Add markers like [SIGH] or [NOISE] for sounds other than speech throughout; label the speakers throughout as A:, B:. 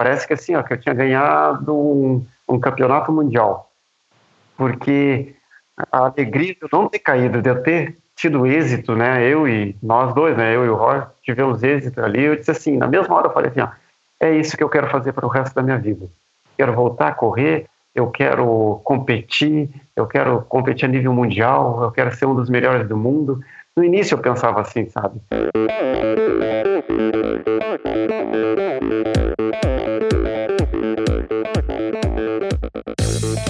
A: Parece que assim, ó, que eu tinha ganhado um, um campeonato mundial. Porque a alegria de eu não ter caído, de eu ter tido êxito, né? Eu e nós dois, né? Eu e o Roy tivemos êxito ali. Eu disse assim, na mesma hora eu falei assim, ó, é isso que eu quero fazer para o resto da minha vida. Quero voltar a correr, eu quero competir, eu quero competir a nível mundial, eu quero ser um dos melhores do mundo. No início eu pensava assim, sabe?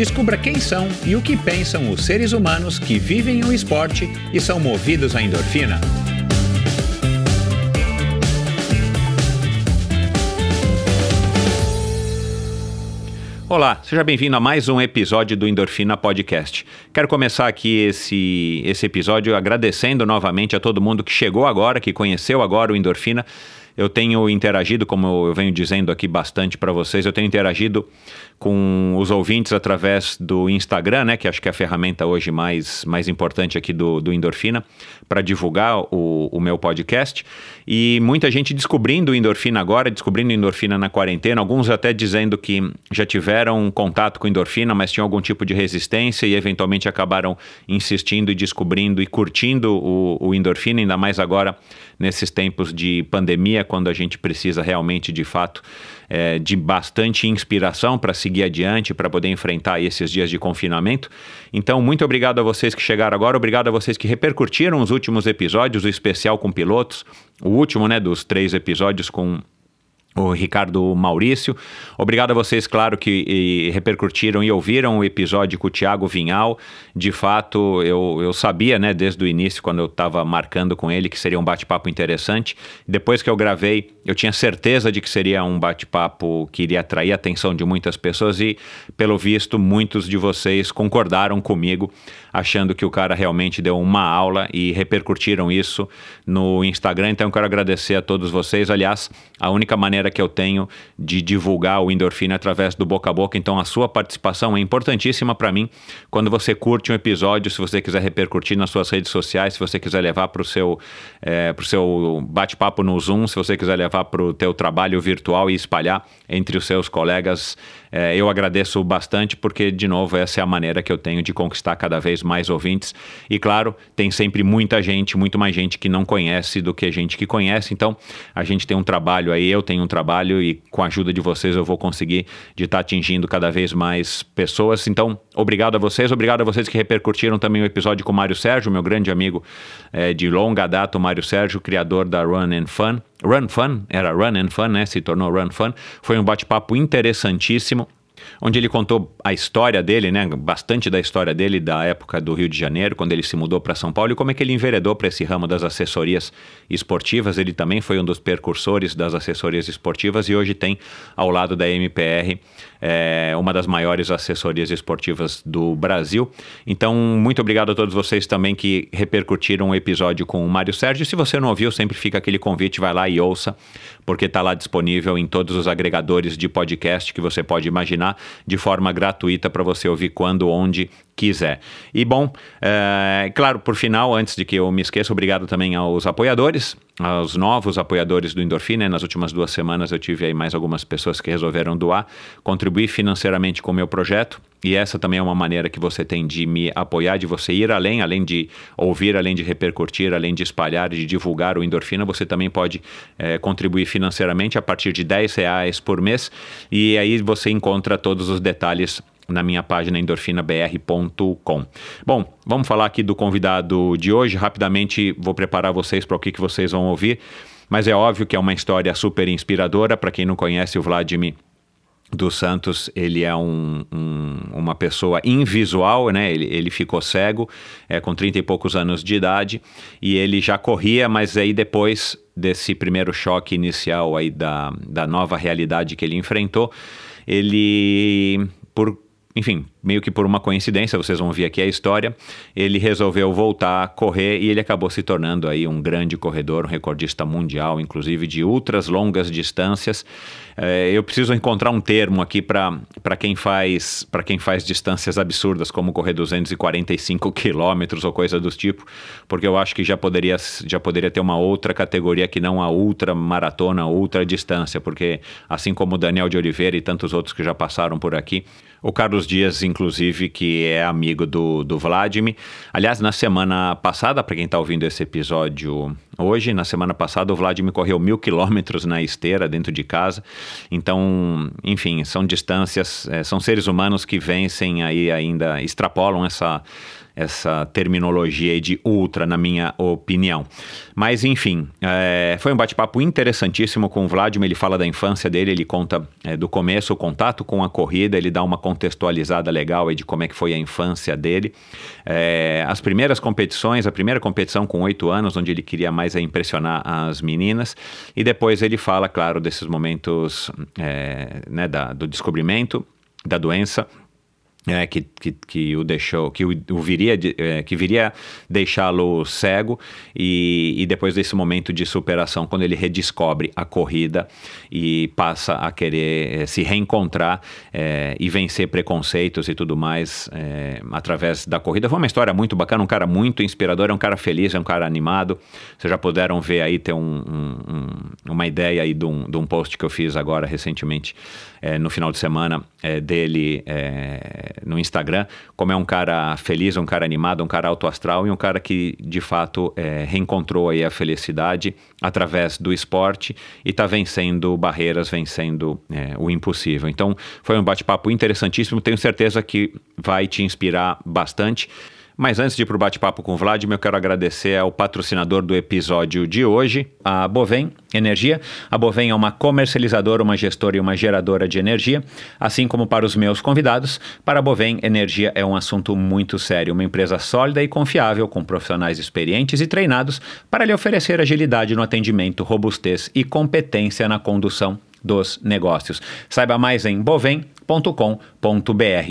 B: Descubra quem são e o que pensam os seres humanos que vivem o esporte e são movidos à endorfina. Olá, seja bem-vindo a mais um episódio do Endorfina Podcast. Quero começar aqui esse, esse episódio agradecendo novamente a todo mundo que chegou agora, que conheceu agora o Endorfina. Eu tenho interagido, como eu venho dizendo aqui bastante para vocês, eu tenho interagido com os ouvintes através do Instagram, né, que acho que é a ferramenta hoje mais, mais importante aqui do, do Endorfina, para divulgar o, o meu podcast. E muita gente descobrindo Endorfina agora, descobrindo Endorfina na quarentena, alguns até dizendo que já tiveram contato com Endorfina, mas tinham algum tipo de resistência e eventualmente acabaram insistindo e descobrindo e curtindo o, o Endorfina, ainda mais agora nesses tempos de pandemia, quando a gente precisa realmente, de fato, é, de bastante inspiração para seguir adiante, para poder enfrentar esses dias de confinamento. Então, muito obrigado a vocês que chegaram agora, obrigado a vocês que repercutiram os últimos episódios, o especial com pilotos, o último, né, dos três episódios com o Ricardo Maurício. Obrigado a vocês, claro, que repercutiram e ouviram o episódio com o Thiago Vinhal. De fato, eu, eu sabia, né, desde o início, quando eu estava marcando com ele, que seria um bate-papo interessante. Depois que eu gravei, eu tinha certeza de que seria um bate-papo que iria atrair a atenção de muitas pessoas e, pelo visto, muitos de vocês concordaram comigo, achando que o cara realmente deu uma aula e repercutiram isso no Instagram. Então, eu quero agradecer a todos vocês. Aliás, a única maneira que eu tenho de divulgar o endorfina é através do boca a boca. Então, a sua participação é importantíssima para mim. Quando você curte um episódio, se você quiser repercutir nas suas redes sociais, se você quiser levar para o seu, é, seu bate-papo no Zoom, se você quiser levar para o teu trabalho virtual e espalhar entre os seus colegas, é, eu agradeço bastante porque, de novo, essa é a maneira que eu tenho de conquistar cada vez mais ouvintes. E, claro, tem sempre muita gente, muito mais gente que não conhece do que gente que conhece. Então, a gente tem um trabalho aí, eu tenho um trabalho e com a ajuda de vocês eu vou conseguir de estar tá atingindo cada vez mais pessoas. Então, obrigado a vocês, obrigado a vocês que repercutiram também o episódio com o Mário Sérgio, meu grande amigo é, de longa data, o Mário Sérgio, criador da Run and Fun. Run Fun, era Run and Fun, né? Se tornou Run Fun. Foi um bate-papo interessantíssimo onde ele contou a história dele, né, bastante da história dele da época do Rio de Janeiro, quando ele se mudou para São Paulo e como é que ele enveredou para esse ramo das assessorias esportivas. Ele também foi um dos percursores das assessorias esportivas e hoje tem ao lado da MPR é, uma das maiores assessorias esportivas do Brasil. Então, muito obrigado a todos vocês também que repercutiram o episódio com o Mário Sérgio. Se você não ouviu, sempre fica aquele convite, vai lá e ouça, porque está lá disponível em todos os agregadores de podcast que você pode imaginar, de forma gratuita para você ouvir quando, onde quiser. E bom, é, claro, por final, antes de que eu me esqueça, obrigado também aos apoiadores, aos novos apoiadores do Endorfina. Nas últimas duas semanas eu tive aí mais algumas pessoas que resolveram doar, contribuir financeiramente com o meu projeto. E essa também é uma maneira que você tem de me apoiar, de você ir além, além de ouvir, além de repercutir, além de espalhar, de divulgar o Endorfina, você também pode é, contribuir financeiramente a partir de 10 reais por mês. E aí você encontra todos os detalhes na minha página endorfinabr.com. Bom, vamos falar aqui do convidado de hoje. Rapidamente vou preparar vocês para o que, que vocês vão ouvir, mas é óbvio que é uma história super inspiradora. Para quem não conhece o Vladimir dos Santos, ele é um, um, uma pessoa invisual, né? Ele, ele ficou cego é, com 30 e poucos anos de idade e ele já corria, mas aí depois desse primeiro choque inicial aí da, da nova realidade que ele enfrentou, ele, por enfim, meio que por uma coincidência, vocês vão ver aqui a história, ele resolveu voltar a correr e ele acabou se tornando aí um grande corredor, um recordista mundial, inclusive de ultras longas distâncias. É, eu preciso encontrar um termo aqui para quem faz para quem faz distâncias absurdas, como correr 245 [LAUGHS] quilômetros ou coisa do tipo, porque eu acho que já poderia, já poderia ter uma outra categoria que não a ultra maratona, ultra distância, porque assim como o Daniel de Oliveira e tantos outros que já passaram por aqui, o Carlos Dias, inclusive, que é amigo do, do Vladimir. Aliás, na semana passada, para quem está ouvindo esse episódio hoje, na semana passada, o Vladimir correu mil quilômetros na esteira dentro de casa. Então, enfim, são distâncias, é, são seres humanos que vencem aí ainda, extrapolam essa essa terminologia de ultra, na minha opinião. Mas, enfim, é, foi um bate-papo interessantíssimo com o Vladimir. Ele fala da infância dele, ele conta é, do começo, o contato com a corrida, ele dá uma contextualizada legal aí de como é que foi a infância dele. É, as primeiras competições, a primeira competição com oito anos, onde ele queria mais é impressionar as meninas. E depois ele fala, claro, desses momentos é, né, da, do descobrimento da doença é, que, que, que, o deixou, que o, viria, é, que viria deixá-lo cego e, e, depois desse momento de superação, quando ele redescobre a corrida e passa a querer é, se reencontrar é, e vencer preconceitos e tudo mais é, através da corrida. Foi uma história muito bacana, um cara muito inspirador, é um cara feliz, é um cara animado. Vocês já puderam ver aí, ter um, um, uma ideia aí de um, de um post que eu fiz agora recentemente é, no final de semana dele no Instagram, como é um cara feliz, um cara animado, um cara alto astral e um cara que de fato é, reencontrou aí a felicidade através do esporte e está vencendo barreiras, vencendo é, o impossível. Então foi um bate-papo interessantíssimo, tenho certeza que vai te inspirar bastante. Mas antes de ir para o bate-papo com o Vladimir, eu quero agradecer ao patrocinador do episódio de hoje, a Bovem Energia. A Bovem é uma comercializadora, uma gestora e uma geradora de energia, assim como para os meus convidados. Para a Bovem, energia é um assunto muito sério, uma empresa sólida e confiável, com profissionais experientes e treinados para lhe oferecer agilidade no atendimento, robustez e competência na condução dos negócios. Saiba mais em bovem.com.br.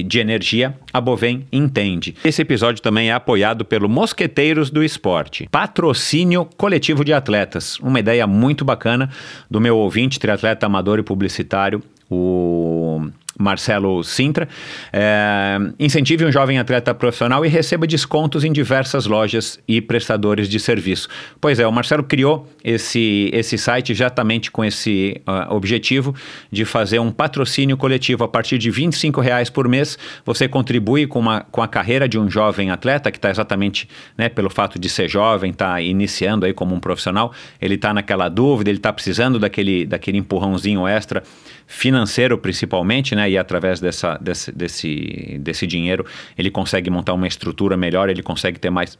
B: De energia, a Bovem entende. Esse episódio também é apoiado pelo Mosqueteiros do Esporte, patrocínio coletivo de atletas. Uma ideia muito bacana do meu ouvinte, triatleta amador e publicitário, o Marcelo Sintra. É, incentive um jovem atleta profissional e receba descontos em diversas lojas e prestadores de serviço. Pois é, o Marcelo criou esse, esse site exatamente com esse uh, objetivo de fazer um patrocínio coletivo. A partir de R$ reais por mês, você contribui com, uma, com a carreira de um jovem atleta que está exatamente né, pelo fato de ser jovem, está iniciando aí como um profissional, ele está naquela dúvida, ele está precisando daquele, daquele empurrãozinho extra financeiro principalmente, né? E através dessa, desse, desse, desse dinheiro ele consegue montar uma estrutura melhor, ele consegue ter mais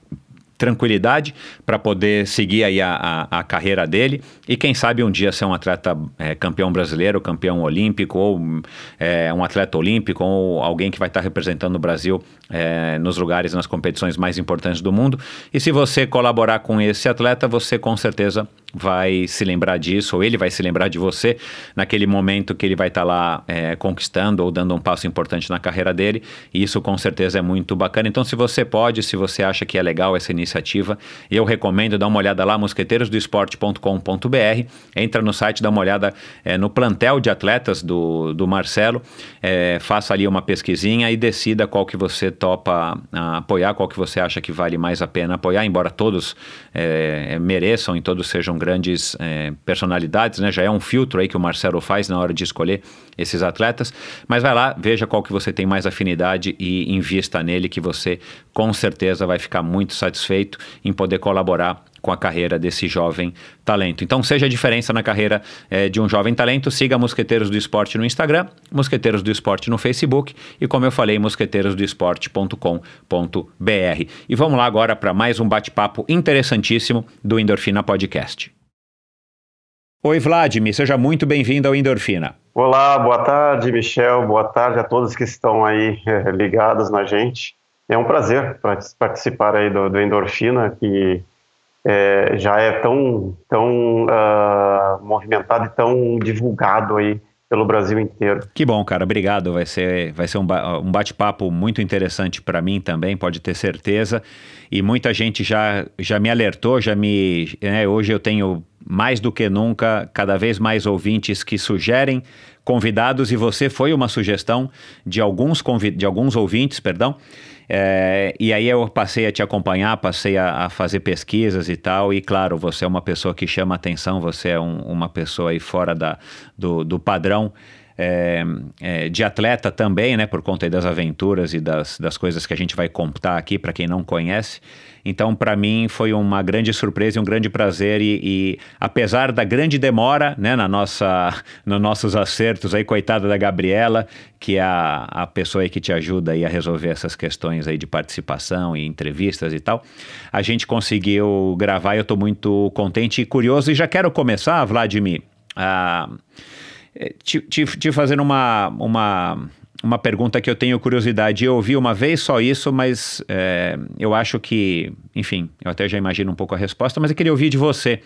B: tranquilidade para poder seguir aí a, a, a, carreira dele e quem sabe um dia ser um atleta é, campeão brasileiro, campeão olímpico ou é, um atleta olímpico ou alguém que vai estar representando o Brasil é, nos lugares, nas competições mais importantes do mundo. E se você colaborar com esse atleta, você com certeza vai se lembrar disso, ou ele vai se lembrar de você naquele momento que ele vai estar tá lá é, conquistando ou dando um passo importante na carreira dele. E isso com certeza é muito bacana. Então, se você pode, se você acha que é legal essa iniciativa, eu recomendo dar uma olhada lá, mosqueteirosdoesporte.com.br. Entra no site, dá uma olhada é, no plantel de atletas do, do Marcelo, é, faça ali uma pesquisinha e decida qual que você topa a, apoiar, qual que você acha que vale mais a pena apoiar, embora todos é, mereçam e todos sejam grandes é, personalidades, né? Já é um filtro aí que o Marcelo faz na hora de escolher esses atletas. Mas vai lá, veja qual que você tem mais afinidade e invista nele, que você com certeza vai ficar muito satisfeito em poder colaborar com a carreira desse jovem talento. Então, seja a diferença na carreira é, de um jovem talento, siga Mosqueteiros do Esporte no Instagram, Mosqueteiros do Esporte no Facebook e, como eu falei, mosqueteirosdoesporte.com.br. E vamos lá agora para mais um bate-papo interessantíssimo do Endorfina Podcast. Oi, Vladimir, seja muito bem-vindo ao Endorfina.
A: Olá, boa tarde, Michel, boa tarde a todos que estão aí é, ligados na gente. É um prazer participar aí do, do Endorfina, que é, já é tão, tão uh, movimentado e tão divulgado aí pelo Brasil inteiro.
B: Que bom, cara. Obrigado. Vai ser, vai ser um, ba um bate-papo muito interessante para mim também, pode ter certeza. E muita gente já, já me alertou, já me. Né, hoje eu tenho mais do que nunca, cada vez mais ouvintes que sugerem convidados, e você foi uma sugestão de alguns, de alguns ouvintes, perdão. É, e aí eu passei a te acompanhar, passei a, a, fazer pesquisas e tal, e claro, você é uma pessoa que chama atenção, você é um, uma pessoa aí fora da, do, do padrão é, é, de atleta também, né, por conta das aventuras e das, das coisas que a gente vai contar aqui para quem não conhece. Então, para mim, foi uma grande surpresa e um grande prazer. E, e, apesar da grande demora né, na nossa, [LAUGHS] nos nossos acertos, aí, coitada da Gabriela, que é a, a pessoa que te ajuda aí a resolver essas questões aí de participação e entrevistas e tal, a gente conseguiu gravar e eu estou muito contente e curioso. E já quero começar, Vladimir, te, te, te fazendo uma, uma, uma pergunta que eu tenho curiosidade. Eu ouvi uma vez só isso, mas é, eu acho que, enfim, eu até já imagino um pouco a resposta, mas eu queria ouvir de você.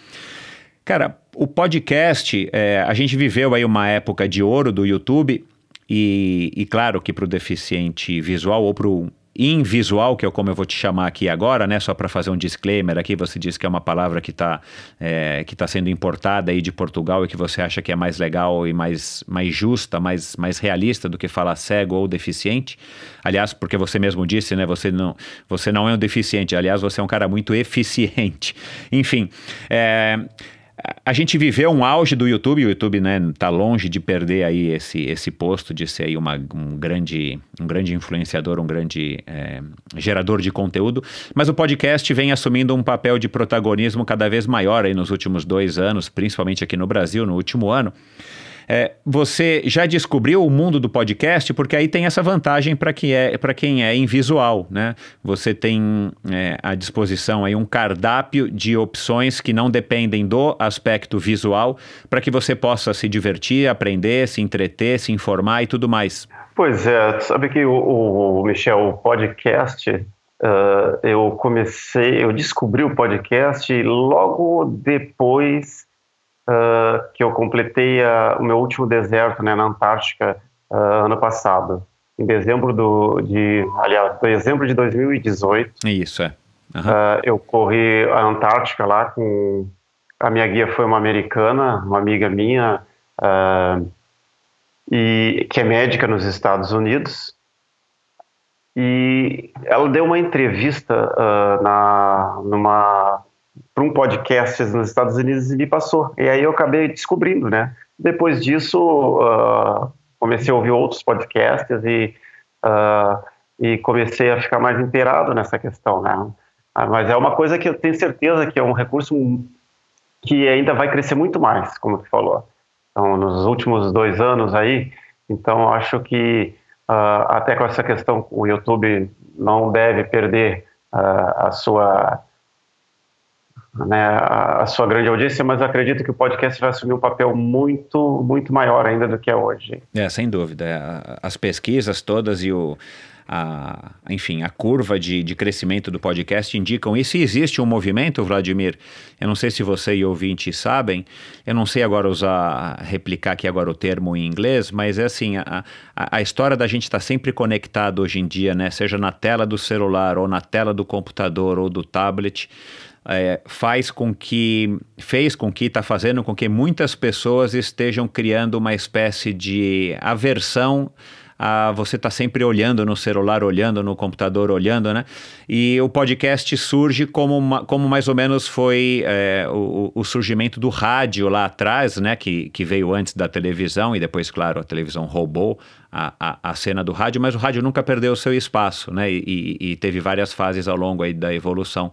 B: Cara, o podcast, é, a gente viveu aí uma época de ouro do YouTube, e, e claro que para o deficiente visual ou para o invisual, que é como eu vou te chamar aqui agora, né? Só para fazer um disclaimer aqui, você disse que é uma palavra que está é, que tá sendo importada aí de Portugal e que você acha que é mais legal e mais, mais justa, mais, mais realista do que falar cego ou deficiente. Aliás, porque você mesmo disse, né? Você não, você não é um deficiente, aliás, você é um cara muito eficiente. [LAUGHS] Enfim, é, a gente viveu um auge do YouTube, o YouTube né, tá longe de perder aí esse, esse posto de ser aí uma, um, grande, um grande influenciador, um grande é, gerador de conteúdo, mas o podcast vem assumindo um papel de protagonismo cada vez maior aí nos últimos dois anos, principalmente aqui no Brasil, no último ano. É, você já descobriu o mundo do podcast? Porque aí tem essa vantagem para que é, quem é invisual, né? Você tem é, à disposição aí um cardápio de opções que não dependem do aspecto visual para que você possa se divertir, aprender, se entreter, se informar e tudo mais.
A: Pois é, sabe que o, o Michel, o podcast, uh, eu comecei, eu descobri o podcast logo depois uh, que eu completei uh, o meu último deserto né, na Antártica uh, ano passado, em dezembro do, de, aliás, dezembro de 2018.
B: Isso, é.
A: Uhum. eu corri a Antártica lá com, a minha guia foi uma americana, uma amiga minha, e que é médica nos Estados Unidos, e ela deu uma entrevista uh, na, numa para um podcast nos Estados Unidos e me passou. E aí eu acabei descobrindo, né? Depois disso, uh, comecei a ouvir outros podcasts e, uh, e comecei a ficar mais inteirado nessa questão, né? Uh, mas é uma coisa que eu tenho certeza que é um recurso que ainda vai crescer muito mais, como tu falou. Então, nos últimos dois anos aí, então acho que até com essa questão o YouTube não deve perder a sua né, a, sua grande audiência, mas acredito que o podcast vai assumir um papel muito, muito maior ainda do que é hoje.
B: É, sem dúvida. É, as pesquisas todas e o, a, enfim, a curva de, de crescimento do podcast indicam isso. E existe um movimento, Vladimir, eu não sei se você e ouvinte sabem, eu não sei agora usar, replicar aqui agora o termo em inglês, mas é assim, a, a, a história da gente estar tá sempre conectado hoje em dia, né, seja na tela do celular, ou na tela do computador, ou do tablet, é, faz com que, fez com que, está fazendo com que muitas pessoas estejam criando uma espécie de aversão a você estar tá sempre olhando no celular, olhando no computador, olhando, né? E o podcast surge como, uma, como mais ou menos foi é, o, o, surgimento do rádio lá atrás, né? Que, que veio antes da televisão e depois, claro, a televisão roubou a, a, cena do rádio, mas o rádio nunca perdeu o seu espaço, né? E, e, e teve várias fases ao longo aí da evolução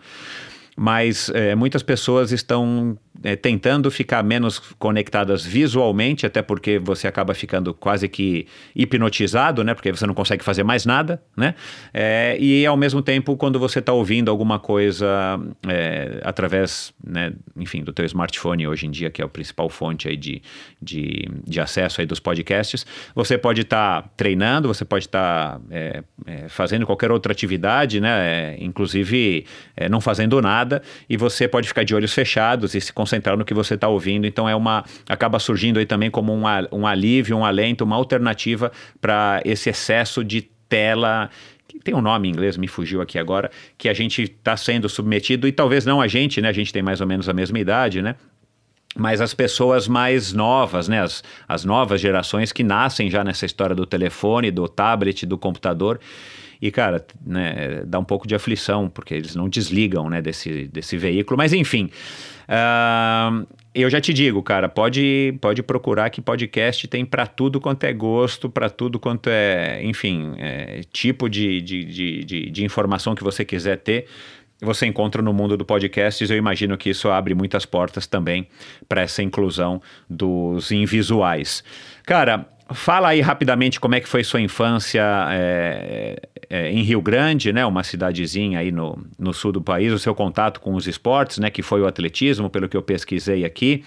B: mas é, muitas pessoas estão é, tentando ficar menos conectadas visualmente, até porque você acaba ficando quase que hipnotizado, né? Porque você não consegue fazer mais nada, né? É, e ao mesmo tempo, quando você está ouvindo alguma coisa é, através, né, enfim, do teu smartphone hoje em dia, que é a principal fonte aí de, de, de acesso aí dos podcasts, você pode estar tá treinando, você pode estar tá, é, é, fazendo qualquer outra atividade, né? É, inclusive não fazendo nada, e você pode ficar de olhos fechados e se concentrar no que você está ouvindo. Então é uma acaba surgindo aí também como um, um alívio, um alento, uma alternativa para esse excesso de tela tem um nome em inglês, me fugiu aqui agora, que a gente está sendo submetido, e talvez não a gente, né? A gente tem mais ou menos a mesma idade, né? Mas as pessoas mais novas, né? As, as novas gerações que nascem já nessa história do telefone, do tablet, do computador. E, cara, né, dá um pouco de aflição, porque eles não desligam né, desse, desse veículo. Mas, enfim, eu já te digo, cara, pode, pode procurar que podcast tem para tudo quanto é gosto, para tudo quanto é, enfim, é, tipo de, de, de, de, de informação que você quiser ter você encontra no mundo do podcast. Eu imagino que isso abre muitas portas também para essa inclusão dos invisuais. Cara, fala aí rapidamente como é que foi sua infância é, é, em Rio Grande, né? Uma cidadezinha aí no, no sul do país, o seu contato com os esportes, né? Que foi o atletismo, pelo que eu pesquisei aqui.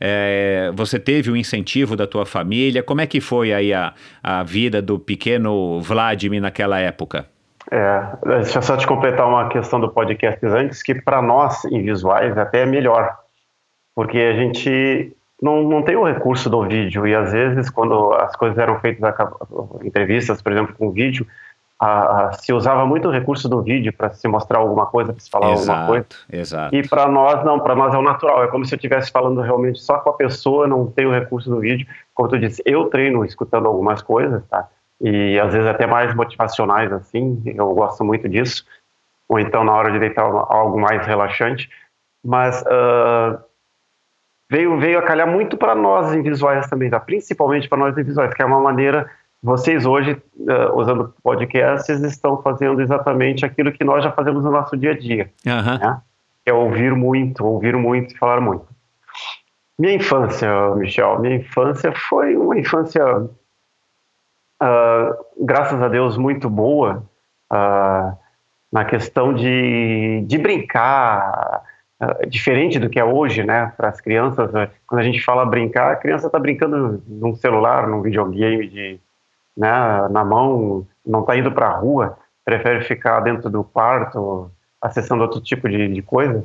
B: É, você teve o incentivo da tua família? Como é que foi aí a, a vida do pequeno Vladimir naquela época?
A: É, deixa eu só te completar uma questão do podcast antes, que para nós, em visuais, até é melhor, porque a gente não, não tem o recurso do vídeo, e às vezes, quando as coisas eram feitas, entrevistas, por exemplo, com vídeo, a, a, se usava muito o recurso do vídeo para se mostrar alguma coisa, para se falar exato, alguma coisa.
B: Exato.
A: E para nós, não, para nós é o natural, é como se eu estivesse falando realmente só com a pessoa, não tem o recurso do vídeo. Como tu disse, eu treino escutando algumas coisas, tá? e às vezes até mais motivacionais assim, eu gosto muito disso, ou então na hora de deitar algo mais relaxante, mas uh, veio, veio a calhar muito para nós em visuais também, tá? principalmente para nós em visuais, que é uma maneira, vocês hoje, uh, usando podcasts, estão fazendo exatamente aquilo que nós já fazemos no nosso dia a dia,
B: uhum.
A: né? é ouvir muito, ouvir muito e falar muito. Minha infância, Michel, minha infância foi uma infância uh, graças a Deus, muito boa uh, na questão de, de brincar, diferente do que é hoje, né? Para as crianças, quando a gente fala brincar, a criança está brincando num celular, num videogame, de, né, na mão, não está indo para a rua, prefere ficar dentro do quarto, acessando outro tipo de, de coisas.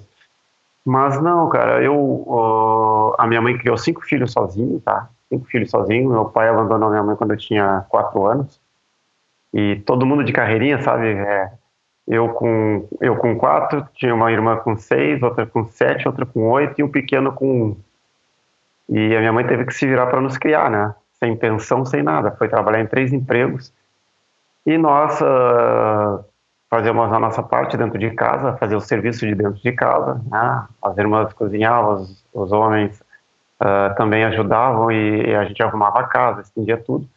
A: Mas não, cara, eu. Uh, a minha mãe criou cinco filhos sozinho, tá? cinco filhos sozinho. Meu pai abandonou minha mãe quando eu tinha quatro anos. E todo mundo de carreirinha, sabe? É, eu, com, eu com quatro, tinha uma irmã com seis, outra com sete, outra com oito e um pequeno com um. E a minha mãe teve que se virar para nos criar, né? Sem pensão, sem nada. Foi trabalhar em três empregos. E nós uh, fazíamos a nossa parte dentro de casa, fazer o serviço de dentro de casa. Né? As irmãs cozinhavam, os, os homens uh, também ajudavam e, e, a gente arrumava a casa, estendia tudo.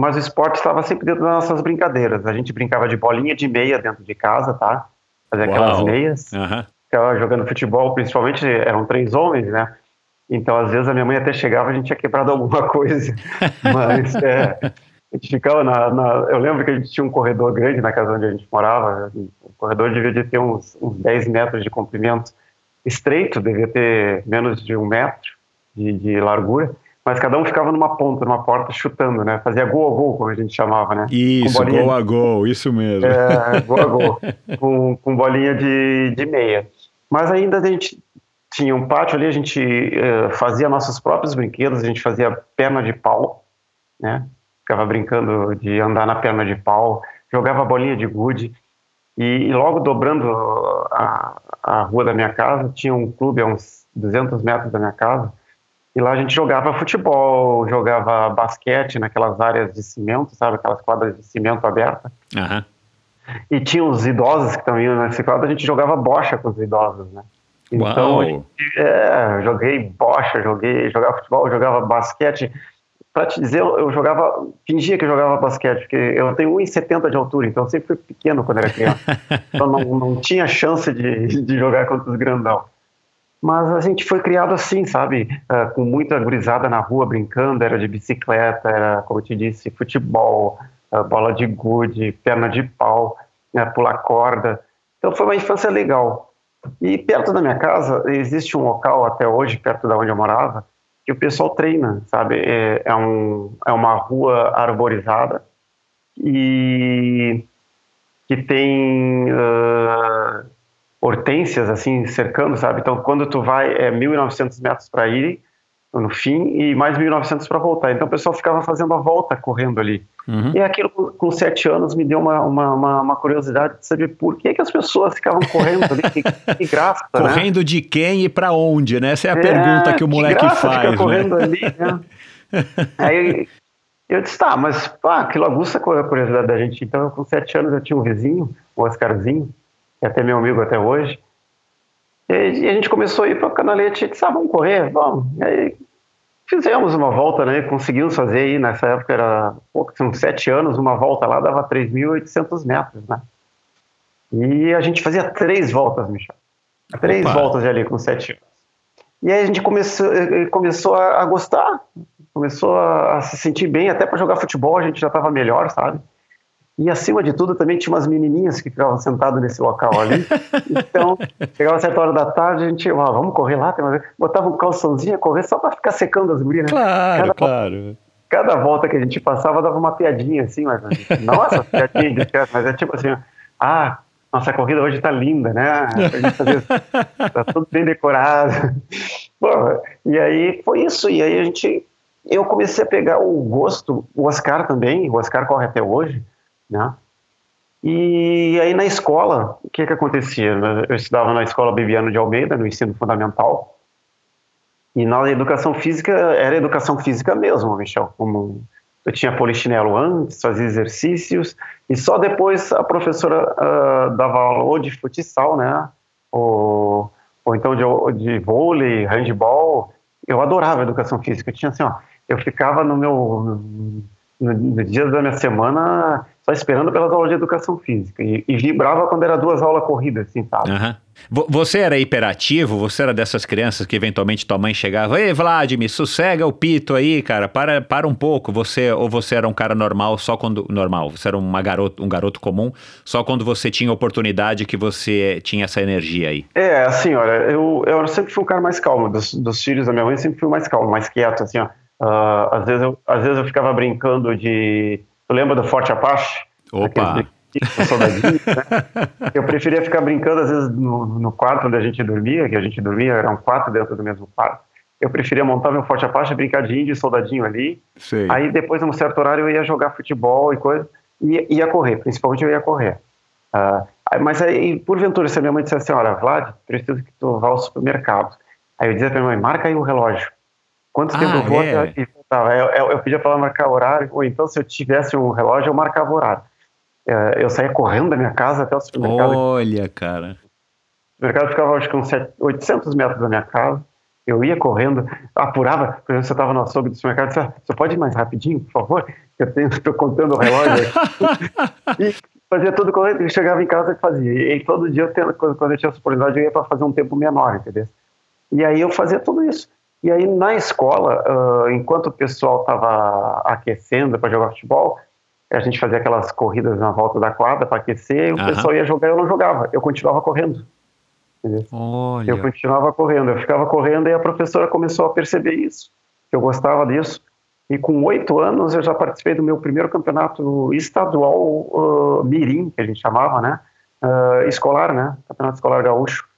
A: Mas o esporte estava sempre dentro das nossas brincadeiras. A gente brincava de bolinha de meia dentro de casa, tá? Fazia Uau. aquelas meias.
B: Uhum.
A: Ficava jogando futebol, principalmente eram três homens, né? Então, às vezes, a minha mãe até chegava, a gente tinha quebrado alguma [LAUGHS] coisa. Mas, é, a gente ficava na, na, Eu lembro que a gente tinha um corredor grande na casa onde a gente morava. O corredor devia de ter uns, uns 10 metros de comprimento. Estreito, devia ter menos de um metro de, de largura, mas cada um ficava numa ponta, numa porta, chutando, né? Fazia gol a gol, como a gente chamava, né?
B: Isso, gol a gol, isso mesmo.
A: É, gol a gol, [LAUGHS] com, com bolinha de, de meia. Mas ainda a gente tinha um pátio ali, a gente uh, fazia nossos próprios brinquedos, a gente fazia perna de pau, né? Ficava brincando de andar na perna de pau, jogava bolinha de gude, e, e logo dobrando a, a rua da minha casa, tinha um clube a uns 200 metros da minha casa, e lá a gente jogava futebol, jogava basquete naquelas áreas de cimento, sabe? Aquelas quadras de cimento aberta.
B: Uhum.
A: E tinha os idosos que também nesse quadro, a gente jogava bocha com os idosos, né? Então,
B: Uau.
A: é, joguei bocha, joguei, jogava futebol, jogava basquete. Para te dizer, eu jogava, fingia que eu jogava basquete, porque eu tenho 1,70 de altura, então eu sempre fui pequeno quando era criança. [LAUGHS] então não, não tinha chance de, de jogar contra os grandão. Mas a gente foi criado assim, sabe? Uh, com muita gurizada na rua brincando, era de bicicleta, era, como eu te disse, futebol, uh, bola de gude, perna de pau, né, pular corda. Então foi uma infância legal. E perto da minha casa existe um local até hoje, perto da onde eu morava, que o pessoal treina, sabe? É, é, um, é uma rua arborizada e que tem uh, hortênsias assim cercando, sabe? Então quando tu vai é 1.900 metros para ir no fim e mais 1.900 para voltar. Então o pessoal ficava fazendo a volta correndo ali. Uhum. E aquilo com sete anos me deu uma, uma, uma, uma, curiosidade de saber por que, que as pessoas ficavam correndo ali. Que, que graça,
B: né? Correndo
A: né?
B: de quem e para onde, né? Essa é a é, pergunta que o moleque que faz. Né?
A: correndo ali, né? [LAUGHS] Aí eu disse, tá, mas pá, aquilo aguça a curiosidade da gente. Então, com sete anos, eu tinha um vizinho, o Oscarzinho, que é até meu amigo até hoje. E a gente começou a ir para o canalete e disse, ah, vamos correr, vamos. E aí fizemos uma volta, né? Conseguimos fazer aí, nessa época era, pô, são sete anos, uma volta lá dava 3.800 metros, né? E a gente fazia três voltas, Michel. Três Opa. voltas ali com sete anos. E aí a gente começou, eh, começou a, gostar, começou a, se sentir bem, até para jogar futebol a gente já estava melhor, sabe? E acima de tudo também tinha umas menininhas que ficavam sentadas nesse local ali. Então, [LAUGHS] chegava a certa hora da tarde, a gente, ah, vamos correr lá, botava um calçãozinho a correr só para ficar secando as gurias.
B: Né? Claro, cada claro.
A: Volta, cada volta que a gente passava dava uma piadinha assim, mas nossa, piadinha de mas é tipo assim, ah, nossa corrida hoje está linda, né? Está tudo bem decorado. [LAUGHS] Bom, e aí foi isso, e aí a gente, eu comecei a pegar o gosto, o Oscar também, o Oscar corre até hoje, né? E aí na escola, o que que acontecia? Eu estudava na escola Bibiano de Almeida, no ensino fundamental, e na educação física, era educação física mesmo, Michel, como eu tinha polichinelo antes, fazia exercícios, e só depois a professora uh, dava aula ou de futsal, né, ou, ou então de, de vôlei, handball, eu adorava educação física, eu tinha assim, ó, eu ficava no meu, no, no dia da minha semana, só esperando pelas aulas de educação física. E, e vibrava quando era duas aulas corridas, assim, sabe?
B: Uhum. Você era hiperativo? Você era dessas crianças que eventualmente tua mãe chegava, ei, Vladimir, sossega o pito aí, cara, para, para um pouco. Você ou você era um cara normal só quando normal? Você era uma garoto, um garoto comum só quando você tinha oportunidade que você tinha essa energia aí?
A: É, assim, olha, eu, eu sempre fui um cara mais calmo dos, dos filhos da minha mãe, sempre fui mais calmo, mais quieto, assim, ó. Uh, às vezes eu às vezes eu ficava brincando de Tu lembra do Forte Apache?
B: Opa!
A: né? [LAUGHS] Eu preferia ficar brincando, às vezes, no, no, quarto onde a gente dormia, que a gente dormia, eram quatro dentro do mesmo quarto. Eu preferia montar meu Forte Apache, brincar de índio e soldadinho ali. Sei. Aí depois, num certo horário, eu ia jogar futebol e coisa, e ia correr, principalmente eu ia correr. Uh, mas aí, porventura, se a minha mãe dissesse assim, olha, Vlad, preciso que tu vá ao supermercado. Aí eu dizia pra minha mãe, marca aí o relógio. Quanto ah, tempo eu vou é? Eu, eu, eu pedia para ela marcar horário, ou então se eu tivesse um relógio, eu marcava horário. É, eu saía correndo da minha casa até o supermercado.
B: Olha, cara.
A: O supermercado ficava, acho que uns 800 metros da minha casa. Eu ia correndo, apurava, por exemplo, você estava no açougue do supermercado, disse, você pode ir mais rapidinho, por favor? Eu estou [LAUGHS] contando o relógio [LAUGHS] e fazia tudo correndo, e chegava em casa e fazia. E, todo dia, eu tendo, quando eu tinha essa oportunidade, eu ia para fazer um tempo menor, entendeu? E aí eu fazia tudo isso. E aí na escola, uh, enquanto o pessoal estava aquecendo para jogar futebol, a gente fazia aquelas corridas na volta da quadra para aquecer, o pessoal ia jogar e eu não jogava, eu continuava correndo. Eu continuava correndo, eu ficava correndo e a professora começou a perceber isso, que eu gostava disso. E com oito anos eu já participei do meu primeiro campeonato estadual uh, mirim, que a gente chamava, né? Uh, escolar, né? Campeonato escolar gaúcho.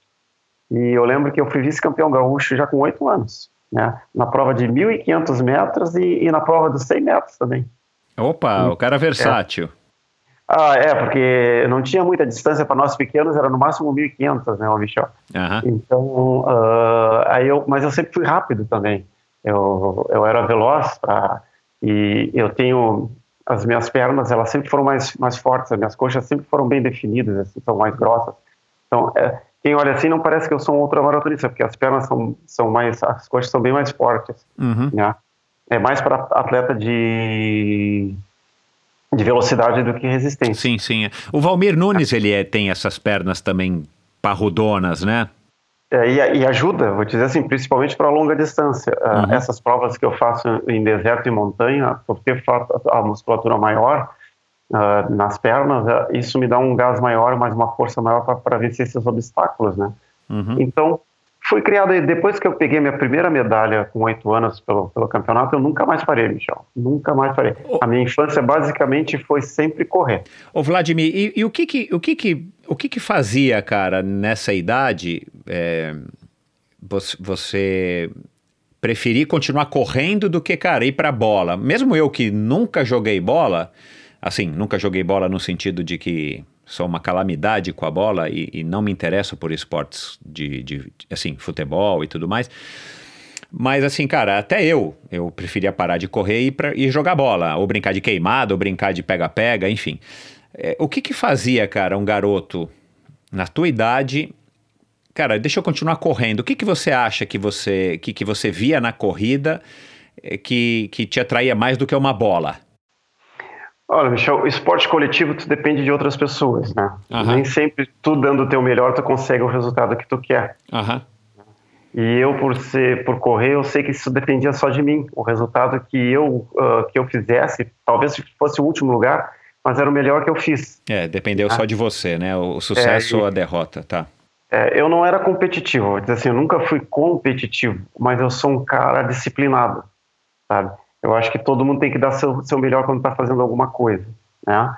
A: E eu lembro que eu fui vice-campeão gaúcho já com oito anos né? Na prova de 1.500 metros e, e, na prova dos 100 metros também.
B: Opa, e, o cara é versátil. É.
A: Ah, é, porque não tinha muita distância para nós pequenos, era no máximo 1.500, né, o Michel?
B: Uhum.
A: Então, uh, aí eu, mas eu sempre fui rápido também. Eu, eu era veloz pra, e eu tenho as minhas pernas, elas sempre foram mais, mais fortes, as minhas coxas sempre foram bem definidas, assim, são mais grossas. Então, é, quem olha assim não parece que eu sou um ultramaratonista, porque as pernas são, são mais, as coxas são bem mais fortes. Uhum. Né? É mais para atleta de de velocidade do que resistência.
B: Sim, sim. O Valmir Nunes, ele é, tem essas pernas também parrudonas, né?
A: É, e, e, ajuda, vou dizer assim, principalmente para longa distância. Ah, uhum. essas provas que eu faço em deserto e montanha, por ter a musculatura maior, uh, nas pernas, uh, isso me dá um gás maior, mais uma força maior para vencer esses obstáculos, né? Uhum. Então, fui criado depois que eu peguei minha primeira medalha com oito anos pelo, pelo campeonato, eu nunca mais parei, Michel. Nunca mais parei. A minha infância basicamente foi sempre correr.
B: Ô Vladimir, e, e o que que, o que que, o que que fazia, cara, nessa idade, é, você, preferir continuar correndo do que, cara, ir pra bola? Mesmo eu que nunca joguei bola, assim, nunca joguei bola no sentido de que sou uma calamidade com a bola e, e não me interesso por esportes de, de, assim, futebol e tudo mais. Mas assim, cara, até eu, eu preferia parar de correr e, pra, e jogar bola, ou brincar de queimada, ou brincar de pega-pega, enfim. É, o que que fazia, cara, um garoto na tua idade cara, deixa eu continuar correndo. O que, que você acha que você que, que você via na corrida é, que, que te atraía mais do que uma bola?
A: Olha, Michel, o esporte coletivo tu depende de outras pessoas, né? Uhum. Nem sempre tu dando o teu melhor tu consegue o resultado que tu quer.
B: Uhum.
A: E eu por ser por correr, eu sei que isso dependia só de mim. O resultado que eu uh, que eu fizesse, talvez fosse o último lugar, mas era o melhor que eu fiz.
B: É, dependeu ah. só de você, né? O sucesso é, ou a derrota, tá?
A: É, eu não era competitivo, assim, eu nunca fui competitivo, mas eu sou um cara disciplinado, sabe? Eu acho que todo mundo tem que dar seu, seu melhor quando está fazendo alguma coisa, né?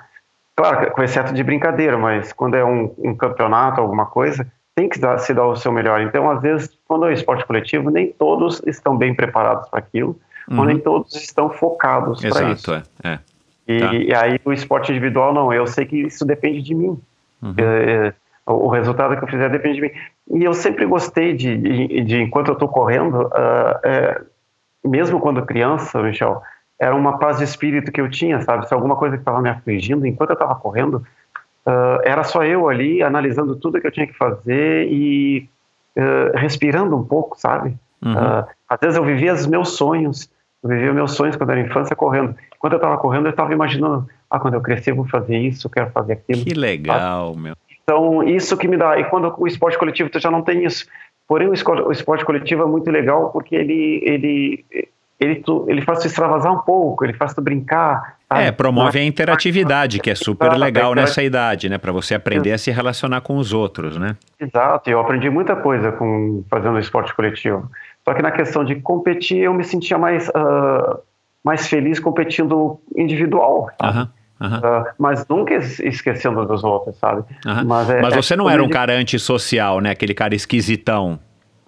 A: Claro, com exceto de brincadeira, mas quando é um, um campeonato, alguma coisa, tem que dar, se dar o seu melhor. Então, às vezes, quando é esporte coletivo, nem todos estão bem preparados para aquilo, uhum. ou nem todos estão focados para isso.
B: Exato, é. é.
A: E, tá. e, aí o esporte individual, não, eu sei que isso depende de mim. Uhum. É, é o, resultado que eu fizer depende de mim. E eu sempre gostei de, de, de enquanto eu estou correndo, uh, mesmo quando criança, Michel, era uma paz de espírito que eu tinha, sabe? Se alguma coisa estava me afligindo, enquanto eu estava correndo, uh, era só eu ali analisando tudo que eu tinha que fazer e uh, respirando um pouco, sabe? Uhum. Uh, às vezes eu vivia os meus sonhos, eu vivia meus sonhos quando era infância correndo. Enquanto eu estava correndo, eu estava imaginando, ah, quando eu crescer eu vou fazer isso, quero fazer aquilo.
B: Que legal, meu.
A: Então, isso que me dá. E quando o esporte coletivo tu já não tem isso. Porém, o esporte coletivo é muito legal porque ele, ele, ele, tu, ele faz tu extravasar um pouco, ele faz tu brincar.
B: Sabe? É, promove a interatividade, que é super legal nessa idade, né? Para você aprender a se relacionar com os outros, né?
A: Exato, eu aprendi muita coisa com fazendo esporte coletivo. Só que na questão de competir, eu me sentia mais, uh, mais feliz competindo individual.
B: Aham. Uhum. Uh,
A: mas nunca esquecendo dos outros, sabe?
B: Uhum. Mas, é, mas, você é, não era um cara antissocial, né? Aquele cara esquisitão.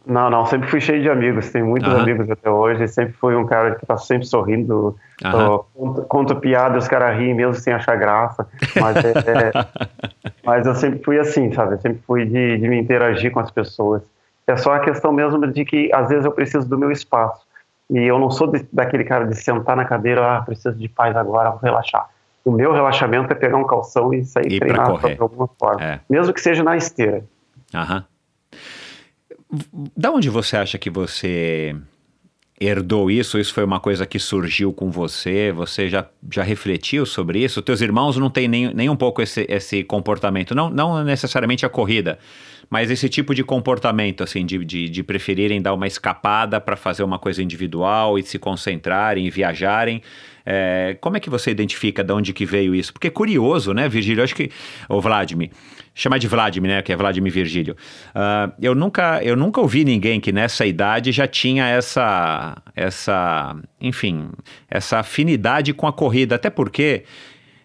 A: Não, não, sempre fui cheio de amigos, tenho muitos uhum. amigos até hoje, sempre fui um cara que tá sempre sorrindo, uh, conto, conto piada, os caras riem mesmo sem achar graça, mas, é, é, [LAUGHS] mas eu sempre fui assim, sabe? Eu sempre fui de, de me interagir com as pessoas. É só a questão mesmo de que às vezes eu preciso do meu espaço. E eu não sou de, daquele cara de sentar na cadeira, ah, preciso de paz agora, vou relaxar o meu relaxamento é pegar um calção e sair e treinar de alguma forma. É. Mesmo que seja na esteira.
B: Aham. Da onde você acha que você herdou isso? Isso foi uma coisa que surgiu com você? Você já, já refletiu sobre isso? Teus irmãos não têm nem, nem um pouco esse, esse comportamento, não, não necessariamente a corrida, mas esse tipo de comportamento, assim, de, de, de preferirem dar uma escapada para fazer uma coisa individual e se concentrarem e viajarem. É, como é que você identifica de onde que veio isso? Porque é curioso, né, Virgílio? Acho que. O Vladimir. Chama de Vladimir, né? Que é Vladimir Virgílio. Uh, eu, nunca, eu nunca ouvi ninguém que nessa idade já tinha essa. essa enfim, essa afinidade com a corrida. Até porque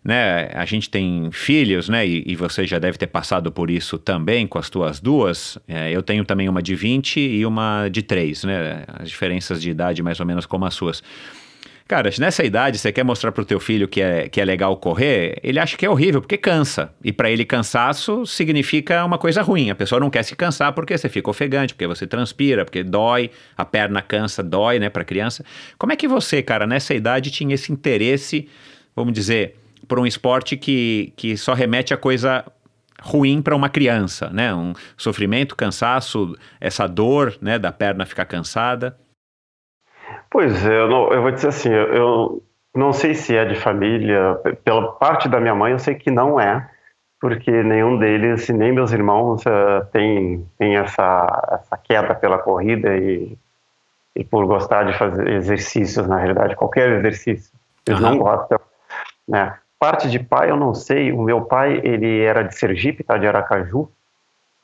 B: né, a gente tem filhos, né, e, e, você já deve ter passado por isso também com as tuas duas. É, eu tenho também uma de 20 e uma de 3, né, as diferenças de idade mais ou menos como as suas. Cara, nessa idade você quer mostrar pro teu filho que é, que é legal correr, ele acha que é horrível, porque cansa. E para ele cansaço significa uma coisa ruim. A pessoa não quer se cansar porque você fica ofegante, porque você transpira, porque dói, a perna cansa, dói, né, pra criança. Como é que você, cara, nessa idade tinha esse interesse, vamos dizer, por um esporte que, que só remete a coisa ruim para uma criança, né? Um sofrimento, cansaço, essa dor, né, da perna ficar cansada.
A: Pois é, eu, não, eu vou dizer assim, eu, não sei se é de família, pela parte da minha mãe eu sei que não é, porque nenhum deles, nem meus irmãos, uh, tem, tem essa, essa queda pela corrida e, e por gostar de fazer exercícios, na realidade, qualquer exercício. Eles uhum. não gostam, né? Parte de pai eu não sei, o meu pai ele era de Sergipe, tá, de Aracaju,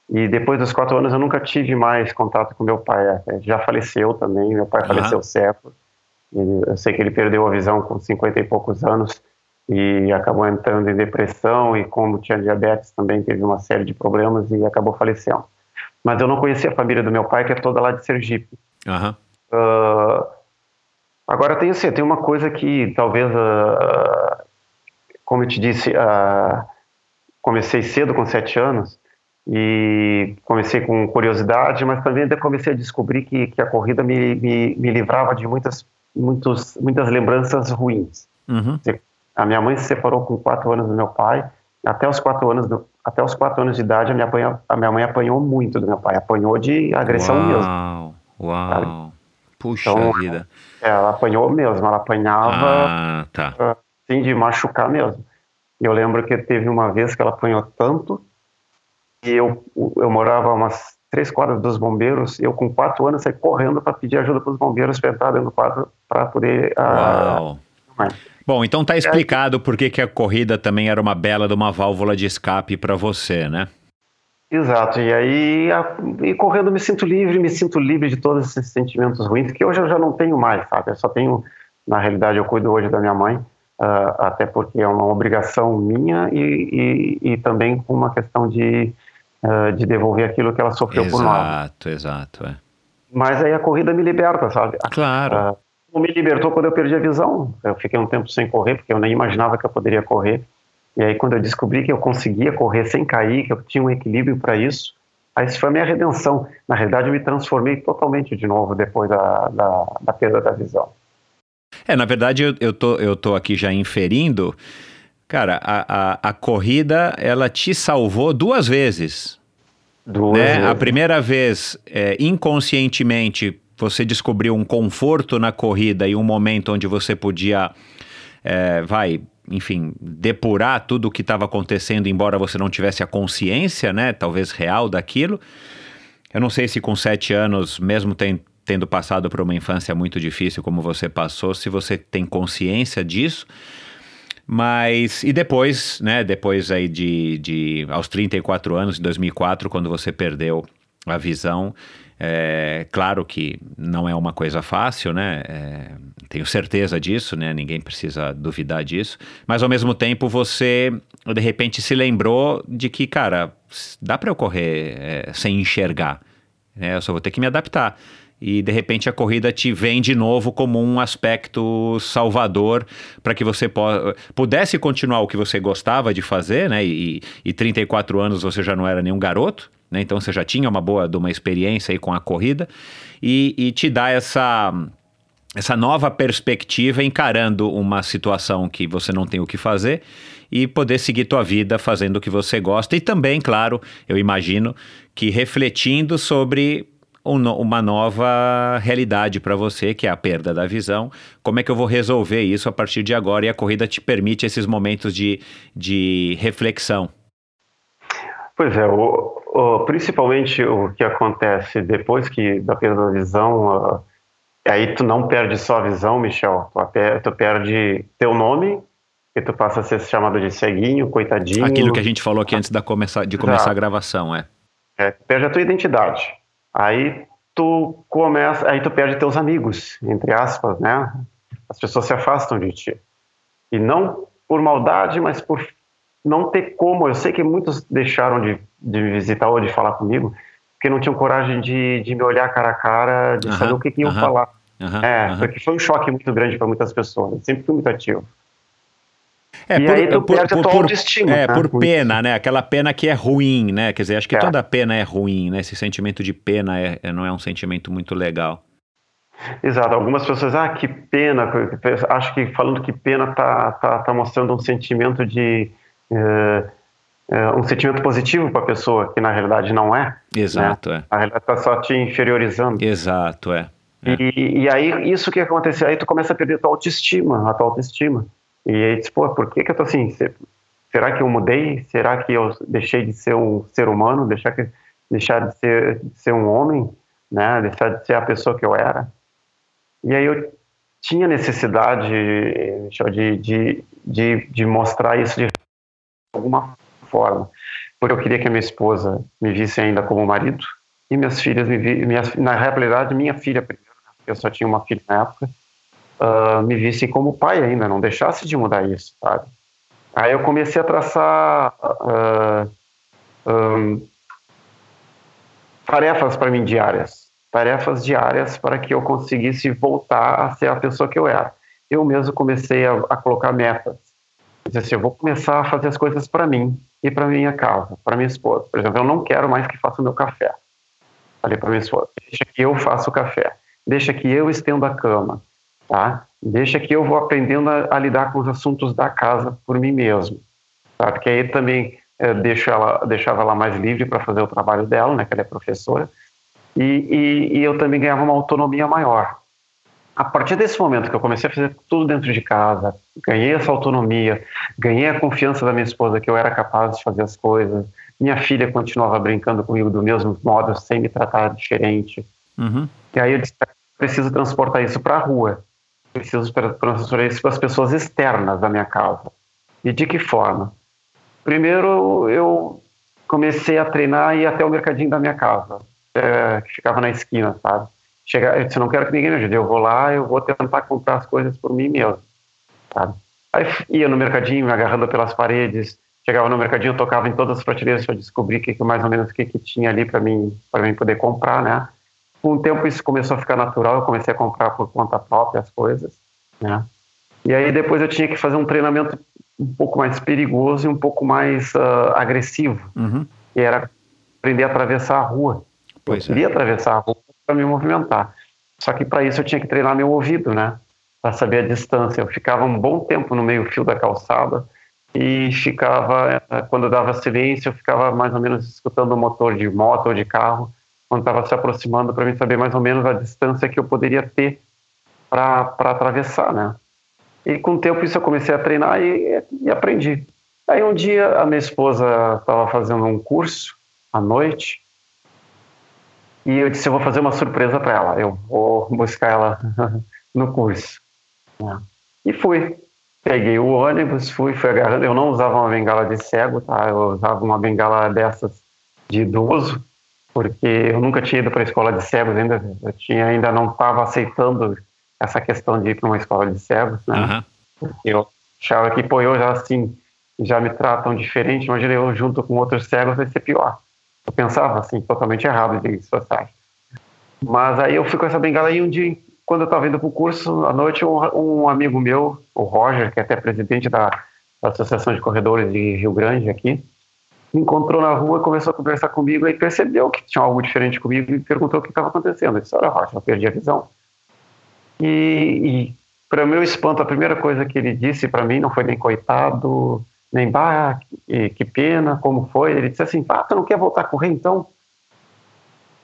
A: E depois dos quatro anos eu nunca tive mais contato com meu pai. É, já faleceu também, meu pai faleceu cedo. Eu sei que ele perdeu a visão com 50 e poucos anos e acabou entrando em depressão e como tinha diabetes também teve uma série de problemas e acabou falecendo. Mas eu não conhecia a família do meu pai, que é toda lá de Sergipe.
B: Uhum.
A: Uh, agora tem assim, tem uma coisa que talvez, uh, como eu te disse, uh, comecei cedo, com sete anos, e comecei com curiosidade, mas também comecei a descobrir que, que a corrida me, me, me livrava de muitas, muitos, muitas lembranças ruins.
B: Uhum.
A: A minha mãe se separou com quatro anos do meu pai, até os quatro anos do, até os quatro anos de idade a minha, apanha, a minha mãe apanhou muito do meu pai, apanhou de agressão
B: uau,
A: mesmo.
B: Uau, sabe? puxa então, vida.
A: É, ela apanhou mesmo, ela apanhava
B: ah, tá.
A: assim, de machucar mesmo. Eu lembro que teve uma vez que ela apanhou tanto eu, eu morava umas três quadras dos bombeiros, eu com quatro anos saí correndo para pedir ajuda para os bombeiros para entrar dentro do quadro para poder...
B: Ah, Uau. Bom, então tá explicado por que, que a corrida também era uma bela de uma válvula de escape para você, né?
A: Exato, e aí a, e correndo me sinto livre, me sinto livre de todos esses sentimentos ruins, que hoje eu já não tenho mais, sabe? Eu só tenho, na realidade, eu cuido hoje da minha mãe, uh, até porque é uma obrigação minha e, e, e também uma questão de, uh, de devolver aquilo que ela sofreu
B: exato,
A: por nós.
B: Exato, exato, é.
A: Mas aí a corrida me liberta, sabe?
B: Claro. Uh,
A: me libertou quando eu perdi a visão. Eu fiquei um tempo sem correr, porque eu nem imaginava que eu poderia correr. E aí, quando eu descobri que eu conseguia correr sem cair, que eu tinha um equilíbrio para isso, aí isso foi a minha redenção. Na realidade, eu me transformei totalmente de novo depois da, da, da perda da visão.
B: É, na verdade, eu, eu, tô, eu tô aqui já inferindo. Cara, a, a, a corrida, ela te salvou duas vezes.
A: Duas né? vezes.
B: A primeira vez, é, inconscientemente, você descobriu um conforto na corrida e um momento onde você podia, é, vai, enfim, depurar tudo o que estava acontecendo, embora você não tivesse a consciência, né, talvez real daquilo. Eu não sei se com sete anos, mesmo tendo passado por uma infância muito difícil como você passou, se você tem consciência disso. Mas, e depois, né, depois aí de, de aos 34 anos, em 2004, quando você perdeu a visão, é, claro que não é uma coisa fácil, né? É, tenho certeza disso, né? Ninguém precisa duvidar disso. Mas ao mesmo tempo você, de repente, se lembrou de que, cara, dá para eu correr é, sem enxergar. Né? Eu só vou ter que me adaptar e de repente a corrida te vem de novo como um aspecto salvador para que você pudesse continuar o que você gostava de fazer, né? E, e 34 anos você já não era nenhum garoto, né? Então você já tinha uma boa de uma experiência aí com a corrida e, e te dá essa essa nova perspectiva encarando uma situação que você não tem o que fazer e poder seguir tua vida fazendo o que você gosta e também, claro, eu imagino que refletindo sobre uma nova realidade para você, que é a perda da visão. Como é que eu vou resolver isso a partir de agora? E a corrida te permite esses momentos de, de reflexão.
A: Pois é, o, o, principalmente o que acontece depois que da perda da visão, uh, aí tu não perde só a visão, Michel, tu, tu perde teu nome, e tu passa a ser chamado de ceguinho, coitadinho.
B: Aquilo que a gente falou aqui antes da começar, de começar a gravação, é.
A: é. Perde a tua identidade. Aí tu começa, aí tu perde teus amigos, entre aspas, né? As pessoas se afastam de ti. E não por maldade, mas por não ter como. Eu sei que muitos deixaram de, de me visitar ou de falar comigo, porque não tinham coragem de, de me olhar cara a cara, de saber o que, que iam falar. é, porque foi um choque muito grande para muitas pessoas. Eu sempre fui muito ativo.
B: É, e por, aí tu por, perde por, a tua autoestima. É, né? por pena, né? Aquela pena que é ruim, né? Quer dizer, acho que é. toda pena é ruim, né? Esse sentimento de pena é, é, não é um sentimento muito legal.
A: Exato. Algumas pessoas, ah, que pena. Acho que falando que pena tá, tá, tá mostrando um sentimento de. É, é, um sentimento positivo para a pessoa, que na realidade não é.
B: Né? Exato,
A: né? é. Na realidade está só te inferiorizando.
B: Exato, é.
A: é. E, e, aí, isso que acontece, aí tu começa a perder a tua autoestima, a tua autoestima. E aí disse, pô, por que que eu tô assim? Será que eu mudei? Será que eu deixei de ser um ser humano? Deixar, que, deixar de, ser, de ser um homem? Né? Deixar de ser a pessoa que eu era? E aí eu tinha necessidade de, de, de, de mostrar isso de alguma forma. porque eu queria que a minha esposa me visse ainda como marido e minhas filhas me vi, na realidade minha filha primeiro, né, eu só tinha uma filha na época, uh, me visse como pai ainda, não deixasse de mudar isso, sabe? Aí eu comecei a traçar uh, um, tarefas para mim diárias, tarefas diárias para que eu conseguisse voltar a ser a pessoa que eu era. Eu mesmo comecei a, a colocar metas. Dizer assim, eu vou começar a fazer as coisas para mim e para minha casa, para minha esposa. Por exemplo, eu não quero mais que faça o meu café. Falei para minha esposa, deixa que eu faça o café, deixa que eu estenda a cama, tá? Deixa que eu vou aprendendo a, a lidar com os assuntos da casa por mim mesmo, tá? Porque aí também é, deixo ela, deixava ela mais livre para fazer o trabalho dela, né? Que ela é professora, e, e, e eu também ganhava uma autonomia maior. A partir desse momento que eu comecei a fazer tudo dentro de casa, ganhei essa autonomia, ganhei a confiança da minha esposa que eu era capaz de fazer as coisas, minha filha continuava brincando comigo do mesmo modo, sem me tratar diferente. Uhum. E aí eu disse, preciso transportar isso para a rua, preciso transportar isso para as pessoas externas da minha casa. E de que forma? Primeiro, eu comecei a treinar e ir até o mercadinho da minha casa, é, que ficava na esquina, sabe? Chegar, eu disse, não quero que ninguém me ajude, eu vou lá, eu vou tentar comprar as coisas por mim mesmo, sabe? Aí ia no mercadinho, me agarrando pelas paredes, chegava no mercadinho, tocava em todas as prateleiras para descobrir que, que, mais ou menos o que, que tinha ali para mim, para mim poder comprar, né? Com o tempo isso começou a ficar natural, eu comecei a comprar por conta própria as coisas, né? E aí depois eu tinha que fazer um treinamento um pouco mais perigoso e um pouco mais uh, agressivo, uhum. que era aprender a atravessar a rua. Pois eu é. queria atravessar a rua para me movimentar. Só que para isso eu tinha que treinar meu ouvido, né? Para saber a distância. Eu ficava um bom tempo no meio fio da calçada, e ficava, eh, quando dava silêncio, eu ficava mais ou menos escutando o motor de moto ou de carro, quando estava se aproximando, para mim saber mais ou menos a distância que eu poderia ter para atravessar, né? E com o tempo isso eu comecei a treinar e, e aprendi. Aí um dia a minha esposa estava fazendo um curso à noite e eu disse eu vou fazer uma surpresa para ela, eu vou buscar ela [LAUGHS] no curso. Né? E fui. Peguei o ônibus, fui, fui agarrando. Eu não usava uma bengala de cego, tá? Eu usava uma bengala dessas de idoso, porque eu nunca tinha ido para a escola de cegos ainda. Eu tinha, ainda não estava aceitando essa questão de ir para uma escola de cegos, né? Uhum. Porque eu achava que, pô, eu já assim, já me tratam diferente. Imagina eu junto com outros cegos vai ser pior. Eu pensava assim, totalmente errado de sociais. Mas aí eu fui com essa bengala e um dia quando eu estava indo para o curso, à noite, um, um, amigo meu, o Roger, que é até presidente da, da, Associação de Corredores de Rio Grande aqui, me encontrou na rua, começou a conversar comigo e percebeu que tinha algo diferente comigo e perguntou o que estava acontecendo. Eu disse, olha, Roger, eu perdi a visão. E, e para meu espanto, a primeira coisa que ele disse para mim não foi nem coitado, nem bah, que, que, pena, como foi. Ele disse assim, ah, tu não quer voltar a correr então?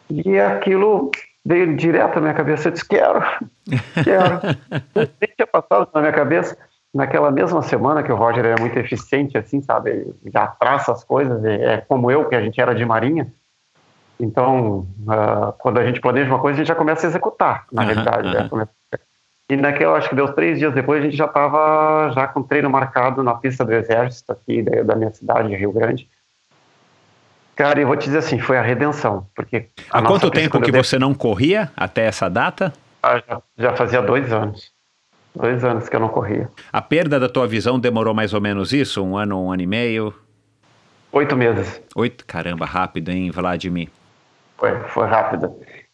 A: E aquilo veio direto na minha cabeça. Eu disse: quero, quero. [LAUGHS] Nem tinha passado na minha cabeça. Naquela mesma semana que o Roger é muito eficiente, assim, sabe? Ele já traça as coisas, é como eu, que a gente era de marinha. Então, uh, quando a gente planeja uma coisa, a gente já começa a executar, na uhum, realidade. Uhum. Né? E naquela, acho que deu três dias depois, a gente já estava já com treino marcado na pista do Exército aqui da, minha cidade, Rio Grande. Cara, eu vou te dizer assim, foi a redenção, porque...
B: Há quanto tempo que você não corria até essa data?
A: Ah, já, já fazia dois anos. Dois anos que eu não corria.
B: A perda da tua visão demorou mais ou menos isso? Um ano, um ano e meio?
A: Oito meses.
B: Oito? Caramba, rápido, hein, Vladimir?
A: Foi, foi rápido.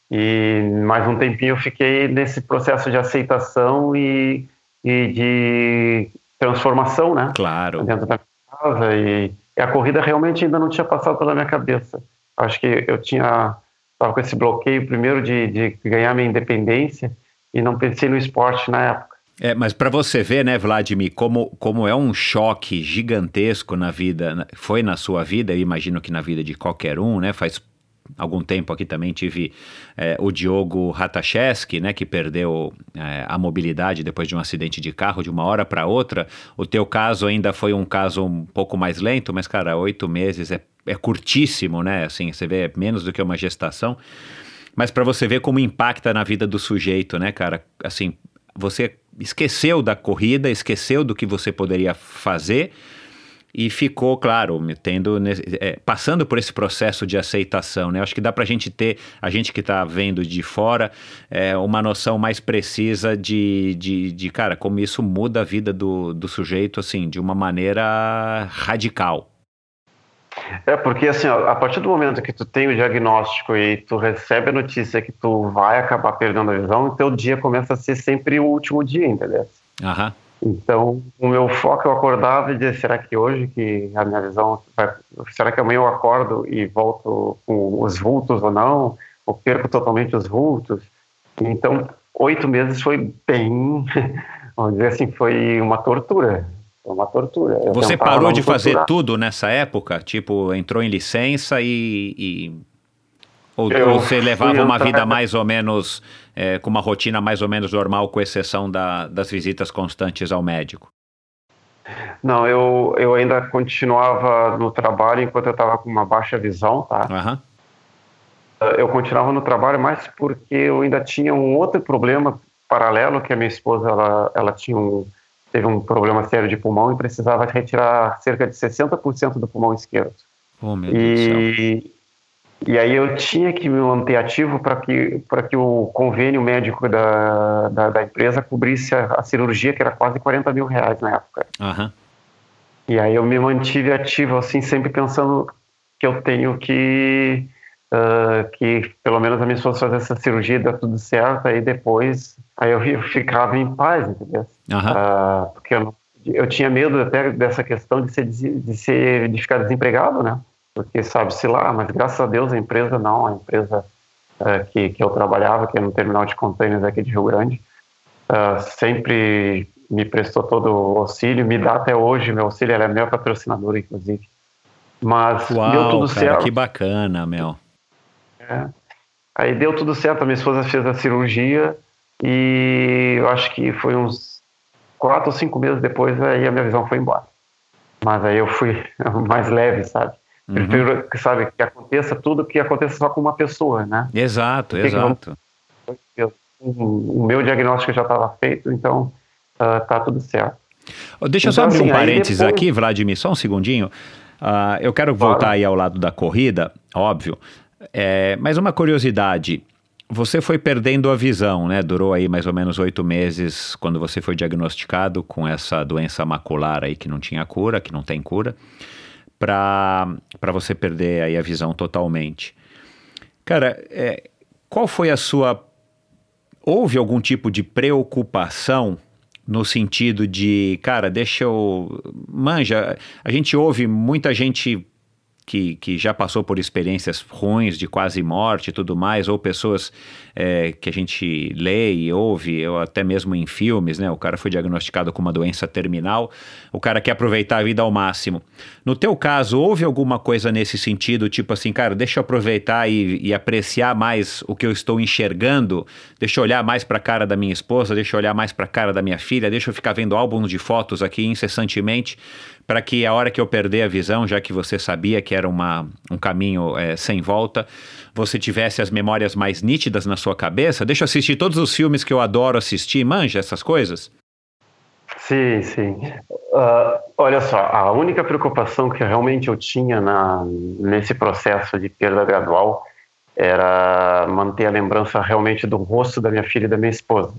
A: E mais um tempinho eu fiquei nesse processo de aceitação e, e de transformação, né?
B: Claro.
A: Dentro da casa e e a corrida realmente ainda não tinha passado pela minha cabeça. Acho que eu tinha estava com esse bloqueio primeiro de, de ganhar minha independência e não pensei no esporte na época.
B: É, mas para você ver, né, Vladimir, como, como é um choque gigantesco na vida, foi na sua vida, eu imagino que na vida de qualquer um, né, faz algum tempo aqui também tive é, o Diogo Ratacheski, né, que perdeu é, a mobilidade depois de um acidente de carro de uma hora para outra. O teu caso ainda foi um caso um pouco mais lento, mas, cara, oito meses é, é curtíssimo, né? Assim, você vê, é menos do que uma gestação. Mas para você ver como impacta na vida do sujeito, né, cara? Assim, você esqueceu da corrida, esqueceu do que você poderia fazer e ficou, claro, tendo, é, passando por esse processo de aceitação, né? Acho que dá para a gente ter, a gente que está vendo de fora, é, uma noção mais precisa de, de, de, cara, como isso muda a vida do, do sujeito, assim, de uma maneira radical.
A: É, porque assim, ó, a partir do momento que tu tem o diagnóstico e tu recebe a notícia que tu vai acabar perdendo a visão, teu dia começa a ser sempre o último dia, entendeu?
B: Aham.
A: Então, o meu foco eu acordava e dizia, será que hoje que a minha visão vai, será que amanhã eu acordo e volto com os vultos ou não? Ou perco totalmente os vultos? Então, oito meses foi bem, [LAUGHS] vamos dizer assim, foi uma tortura. Foi uma tortura. Eu
B: Você parou de fazer tudo nessa época? Tipo, entrou em licença e, e ou, ou você levava uma vida mais ou menos, é, com uma rotina mais ou menos normal, com exceção da, das visitas constantes ao médico?
A: Não, eu, eu ainda continuava no trabalho enquanto eu estava com uma baixa visão, tá?
B: Uhum.
A: Eu continuava no trabalho mais porque eu ainda tinha um outro problema paralelo, que a minha esposa, ela, ela tinha um, teve um problema sério de pulmão e precisava retirar cerca de 60% do pulmão esquerdo.
B: Oh, meu Deus do céu.
A: E aí eu tinha que me manter ativo para que, que o convênio médico da, da, da empresa cobrisse a, a, cirurgia, que era quase 40 mil reais na época.
B: Uhum.
A: E aí eu me mantive ativo, assim, sempre pensando que eu tenho que, uh, que pelo menos a minha esposa fazer essa cirurgia, dar tudo certo, aí depois, aí eu [LAUGHS] ficava em paz, entendeu?
B: Uhum.
A: Uh, porque eu, eu tinha medo até dessa questão de, ser, de, ser, de ficar desempregado, né? porque sabe-se lá, mas graças a Deus a empresa não, a empresa uh, que, que eu trabalhava, que é no terminal de containers aqui de Rio Grande, uh, sempre me prestou todo o auxílio, me dá até hoje meu auxílio, ela é minha patrocinadora, inclusive. Mas
B: Uau,
A: deu tudo
B: cara,
A: certo.
B: Que bacana, meu.
A: É. Aí deu tudo certo, a minha esposa fez a cirurgia e eu acho que foi uns quatro ou cinco meses depois aí a minha visão foi embora. Mas aí eu fui [LAUGHS] mais leve, sabe? Uhum. Prefiro, sabe, que aconteça tudo que aconteça só com uma pessoa, né?
B: Exato, Porque exato.
A: o meu diagnóstico já estava feito, então uh, tá tudo certo.
B: Deixa eu então, só abrir assim, um parênteses depois... aqui, Vladimir, só um segundinho. Uh, eu quero voltar claro. aí ao lado da corrida, óbvio. É, mas uma curiosidade, você foi perdendo a visão, né? Durou aí mais ou menos oito meses quando você foi diagnosticado com essa doença macular aí que não tinha cura, que não tem cura para você perder aí a visão totalmente. Cara, é, qual foi a sua. Houve algum tipo de preocupação no sentido de, cara, deixa eu. Manja, a gente ouve muita gente que, que já passou por experiências ruins de quase morte e tudo mais, ou pessoas é, que a gente lê e ouve, ou até mesmo em filmes, né? O cara foi diagnosticado com uma doença terminal, o cara quer aproveitar a vida ao máximo. No teu caso, houve alguma coisa nesse sentido, tipo assim, cara, deixa eu aproveitar e, e apreciar mais o que eu estou enxergando, deixa eu olhar mais para a cara da minha esposa, deixa eu olhar mais para a cara da minha filha, deixa eu ficar vendo álbuns de fotos aqui incessantemente, para que a hora que eu perder a visão, já que você sabia que era uma, um caminho é, sem volta, você tivesse as memórias mais nítidas na sua cabeça? Deixa eu assistir todos os filmes que eu adoro assistir, manja essas coisas?
A: Sim, sim. Uh, olha só, a única preocupação que realmente eu tinha na, nesse processo de perda gradual era manter a lembrança realmente do rosto da minha filha e da minha esposa.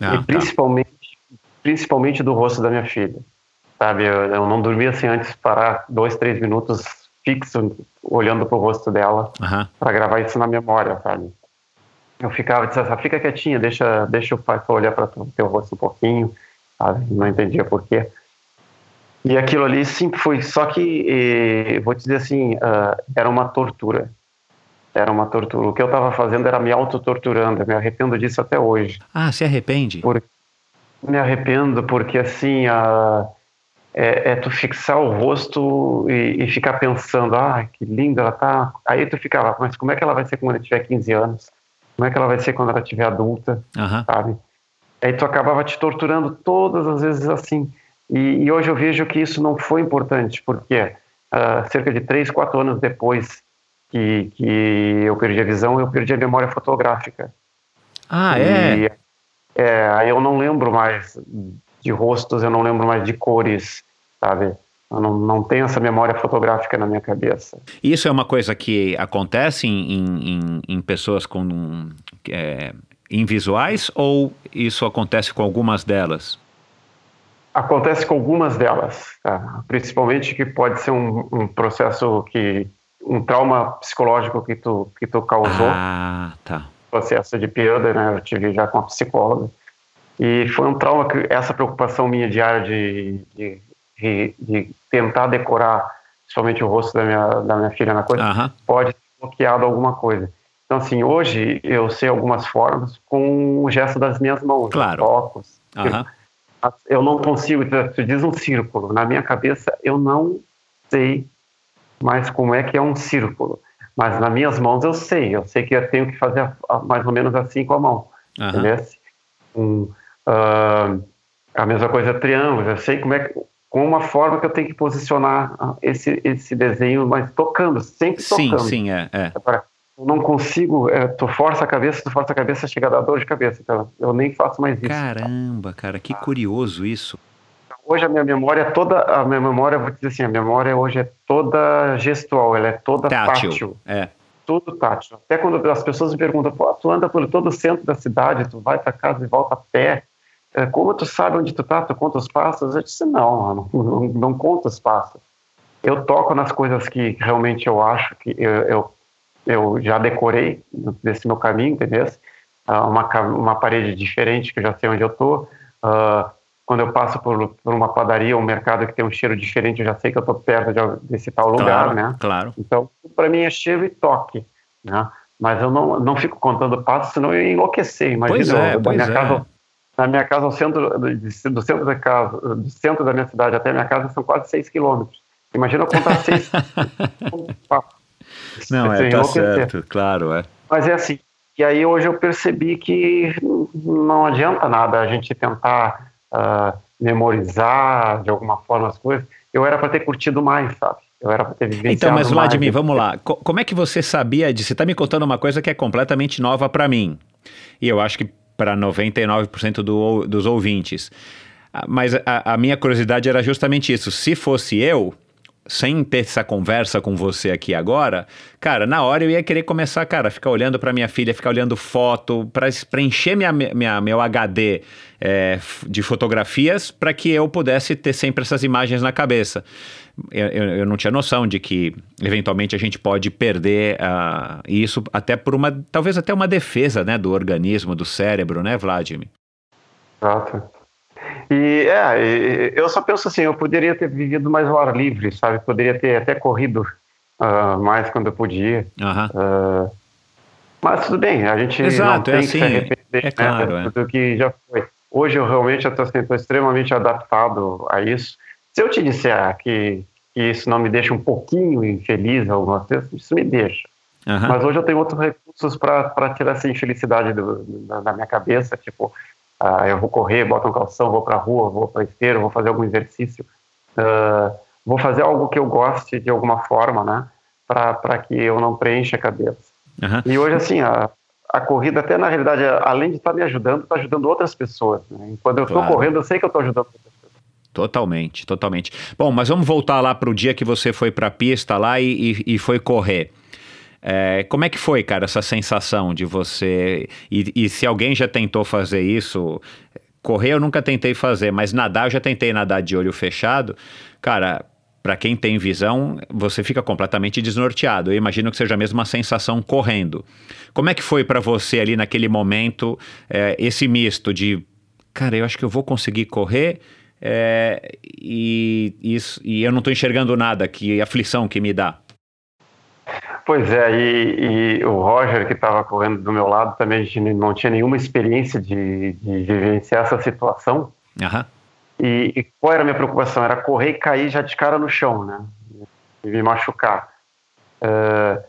A: Ah, e tá. principalmente, principalmente do rosto da minha filha. Sabe, eu, eu não dormia sem antes parar dois, três minutos fixo olhando pro rosto dela
B: uhum.
A: para gravar isso na memória, sabe? Eu ficava, disse, ah, fica quietinha, deixa, deixa o pai olhar para teu rosto um pouquinho, sabe? Não entendia por quê. E aquilo ali sim foi, só que, eh, vou te dizer assim, uh, era uma tortura. Era uma tortura. O que eu estava fazendo era me autotorturando, eu me arrependo disso até hoje.
B: Ah, se arrepende?
A: Por, me arrependo porque, assim, uh, é, é, tu fixar o rosto e, e, ficar pensando, ah, que linda ela tá. Aí tu ficava, mas como é que ela vai ser quando ela tiver 15 anos? Como é que ela vai ser quando ela tiver adulta?
B: Uhum.
A: Sabe? Aí tu acabava te torturando todas as vezes assim. E, e hoje eu vejo que isso não foi importante, porque uh, cerca de 3, 4 anos depois que, que eu perdi a visão, eu perdi a memória fotográfica.
B: Ah, é?
A: E, é, aí eu não lembro mais de rostos, eu não lembro mais de cores, sabe? Eu não, não tenho essa memória fotográfica na minha cabeça.
B: Isso é uma coisa que acontece em, em, em pessoas com é, invisuais ou isso acontece com algumas delas?
A: Acontece com algumas delas, tá? principalmente que pode ser um, um, processo que um trauma psicológico que tu que tu causou.
B: Ah, tá.
A: Processo de perda, né? Eu tive já com a psicóloga e foi um trauma que essa preocupação minha diária de, de, de, de tentar decorar, somente o rosto da minha da minha filha na coisa, pode ter bloqueado alguma coisa. Então, assim, hoje eu sei algumas formas com o gesto das minhas mãos,
B: Claro.
A: tocos.
B: Aham.
A: Eu não consigo, tu diz um círculo, na minha cabeça eu não sei mais como é que é um círculo. Mas nas minhas mãos eu sei, eu sei que eu tenho que fazer mais ou menos assim com a mão, entendeu? Um, ah, a mesma coisa triângulos, eu sei como é que, com uma forma que eu tenho que posicionar ah, esse, esse desenho, mas tocando, sempre
B: Sim,
A: tocando.
B: sim, é. é.
A: Agora, eu não consigo, é, tu força a cabeça, tu força a cabeça, chega a dar dor de cabeça. Então, eu nem faço mais isso.
B: Caramba, cara, que curioso isso.
A: Hoje a minha memória é toda, a minha memória, vou dizer assim, a memória hoje é toda gestual, ela é toda
B: Tátil.
A: tátil,
B: É.
A: tudo tátil. Até quando as pessoas me perguntam, pô, tu anda por todo o centro da cidade, tu vai para casa e volta a pé, como tu sabe onde tu tá, tu conta os passos? Eu disse, não, [LAUGHS] não, não, não conto os passos. Eu toco nas coisas que realmente eu acho que eu, eu, eu já decorei desse meu caminho, entendeu? Ah, uma, uma parede diferente, que eu já sei onde eu tô. Ah, quando eu passo por, por uma padaria, um mercado que tem um cheiro diferente, eu já sei que eu tô perto de- desse tal lugar,
B: claro,
A: né?
B: claro.
A: Então, para mim é cheiro e toque, né? Mas eu não, não fico contando passos, senão eu ia enlouquecer. Imagina,
B: Pois é,
A: eu,
B: pois
A: minha
B: é.
A: casa, na minha casa, ao centro, do, centro da casa, do centro da minha cidade até a minha casa são quase 6 quilômetros. Imagina eu contar seis [LAUGHS] passos.
B: Não,
A: Sem
B: é, tá certo, claro, é.
A: Mas é assim. E aí hoje eu percebi que não adianta nada a gente tentar ah, memorizar de alguma forma as coisas. Eu era para ter curtido mais, sabe? Eu era para ter vivenciado
B: Então, mas
A: mais.
B: Vladimir, vamos lá. Co- como é que você sabia disso? Você está me contando uma coisa que é completamente nova para mim. E eu acho que para 99% do, dos ouvintes. Ah, Mas a, a minha curiosidade era justamente isso. Se fosse eu, sem ter essa conversa com você aqui agora, cara, na hora eu ia querer começar, cara, ficar olhando para minha filha, ficar olhando foto, para preencher minha, minha, meu HD é, f- de fotografias para que eu pudesse ter sempre essas imagens na cabeça. Eu, eu, não tinha noção de que eventualmente a gente pode perder ah, isso até por uma, talvez até uma defesa, né, do organismo, do cérebro, né, Vladimir?
A: Exato. E é, eu só penso assim, eu poderia ter vivido mais ao ar livre, sabe? Poderia ter até corrido ah, mais quando eu podia.
B: Aham.
A: Ah, mas tudo bem, a gente
B: Exato,
A: não
B: é
A: tem que
B: assim,
A: se arrepender
B: é
A: né,
B: claro, é.
A: do que já foi. Hoje eu realmente estou extremamente adaptado a isso. Se eu te disser que, que isso não me deixa um pouquinho infeliz algumas vezes, isso me deixa.
B: aham.
A: Mas hoje eu tenho outros recursos para tirar essa infelicidade do- da, da minha cabeça, tipo, ah, eu vou correr, boto um calção, vou para a rua, vou para esteira, vou fazer algum exercício, ah, vou fazer algo que eu goste de alguma forma, né, para que eu não preencha a cabeça.
B: aham.
A: E hoje, assim, a, a corrida, até na realidade, além de estar me ajudando, está ajudando outras pessoas. Né? Quando eu estou
B: Claro.
A: correndo, eu sei que eu estou ajudando outras.
B: Totalmente, totalmente. Bom, mas vamos voltar lá para o dia que você foi para a pista lá e, e- e foi correr. É, como é que foi, cara, essa sensação de você. E, e se alguém já tentou fazer isso, correr eu nunca tentei fazer, mas nadar eu já tentei nadar de olho fechado. Cara, para quem tem visão, você fica completamente desnorteado. Eu imagino que seja a mesma sensação correndo. Como é que foi para você ali naquele momento, é, esse misto de, cara, eu acho que eu vou conseguir correr é, e, isso, e eu não estou enxergando nada, que aflição que me dá.
A: Pois é, e, e o Roger, que estava correndo do meu lado, também a gente não tinha nenhuma experiência de, de vivenciar essa situação.
B: Aham.
A: E, e qual era a minha preocupação? Era correr e cair já de cara no chão, né? E me machucar. Eh,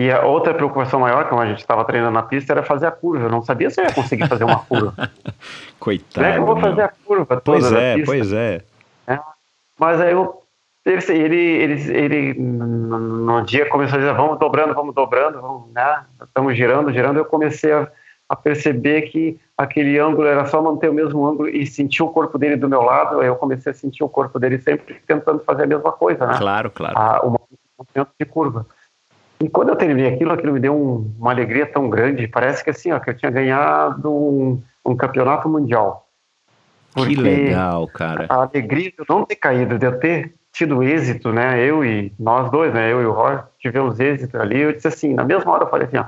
A: e a outra preocupação maior, como a gente estava treinando na pista, era fazer a curva. Eu não sabia se eu ia conseguir fazer uma curva. [LAUGHS]
B: Coitado.
A: É que eu vou
B: meu.
A: fazer a curva toda
B: Pois é,
A: pista?
B: pois é.
A: Mas aí eu, ele, ele, ele, no dia começou a dizer, vamos dobrando, vamos dobrando, vamos, né? Estamos girando, girando. Eu comecei a, a perceber que aquele ângulo era só manter o mesmo ângulo e sentir o corpo dele do meu lado. Aí eu comecei a sentir o corpo dele sempre tentando fazer a mesma coisa, né?
B: Claro, claro.
A: A, o movimento de curva. E quando eu terminei aquilo, aquilo me deu um, uma alegria tão grande. Parece que assim, ó, que eu tinha ganhado um, um campeonato mundial.
B: que legal, cara.
A: A alegria de eu não ter caído, de eu ter tido êxito, né? Eu e nós dois, né? Eu e o Roy tivemos êxito ali. Eu disse assim, na mesma hora eu falei assim, ó,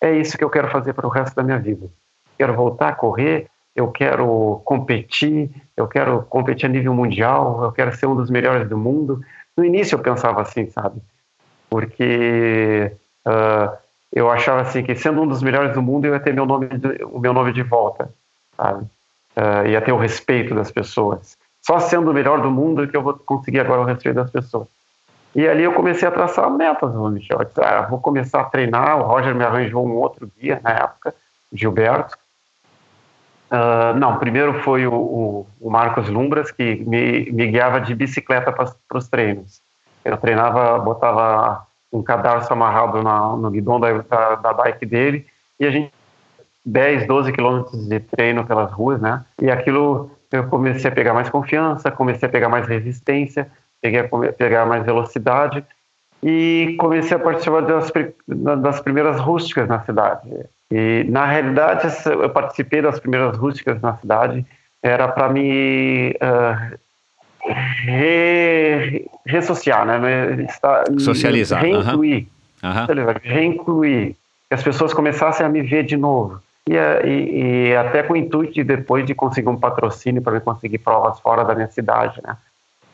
A: é isso que eu quero fazer para o resto da minha vida. Quero voltar a correr, eu quero competir, eu quero competir a nível mundial, eu quero ser um dos melhores do mundo. No início eu pensava assim, sabe? Porque uh, eu achava assim que sendo um dos melhores do mundo eu ia ter meu nome o meu nome de volta, sabe? Uh, ia ter o respeito das pessoas. Só sendo o melhor do mundo que eu vou conseguir agora o respeito das pessoas. E ali eu comecei a traçar metas, Michel. Eu disse, ah, vou começar a treinar. O Roger me arranjou um outro guia na época, Gilberto. Uh, não, primeiro foi o, o, o, Marcos Lumbras, que me, me guiava de bicicleta para os treinos. Eu treinava, botava um cadarço amarrado na, no guidão da, da, da bike dele e a gente 10, 12 quilômetros de treino pelas ruas, né? E aquilo eu comecei a pegar mais confiança, comecei a pegar mais resistência, peguei a pegar mais velocidade e comecei a participar das, das primeiras rústicas na cidade. E, na realidade, eu participei das primeiras rústicas na cidade, era para me uh, re, ressociar, né? Estar,
B: Socializar.
A: Reincluir. Uhum. Reincluir. Que as pessoas começassem a me ver de novo. E, e, e até com o intuito de depois de conseguir um patrocínio para me conseguir provas fora da minha cidade, né?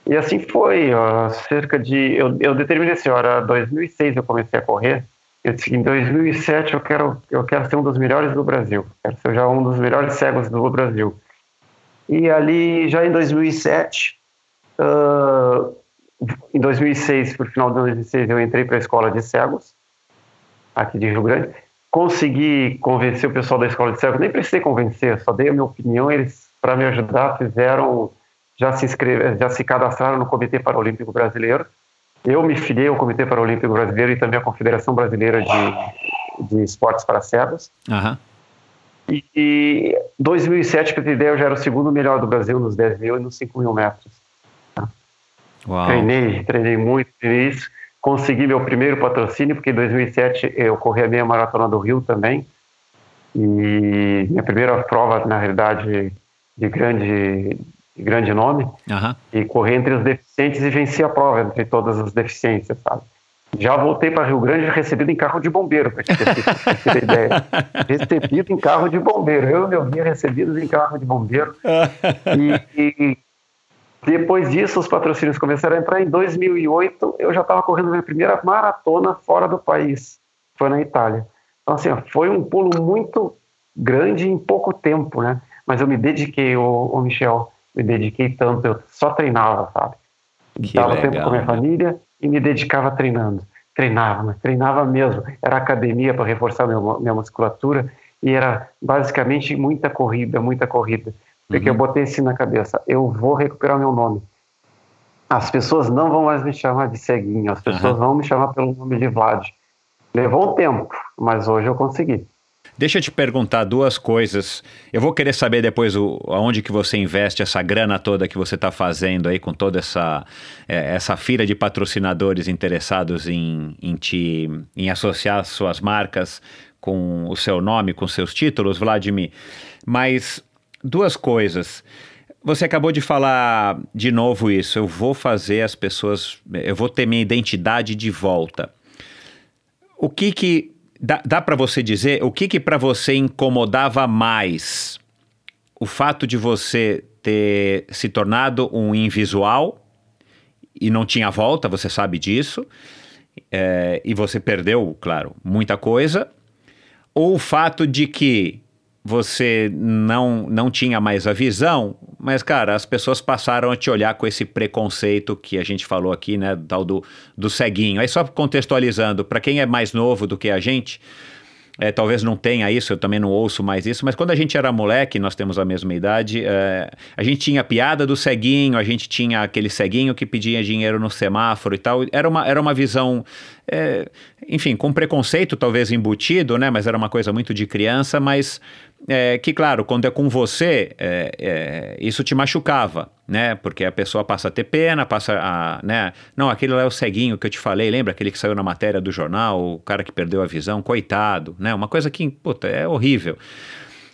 A: E assim foi, ó, cerca de. Eu, eu determinei assim, hora 2006 eu comecei a correr. Eu disse, em 2007 eu quero, eu quero ser um dos melhores do Brasil. Quero ser já um dos melhores cegos do Brasil. E ali, já em 2007, uh, em 2006, para o final de 2006, eu entrei para a escola de cegos, aqui de Rio Grande. Consegui convencer o pessoal da escola de cegos, nem precisei convencer, só dei a minha opinião. Eles, para me ajudar, fizeram já se inscreveram, já se cadastraram no Comitê Paralímpico Brasileiro. Eu me filiei ao Comitê Paralímpico Brasileiro e também à Confederação Brasileira de, de Esportes para Cegos.
B: Uhum.
A: E, e 2007, para ter ideia, eu já era o segundo melhor do Brasil nos 10 mil e nos 5 mil metros.
B: Uau.
A: Treinei, treinei muito nisso. Consegui meu primeiro patrocínio, porque em 2007 eu corri a meia maratona do Rio também. E minha primeira prova, na realidade, de grande de grande nome,
B: uhum.
A: e correr entre os deficientes e vencer a prova entre todas as deficiências, sabe? Já voltei para Rio Grande recebido em carro de bombeiro, para te ter [LAUGHS] ideia. Recebido em carro de bombeiro. Eu e meu guia recebidos em carro de bombeiro. E, [LAUGHS] e, depois disso, os patrocínios começaram a entrar. Em 2008, eu já estava correndo minha primeira maratona fora do país. Foi na Itália. Então, assim, foi um pulo muito grande em pouco tempo, né? Mas eu me dediquei, o Michel, me dediquei tanto, eu só treinava, sabe? Dava tempo com a minha
B: né?
A: família e me dedicava treinando. Treinava, mas treinava mesmo. Era academia para reforçar meu, minha musculatura e era basicamente muita corrida, muita corrida. Porque
B: Uhum.
A: eu botei assim na cabeça, eu vou recuperar meu nome. As pessoas não vão mais me chamar de ceguinho, as pessoas vão me chamar pelo nome de Vlad. Levou um tempo, mas hoje eu consegui.
B: Deixa eu te perguntar duas coisas. Eu vou querer saber depois o, aonde que você investe essa grana toda que você está fazendo aí com toda essa, é, essa fila de patrocinadores interessados em, em te em associar suas marcas com o seu nome, com seus títulos, Vladimir. Mas duas coisas. Você acabou de falar de novo isso. Eu vou fazer as pessoas, eu vou ter minha identidade de volta. O que que dá, dá para você dizer o que que para você incomodava mais? O fato de você ter se tornado um invisual e não tinha volta, você sabe disso, é, e você perdeu, claro, muita coisa, ou o fato de que você não, não tinha mais a visão, mas, cara, as pessoas passaram a te olhar com esse preconceito que a gente falou aqui, né, tal do, do ceguinho. Aí só contextualizando, para quem é mais novo do que a gente, é, talvez não tenha isso, eu também não ouço mais isso, mas quando a gente era moleque, nós temos a mesma idade, é, a gente tinha a piada do ceguinho, a gente tinha aquele ceguinho que pedia dinheiro no semáforo e tal. Era uma, era uma visão, é, enfim, com preconceito talvez embutido, né? Mas era uma coisa muito de criança, mas é, que, claro, quando é com você, é, é, isso te machucava, né? Porque a pessoa passa a ter pena, passa a. Né? Não, aquele lá é o ceguinho que eu te falei, lembra? Aquele que saiu na matéria do jornal, o cara que perdeu a visão, coitado, né? Uma coisa que, puta, é horrível.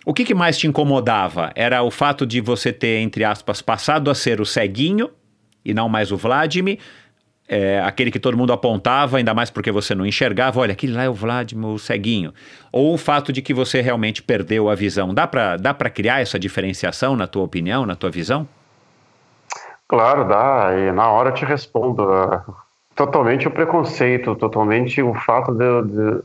B: O que, que mais te incomodava? Era o fato de você ter, entre aspas, passado a ser o ceguinho e não mais o Vladimir, é, aquele que todo mundo apontava, ainda mais porque você não enxergava, olha, aquele lá é o Vladimir, o ceguinho. Ou o fato de que você realmente perdeu a visão. Dá para dá criar essa diferenciação, na tua opinião, na tua visão?
A: Claro, dá. E na hora eu te respondo. Uh, totalmente o preconceito, totalmente o fato de, eu, de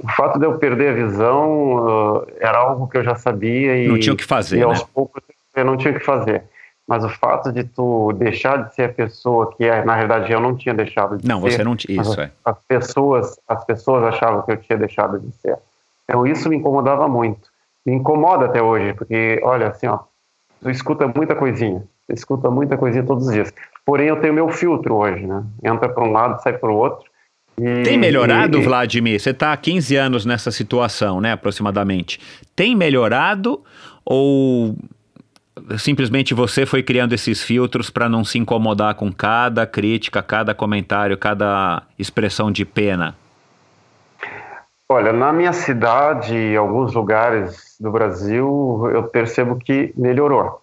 A: o fato de eu perder a visão uh, era algo que eu já sabia e
B: não tinha o que fazer,
A: e aos
B: né?
A: poucos eu não tinha o que fazer mas o fato de tu deixar de ser a pessoa que é, na verdade eu não tinha deixado de
B: não,
A: ser.
B: Não, você não tinha, isso
A: as,
B: é.
A: As pessoas, as pessoas achavam que eu tinha deixado de ser. Então isso me incomodava muito. Me incomoda até hoje, porque olha assim, ó, tu escuta muita coisinha, escuta muita coisinha todos os dias. Porém eu tenho meu filtro hoje, né? Entra para um lado, sai para o outro.
B: E, Tem melhorado, e, Vladimir? Você está há 15 anos nessa situação, né, aproximadamente. Tem melhorado ou simplesmente você foi criando esses filtros para não se incomodar com cada crítica, cada comentário, cada expressão de pena?
A: Olha, na minha cidade e alguns lugares do Brasil, eu percebo que melhorou.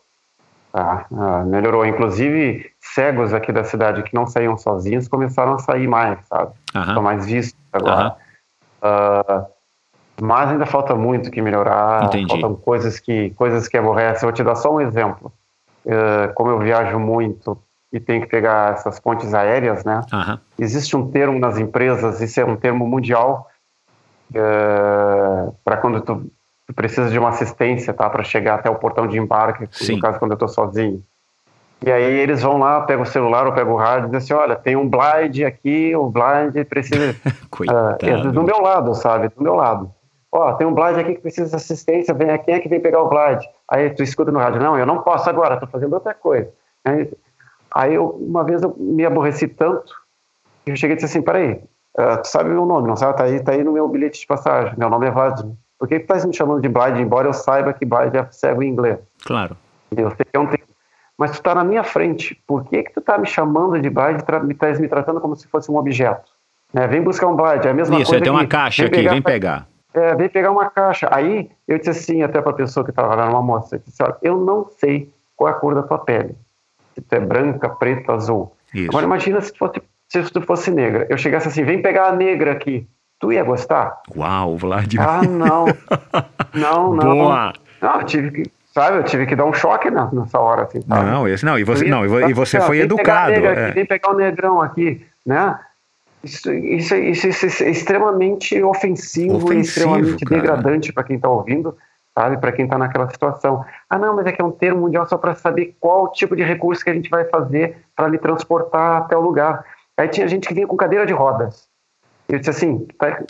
A: Tá? Ah, melhorou. Inclusive, cegos aqui da cidade que não saíam sozinhos começaram a sair mais, sabe? Estão mais vistos agora. Uh, mas ainda falta muito que melhorar.
B: Entendi.
A: Faltam coisas que, coisas que aborrecem. Eu vou te dar só um exemplo. Uh, como eu viajo muito e tenho que pegar essas pontes aéreas, né?
B: Uhum.
A: Existe um termo nas empresas, isso é um termo mundial, uh, para quando tu, precisa de uma assistência, tá? Para chegar até o portão de embarque,
B: Sim.
A: no caso quando eu estou sozinho. E aí eles vão lá, pegam o celular ou pegam o rádio e dizem assim, olha, tem um blind aqui, o blind precisa... [LAUGHS]
B: Coitado. Uh,
A: do meu lado, sabe? Do meu lado ó, oh, tem um blind aqui que precisa de assistência, vem aqui, quem é que vem pegar o blind? Aí tu escuta no rádio, não, eu não posso agora, estou fazendo outra coisa. Aí, aí eu, uma vez eu me aborreci tanto, que eu cheguei e disse assim, peraí, uh, tu sabe meu nome, não sabe? Tá aí, tá aí no meu bilhete de passagem, meu nome é Vladimir. Por que tu tá me chamando de blind, embora eu saiba que blind é cego em inglês?
B: Claro.
A: Eu sei que é um tempo. Mas tu tá na minha frente, por que que tu tá me chamando de blind, me, tá me tratando como se fosse um objeto? É, vem buscar um blind, é a mesma
B: Isso,
A: coisa
B: tem uma caixa aqui, vem pegar
A: é, vem pegar uma caixa. Aí eu disse assim, até para a pessoa que estava lá numa amostra, eu disse, olha, eu não sei qual é a cor da tua pele. Se tu é branca, preta, azul.
B: Isso.
A: Agora imagina se tu, fosse, se tu fosse negra. Eu chegasse assim, vem pegar a negra aqui. Tu ia gostar?
B: Uau, Vladimir.
A: Ah, não. [LAUGHS] Não, não.
B: Boa.
A: Não, eu tive que, sabe, eu tive que dar um choque nessa hora, assim, sabe?
B: Não, esse, não, e você, não, e você
A: assim,
B: foi educado.
A: Pegar
B: é.
A: aqui, vem pegar o negrão aqui, né? Isso, isso, isso, isso, é extremamente ofensivo,
B: ofensivo
A: extremamente
B: cara.
A: degradante para quem está ouvindo, sabe? Para quem está naquela situação. Ah, não, mas é que é um termo mundial só para saber qual tipo de recurso que a gente vai fazer para me transportar até o lugar. Aí tinha gente que vinha com cadeira de rodas. Eu disse assim, tá...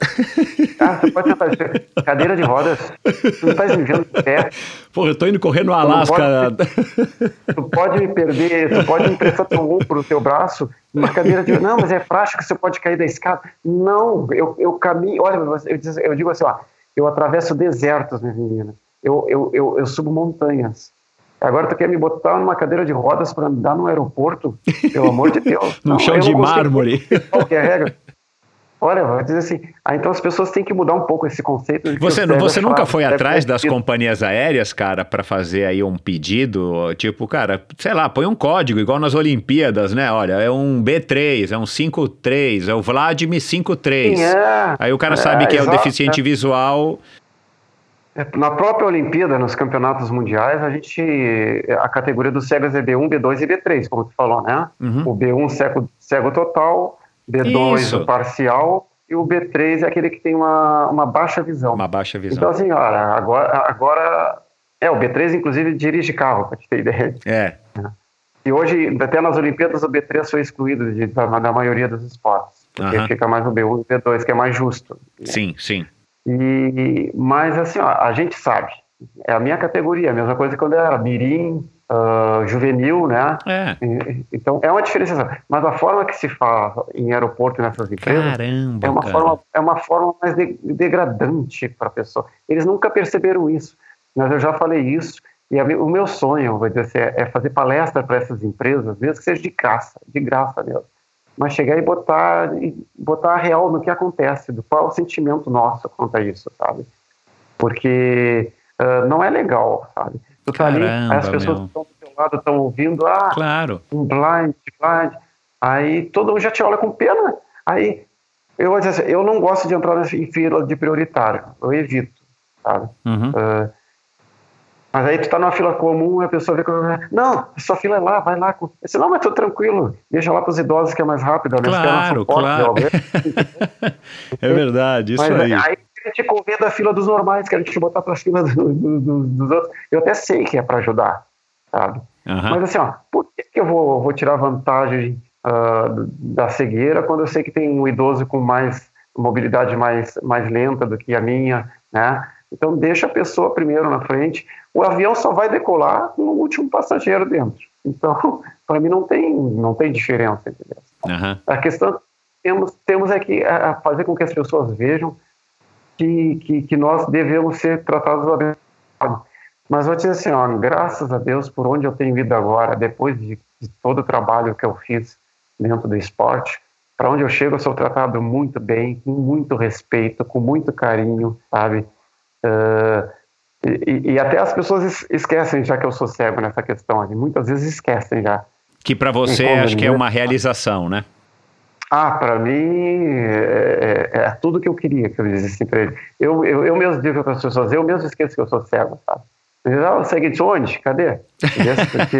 A: ah, você pode tentar cadeira de rodas, tu não estás me vendo de pé.
B: Pô, eu tô indo correr no Alasca.
A: Tu, tu pode me perder, tu pode me emprestar teu ombro, teu braço, uma cadeira de... Não, mas é prático, você pode cair da escada. Não, eu, eu caminho... Olha, eu, eu digo assim, ó, eu atravesso desertos, minha menina. Eu, eu, eu, eu subo montanhas. Agora tu quer me botar numa cadeira de rodas para andar no aeroporto? Pelo amor de Deus. [LAUGHS]
B: no
A: não,
B: chão de mármore.
A: Qual que é regra? Olha, vou dizer assim, ah, então as pessoas têm que mudar um pouco esse conceito. De
B: você você nunca foi atrás das companhias aéreas, cara, para fazer aí um pedido? Tipo, cara, sei lá, põe um código, igual nas Olimpíadas, né? Olha, é um B3, é um 53, é o Vladimir 53.
A: Sim, é,
B: aí o cara sabe
A: é,
B: que é
A: exato,
B: o deficiente visual.
A: É, Na própria Olimpíada, nos campeonatos mundiais, a gente. A categoria dos cegos é B1, B2 e B3, como tu falou, né?
B: Uhum.
A: O B1 cego, cego total, B2
B: Isso.
A: o parcial e o B3 é aquele que tem uma, uma baixa visão.
B: Uma baixa visão.
A: Então, assim, olha, agora, agora. É, o B3, inclusive, dirige carro, para te ter ideia.
B: É.
A: E hoje, até nas Olimpíadas, o B3 foi excluído de, da, da maioria dos esportes. Porque
B: Aham.
A: fica mais o B1 e o B2, que é mais justo.
B: Sim, sim.
A: E, mas assim, ó, a gente sabe, é a minha categoria, a mesma coisa quando eu era mirim, uh, juvenil, né?
B: É.
A: Então é uma diferenciação. Mas a forma que se faz em aeroporto nessas empresas
B: Caramba,
A: é uma
B: cara.
A: forma é uma forma mais de- degradante para a pessoa. Eles nunca perceberam isso. Mas eu já falei isso e a o meu sonho, vou dizer assim, é é fazer palestra para essas empresas, mesmo que seja de graça, de graça mesmo. Mas chegar e botar e botar a real no que acontece, do qual é o sentimento nosso quanto a isso, sabe? Porque ah, não é legal, sabe? Tu tá ali,
B: Caramba,
A: aí as pessoas
B: meu.
A: que estão do teu lado estão ouvindo, ah,
B: Claro.
A: um blind, blind. Aí todo mundo já te olha com pena. Aí eu vou dizer assim, eu não gosto de entrar em fila de prioritário, eu evito, sabe?
B: Uhum.
A: Ah, mas aí tu tá numa fila comum a pessoa vê que eu- não, sua fila é lá, vai lá. com-" Eu disse, não, mas tô tranquilo, deixa lá para os idosos que é mais rápido,
B: Claro,
A: suporte,
B: claro. [LAUGHS] É verdade, isso
A: Mas
B: aí.
A: aí ele te convida a fila dos normais, querem te botar para a fila do- do- do- dos outros. Eu até sei que é para ajudar, sabe?
B: Aham.
A: Mas assim, ó, por que, que eu vou, vou tirar vantagem do- da cegueira quando eu sei que tem um idoso com mais mobilidade mais, mais lenta do que a minha, né? Então deixa a pessoa primeiro na frente. O avião só vai decolar com o último passageiro dentro. Então, [LAUGHS] para mim não tem não tem diferença, entendeu?
B: Aham.
A: A questão que temos temos é que a, a fazer com que as pessoas vejam que, que, que nós devemos ser tratados abençoados. Mas vou dizer assim, ó, graças a Deus por onde eu tenho ido agora, depois de, de todo o trabalho que eu fiz dentro do esporte, para onde eu chego eu sou tratado muito bem, com muito respeito, com muito carinho, sabe? Ah, e, e- até as pessoas es- esquecem já que eu sou cego nessa questão, ali. muitas vezes esquecem já.
B: Que pra você acho que é uma realização, né?
A: Ah, para mim é, é- é tudo que eu queria que eu dissesse para ele. Eu, eu, eu mesmo digo para as pessoas, eu mesmo esqueço que eu sou cego, sabe? Ah, segue de onde? Cadê? Porque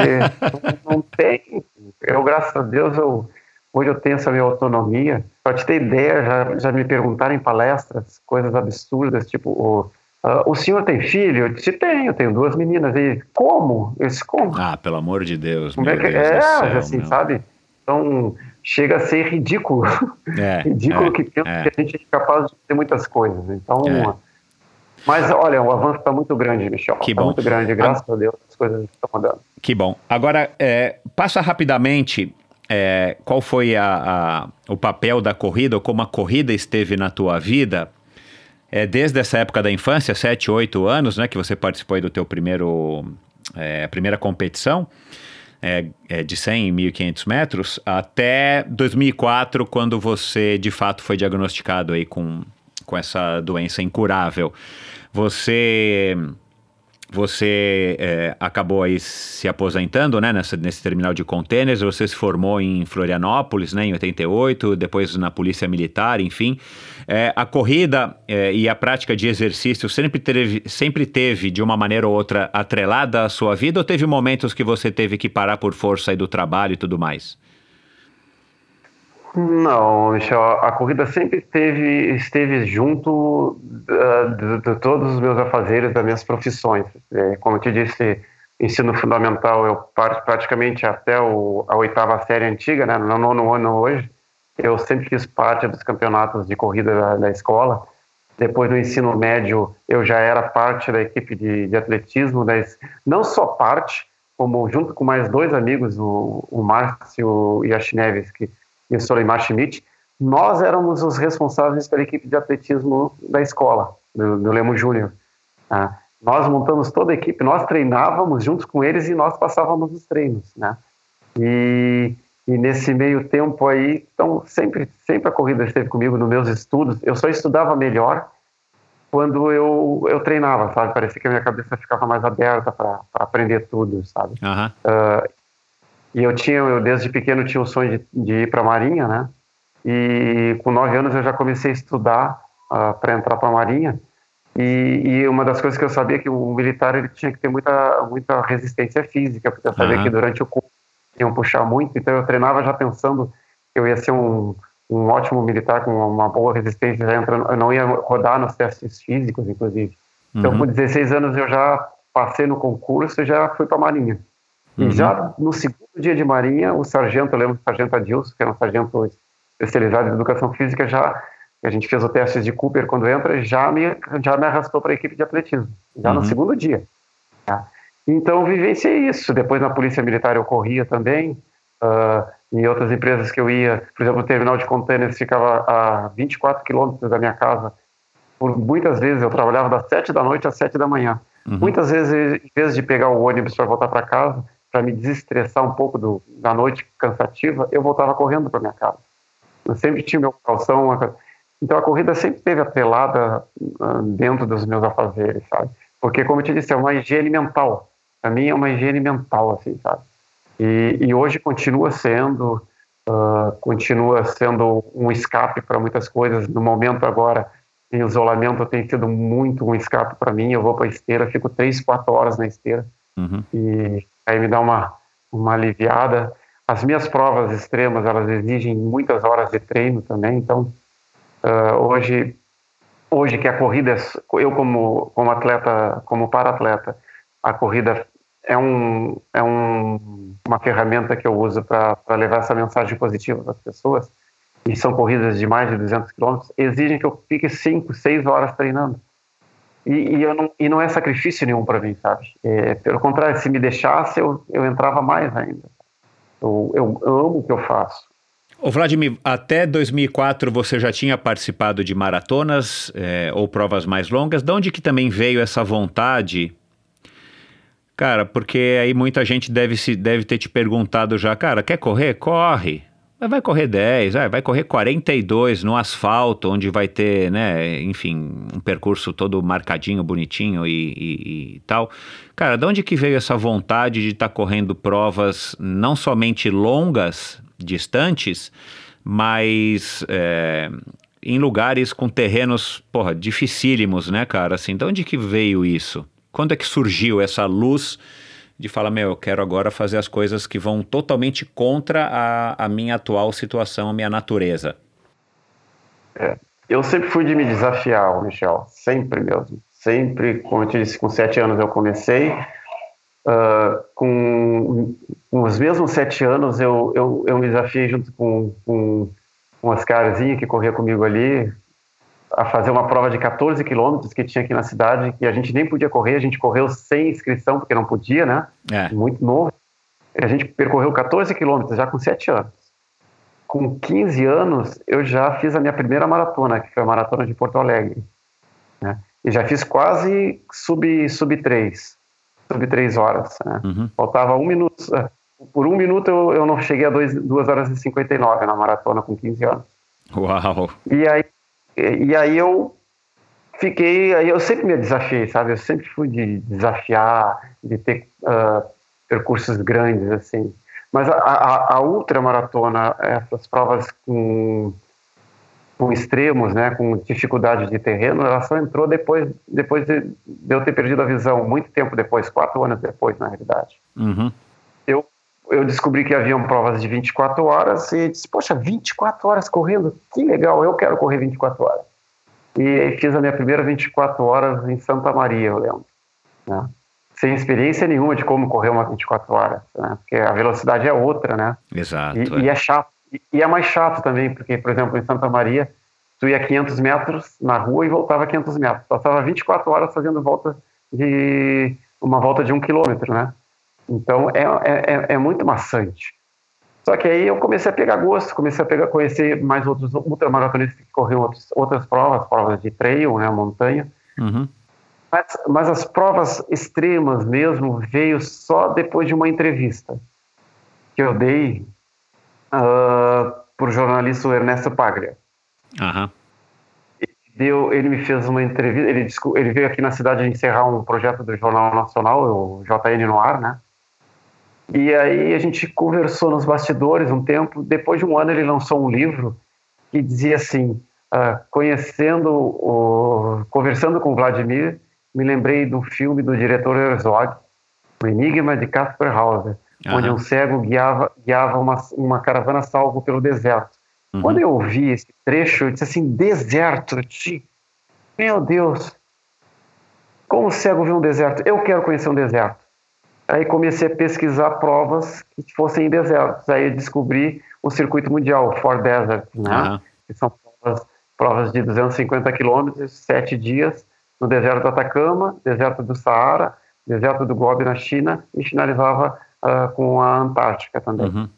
A: não, [LAUGHS] não tem. Eu, graças a Deus, eu, hoje eu tenho essa minha autonomia. Para te ter ideia, já, já me perguntaram em palestras coisas absurdas, tipo, o, ah, o senhor tem filho? Eu disse, tenho, tenho duas meninas. E como? Eu disse, como?
B: Ah, pelo amor de Deus.
A: Como
B: meu
A: é que
B: Deus
A: é?
B: do céu,
A: assim,
B: meu.
A: sabe? Então, chega a ser ridículo.
B: É, [LAUGHS]
A: ridículo
B: é,
A: que pensa
B: é.
A: que a gente é capaz de ter muitas coisas. Então,
B: É.
A: mas olha, o avanço está muito grande, Michel.
B: Que
A: Está
B: bom.
A: muito grande, graças a Deus, as coisas estão mudando.
B: Que bom. Agora, é, passa rapidamente é, qual foi a- a- o papel da corrida, ou como a corrida esteve na tua vida, é, desde essa época da infância, 7, 8 anos, né, que você participou aí do teu primeiro, é, primeira competição, é, é, de 100 e 1.500 metros, até 2004, quando você, de fato, foi diagnosticado aí com, com essa doença incurável. Você... Você é, acabou aí se aposentando, né, nessa, nesse terminal de contêineres, você se formou em Florianópolis, né, em 88, depois na Polícia Militar, enfim. É, a corrida é, e a prática de exercício sempre teve, sempre teve, de uma maneira ou outra, atrelada à sua vida, ou teve momentos que você teve que parar por força aí do trabalho e tudo mais?
A: Não, Michel, a corrida sempre esteve, esteve junto ah, de, de todos os meus afazeres, das minhas profissões. É, como eu te disse, ensino fundamental, eu par- praticamente até o, a oitava série antiga, né, no nono ano hoje, eu sempre fiz parte dos campeonatos de corrida da, da escola. Depois do ensino médio, eu já era parte da equipe de, de atletismo, das, não só parte, como junto com mais dois amigos, o, o Márcio Yashinevski e o Soleimar Schmidt, nós éramos os responsáveis pela equipe de atletismo da escola, do, do Lemo Júnior. tá? nós montamos toda a equipe, nós treinávamos juntos com eles e nós passávamos os treinos, né? E, e nesse meio tempo aí, então sempre, sempre a corrida esteve comigo nos meus estudos. Eu só estudava melhor quando eu, eu treinava, sabe? Parecia que a minha cabeça ficava mais aberta para aprender tudo, sabe?
B: Aham.
A: E eu tinha, eu desde pequeno tinha o sonho de, de ir para a Marinha, né? E com nove anos eu já comecei a estudar para entrar para a Marinha. E, e uma das coisas que eu sabia é que o militar ele tinha que ter muita, muita resistência física, porque eu sabia
B: Aham.
A: que durante o curso iam puxar muito, então eu treinava já pensando que eu ia ser um, um ótimo militar com uma boa resistência, já entrando, eu não ia rodar nos testes físicos, inclusive. Então,
B: Uhum.
A: com 16 anos eu já passei no concurso e já fui para a Marinha.
B: Uhum.
A: E já no segundo dia de Marinha, o sargento, eu lembro do sargento Adilson, que era um sargento especializado em educação física, já a gente fez o teste de Cooper quando entra, já me, já me arrastou para a equipe de atletismo, já uhum. no segundo dia. Tá? Então, vivenciei isso. Depois, na Polícia Militar, eu corria também. Uh, em outras empresas que eu ia, por exemplo, o terminal de contêineres ficava a 24 quilômetros da minha casa. Por muitas vezes eu trabalhava das 7 da noite às 7 da manhã. Uhum. Muitas vezes, em vez de pegar o ônibus para voltar para casa, para me desestressar um pouco do, da noite cansativa, eu voltava correndo para minha casa. Eu sempre tinha meu calção. Então a corrida sempre teve atrelada uh, dentro dos meus afazeres, sabe? Porque, como eu te disse, é uma higiene mental. Para mim é uma higiene mental, assim, sabe? E, e hoje continua sendo, uh, continua sendo um escape para muitas coisas. No momento agora, em isolamento, tem sido muito um escape para mim. Eu vou para a esteira, fico três, quatro horas na esteira. Uhum. E aí me dá uma, uma aliviada. As minhas provas extremas, elas exigem muitas horas de treino também, então uh, hoje, hoje que a corrida, eu como, como atleta, como para-atleta, a corrida é, um, é um, uma ferramenta que eu uso para levar essa mensagem positiva para as pessoas, e são corridas de mais de 200 quilômetros, exigem que eu fique 5, 6 horas treinando. E, e, eu não, e não é sacrifício nenhum para mim, sabe? É, pelo contrário, se me deixasse, eu, eu entrava mais ainda. Eu, eu, amo o que eu faço.
B: Ô Vladimir, até 2004 você já tinha participado de maratonas é, ou provas mais longas. De onde que também veio essa vontade? Cara, porque aí muita gente deve, se, deve ter te perguntado já, cara, quer correr? Corre. Vai correr 10, vai correr 42 no asfalto, onde vai ter, né, enfim, um percurso todo marcadinho, bonitinho e, e, e tal. Cara, de onde que veio essa vontade de estar tá correndo provas não somente longas, distantes, mas é, em lugares com terrenos, porra, dificílimos, né, cara? Assim, de onde que veio isso? Quando é que surgiu essa luz de falar, meu, eu quero agora fazer as coisas que vão totalmente contra a, a minha atual situação, a minha natureza?
A: É, eu sempre fui de me desafiar, Michel, sempre mesmo. Sempre, como eu te disse, com sete anos eu comecei. Uh, com, com, os mesmos sete anos eu, eu, eu me desafiei junto com, com, com Oscarzinho, que corria comigo ali, a fazer uma prova de 14 quilômetros que tinha aqui na cidade, que a gente nem podia correr, a gente correu sem inscrição, porque não podia, né? É. Muito novo. A gente percorreu 14 quilômetros já com 7 anos. Com 15 anos, eu já fiz a minha primeira maratona, que foi a maratona de Porto Alegre. Né? E já fiz quase sub, sub 3, sub 3 horas. Né? Uhum. Faltava um minuto. [LAUGHS] Por um minuto eu, eu não cheguei a 2 horas e 59 na maratona com 15 anos.
B: Uau!
A: E aí e, aí eu fiquei, aí eu sempre me desafiei, sabe? Eu sempre fui de desafiar, de ter uh, percursos grandes, assim. Mas a, a, a ultramaratona, essas provas com, com extremos, né, com dificuldade de terreno, ela só entrou depois, depois de, de eu ter perdido a visão, muito tempo depois, quatro anos depois, na realidade. Uhum. Eu, descobri que haviam provas de 24 horas e disse, poxa, 24 horas correndo? Que legal, eu quero correr 24 horas. E fiz a minha primeira 24 horas em Santa Maria, eu lembro. Né? Sem experiência nenhuma de como correr uma 24 horas, né? porque a velocidade é outra, né?
B: Exato.
A: E é, e é chato. E, e é mais chato também, porque, por exemplo, em Santa Maria, tu ia 500 metros na rua e voltava 500 metros. Passava 24 horas fazendo volta de uma volta de um quilômetro, né? Então é, é, é, é muito maçante. Só que aí eu comecei a pegar gosto, comecei a pegar, conhecer mais outros ultramaratonistas que corriam outros, outras provas, provas de trail, né, montanha. Uhum. Mas, mas, as provas extremas mesmo veio só depois de uma entrevista que eu dei uh, para o jornalista Ernesto Paglia. Uhum. Deu, ele me fez uma entrevista, ele, ele veio aqui na cidade encerrar um projeto do Jornal Nacional, o JN no ar, né? E aí a gente conversou nos bastidores um tempo. Depois de um ano ele lançou um livro que dizia assim, uh, conhecendo, o, conversando com Vladimir, me lembrei do filme do diretor Herzog, O Enigma de Caspar Hauser, uhum. onde um cego guiava, guiava uma, uma caravana salvo pelo deserto. Uhum. Quando eu ouvi esse trecho, eu disse assim, deserto, meu Deus, como o cego vê um deserto? Eu quero conhecer um deserto. Aí comecei a pesquisar provas que fossem em desertos. Aí descobri o circuito mundial, o Ford Desert, né? Uhum. Que são provas provas de 250 quilômetros, sete dias, no deserto do Atacama, deserto do Saara, deserto do Gobi na China e finalizava uh, com a Antártica também. Uhum.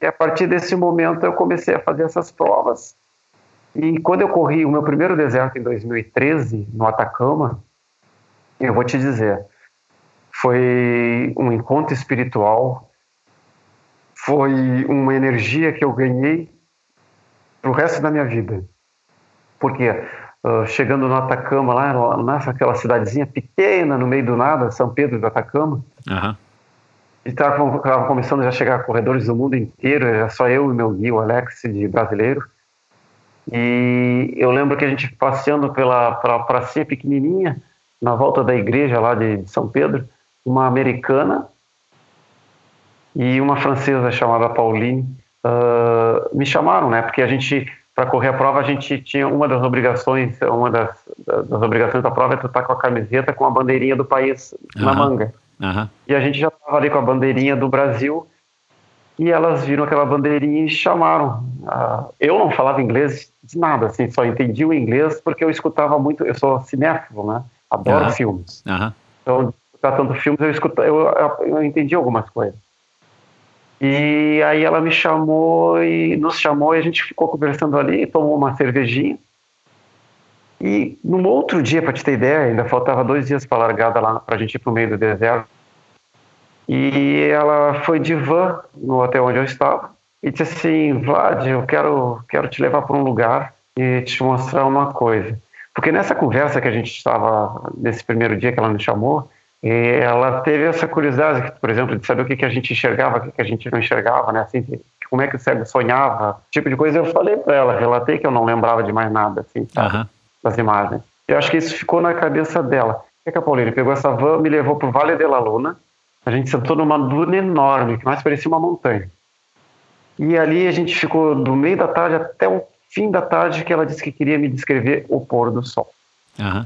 A: E a partir desse momento eu comecei a fazer essas provas. E quando eu corri o meu primeiro deserto em 2013, no Atacama, eu vou te dizer, foi um encontro espiritual, foi uma energia que eu ganhei para o resto da minha vida. Porque uh, chegando no Atacama, lá nessa aquela cidadezinha pequena, no meio do nada, São Pedro do Atacama, uhum. e estava começando já a chegar corredores do mundo inteiro, era só eu e meu guia, o Alex, de brasileiro. E eu lembro que a gente passeando pela praça pequenininha, na volta da igreja lá de São Pedro, uma americana e uma francesa chamada Pauline uh, me chamaram, né? Porque a gente para correr a prova a gente tinha uma das obrigações, uma das, das obrigações da prova é tu estar tá com a camiseta com a bandeirinha do país uhum. na manga. Uhum. E a gente já estava ali com a bandeirinha do Brasil e elas viram aquela bandeirinha e chamaram. Uh, eu não falava inglês de nada, assim, só entendi o inglês porque eu escutava muito. Eu sou cinéfilo, né? Adoro uhum. filmes. Então, tratando filmes, eu, escuto, eu, eu entendi algumas coisas. E aí ela me chamou e nos chamou e a gente ficou conversando ali, tomou uma cervejinha. E num outro dia, para te ter ideia, ainda faltava dois dias para largada lá para a gente ir para o meio do deserto. E ela foi de van no hotel onde eu estava e disse assim: Vlad, eu quero, quero te levar para um lugar e te mostrar uma coisa. Porque nessa conversa que a gente estava, nesse primeiro dia que ela me chamou, ela teve essa curiosidade, por exemplo, de saber o que, que a gente enxergava, o que, que a gente não enxergava, né? Assim, como é que o cego sonhava, tipo de coisa. Eu falei para ela, relatei que eu não lembrava de mais nada, assim, uhum. das imagens. Eu acho que isso ficou na cabeça dela. O que, a Paulina pegou essa van, me levou para o Vale de la Luna. A gente sentou numa duna enorme, que mais parecia uma montanha. E ali a gente ficou do meio da tarde até o fim da tarde que ela disse que queria me descrever o pôr do sol. Uhum.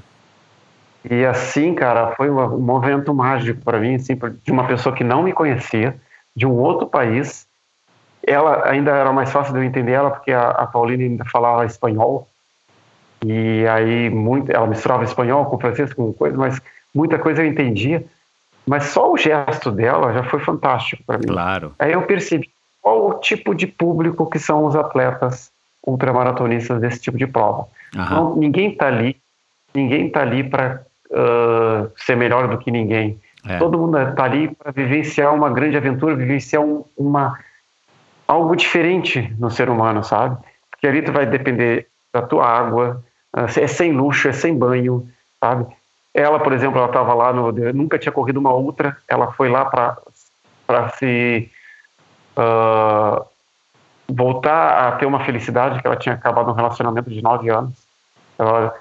A: E assim, cara, foi um momento mágico para mim, assim, de uma pessoa que não me conhecia, de um outro país. Ela ainda era mais fácil de eu entender ela, porque a, a Paulina ainda falava espanhol. E aí, muito, ela misturava espanhol com francês, com coisa, mas muita coisa eu entendia. Mas só o gesto dela já foi fantástico para mim.
B: Claro.
A: Aí eu percebi qual o tipo de público que são os atletas ultramaratonistas desse tipo de prova. Então, ninguém está ali, ninguém está ali para uh, ser melhor do que ninguém. É. Todo mundo está ali para vivenciar uma grande aventura, vivenciar um, uma algo diferente no ser humano, sabe? Porque ali tu vai depender da tua água, uh, é sem luxo, é sem banho, sabe? Ela, por exemplo, ela estava lá no, nunca tinha corrido uma ultra, ela foi lá para para se uh, voltar a ter uma felicidade que ela tinha acabado um relacionamento de nove anos. Ela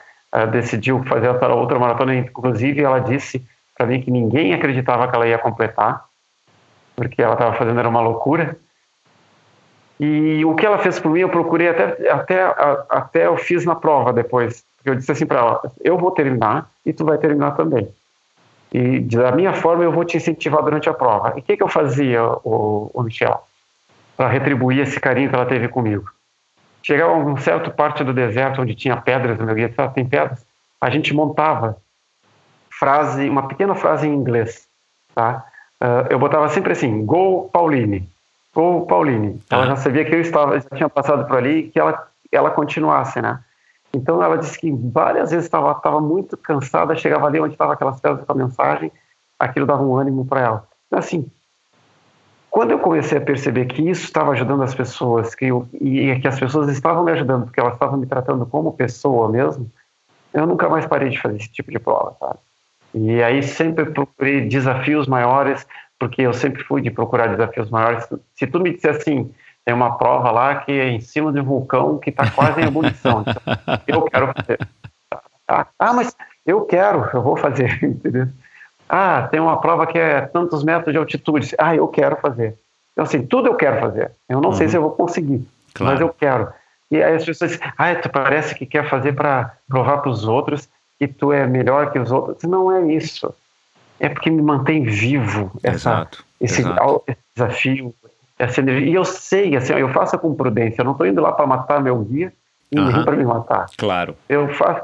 A: decidiu fazer essa outra maratona. Inclusive, ela disse para mim que ninguém acreditava que ela ia completar, porque ela estava fazendo era uma loucura. E o que ela fez por mim, eu procurei até até até eu fiz na prova depois, porque eu disse assim para ela: eu vou terminar e tu vai terminar também. E da minha forma eu vou te incentivar durante a prova. E o que, que eu fazia, o, o Michel, para retribuir esse carinho que ela teve comigo? Chegava a uma certa parte do deserto onde tinha pedras meu guia, sabe, tem pedras, a gente montava frase, uma pequena frase em inglês, tá? Uh, eu botava sempre assim, Go Pauline, Go Pauline. Ela já sabia que eu estava, já tinha passado por ali que ela, ela continuasse, né? Então ela disse que várias vezes estava estava muito cansada, chegava ali onde estava aquelas pedras com a mensagem, aquilo dava um ânimo para ela. Então, assim, quando eu comecei a perceber que isso estava ajudando as pessoas, que eu, e que as pessoas estavam me ajudando, porque elas estavam me tratando como pessoa mesmo, eu nunca mais parei de fazer esse tipo de prova, sabe? E aí sempre procurei desafios maiores, porque eu sempre fui de procurar desafios maiores. Se tu me disser assim, tem uma prova lá que é em cima de um vulcão que está quase em ebulição, então, eu quero fazer. [LAUGHS] Ah, ah, mas eu quero, eu vou fazer, [LAUGHS] entendeu? Ah, tem uma prova que é tantos metros de altitude. Ah, eu quero fazer. Então, assim, tudo eu quero fazer. Eu não uhum. sei se eu vou conseguir, claro. mas eu quero. E aí as pessoas dizem, ah, tu parece que quer fazer para provar para os outros que tu é melhor que os outros. Não é isso. É porque me mantém vivo essa, exato, esse, exato. esse desafio, essa energia. E eu sei, assim, eu faço com prudência. Eu não estou indo lá para matar meu guia ninguém
B: Aham.
A: para me matar.
B: Claro.
A: Eu faço,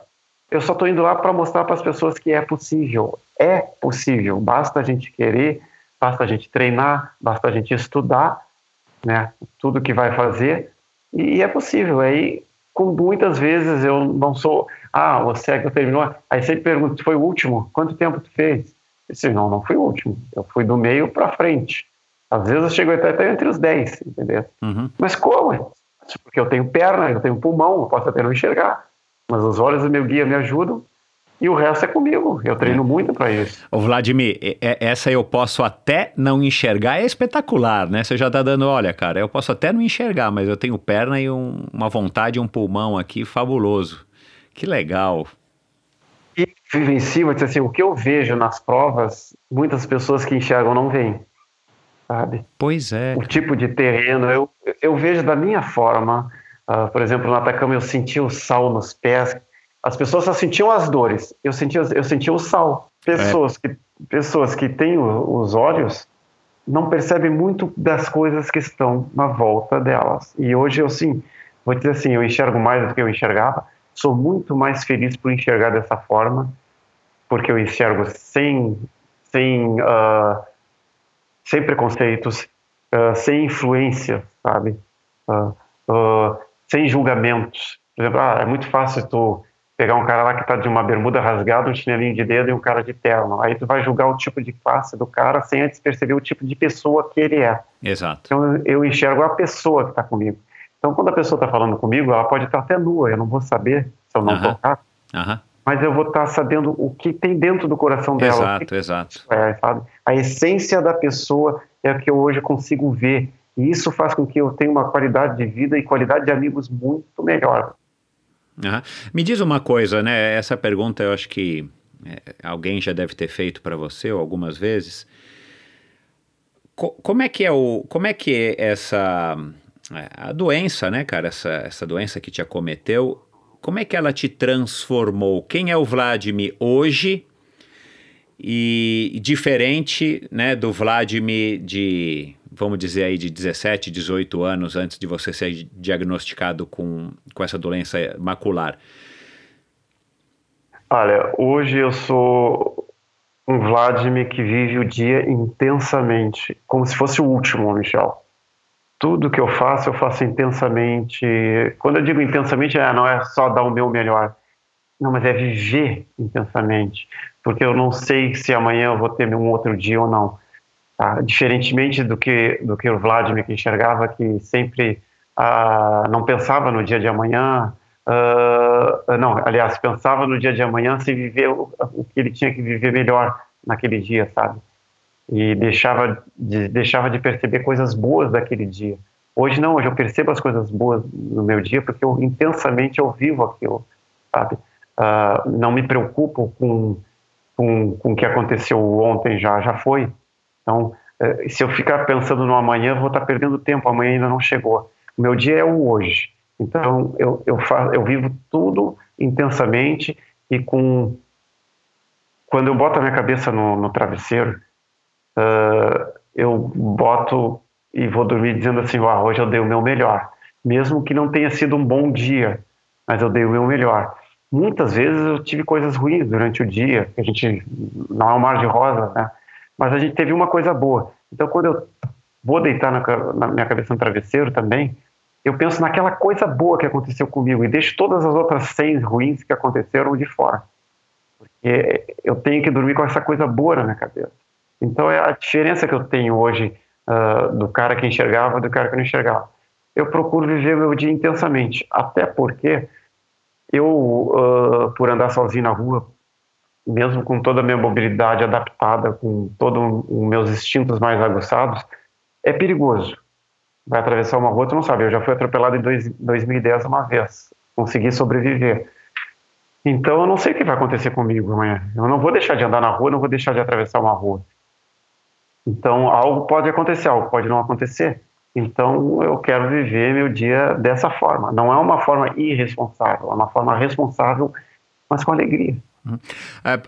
A: eu só estou indo lá para mostrar para as pessoas que é possível. É possível. Basta a gente querer, basta a gente treinar, basta a gente estudar, né? Tudo que vai fazer e é possível. Aí, com muitas vezes eu não sou, ah, você é que terminou. Aí sempre pergunto, foi o último? Quanto tempo tu fez? Eu disse, não, não fui o último. Eu fui do meio para frente. Às vezes eu chego até, até entre os 10, entendeu?
B: Uhum.
A: Mas como? Porque eu tenho perna, eu tenho pulmão, eu posso até não enxergar. Mas os olhos do meu guia me ajudam e o resto é comigo. Eu treino muito para isso.
B: Ô Vladimir, essa eu posso até não enxergar, é espetacular, né? Você já tá dando, olha, cara, eu posso até não enxergar, mas eu tenho perna e um- uma vontade, um pulmão aqui fabuloso. Que legal.
A: E vivencio, mas assim, o que eu vejo nas provas, muitas pessoas que enxergam não veem, sabe?
B: Pois é.
A: O tipo de terreno, eu, eu vejo da minha forma. Ah, por exemplo, no Atacama eu sentia o sal nos pés. As pessoas só sentiam as dores. Eu sentia, eu sentia o sal. Pessoas que pessoas que têm o- os olhos não percebem muito das coisas que estão na volta delas. E hoje eu sim, vou dizer assim, eu enxergo mais do que eu enxergava. Sou muito mais feliz por enxergar dessa forma, porque eu enxergo sem sem ah, sem preconceitos, ah, sem influência, sabe? Ah, sem julgamentos. Por exemplo, ah, é muito fácil tu pegar um cara lá que está de uma bermuda rasgada, um chinelinho de dedo e um cara de terno. Aí tu vai julgar o tipo de classe do cara sem antes perceber o tipo de pessoa que ele é.
B: Exato.
A: Então eu- enxergo a pessoa que está comigo. Então quando a pessoa está falando comigo, ela pode estar até nua, eu não vou saber se eu não
B: Aham.
A: tocar,
B: Aham.
A: mas eu vou estar sabendo o que tem dentro do coração dela.
B: Exato, exato.
A: é, sabe? A essência da pessoa é o que eu hoje consigo ver. E isso faz com que eu tenha uma qualidade de vida e qualidade de amigos muito melhor.
B: Aham. Me diz uma coisa, né? Essa pergunta eu acho que é, alguém já deve ter feito para você algumas vezes. Co- como é que é o, como é que é essa é, a doença, né, cara? Essa, essa doença que te acometeu, como é que ela te transformou? Quem é o Vladimir hoje? E diferente, né, do Vladimir de, vamos dizer aí, de 17, 18 anos antes de você ser diagnosticado com, com essa doença macular.
A: Olha, hoje eu sou um Vladimir que vive o dia intensamente, como se fosse o último, Michel. Tudo que eu faço, eu faço intensamente. Quando eu digo intensamente, é, não é só dar o meu melhor. Não, mas é viver intensamente. Porque eu não sei se amanhã eu vou ter um outro dia ou não. Tá? Diferentemente do que, do que o Vladimir que enxergava, que sempre ah, não pensava no dia de amanhã, ah, não, aliás, pensava no dia de amanhã sem viver o, o que ele tinha que viver melhor naquele dia, sabe? E deixava de, deixava de perceber coisas boas daquele dia. Hoje não, hoje eu percebo as coisas boas no meu dia porque eu intensamente eu vivo aquilo, sabe? Ah, não me preocupo com, com, com o que aconteceu ontem, já, já foi. Então, eh, se eu ficar pensando no amanhã, vou estar perdendo tempo, amanhã ainda não chegou. O meu dia é o hoje. Então, eu, eu, faço, eu vivo tudo intensamente e com. Quando eu boto a minha cabeça no, no travesseiro, uh, eu boto e vou dormir dizendo assim: ah, hoje eu dei o meu melhor. Mesmo que não tenha sido um bom dia, mas eu dei o meu melhor. Muitas vezes eu tive coisas ruins durante o dia, a gente não é um mar de rosas, né? Mas a gente teve uma coisa boa. Então, quando eu vou deitar na, na minha cabeça no travesseiro também, eu penso naquela coisa boa que aconteceu comigo e deixo todas as outras 100 ruins que aconteceram de fora. Porque eu tenho que dormir com essa coisa boa na minha cabeça. Então é a diferença que eu tenho hoje uh, do cara que enxergava do cara que não enxergava. Eu procuro viver meu dia intensamente, até porque eu, uh, por andar sozinho na rua, mesmo com toda a minha mobilidade adaptada, com todos os meus instintos mais aguçados, é perigoso vai atravessar uma rua, tu não sabe. Eu já fui atropelado em dois, 2010 uma vez, consegui sobreviver. Então eu não sei o que vai acontecer comigo amanhã. Eu não vou deixar de andar na rua, não vou deixar de atravessar uma rua. Então algo pode acontecer, algo pode não acontecer. Então eu quero viver meu dia dessa forma. Não é uma forma irresponsável, é uma forma responsável, mas com alegria.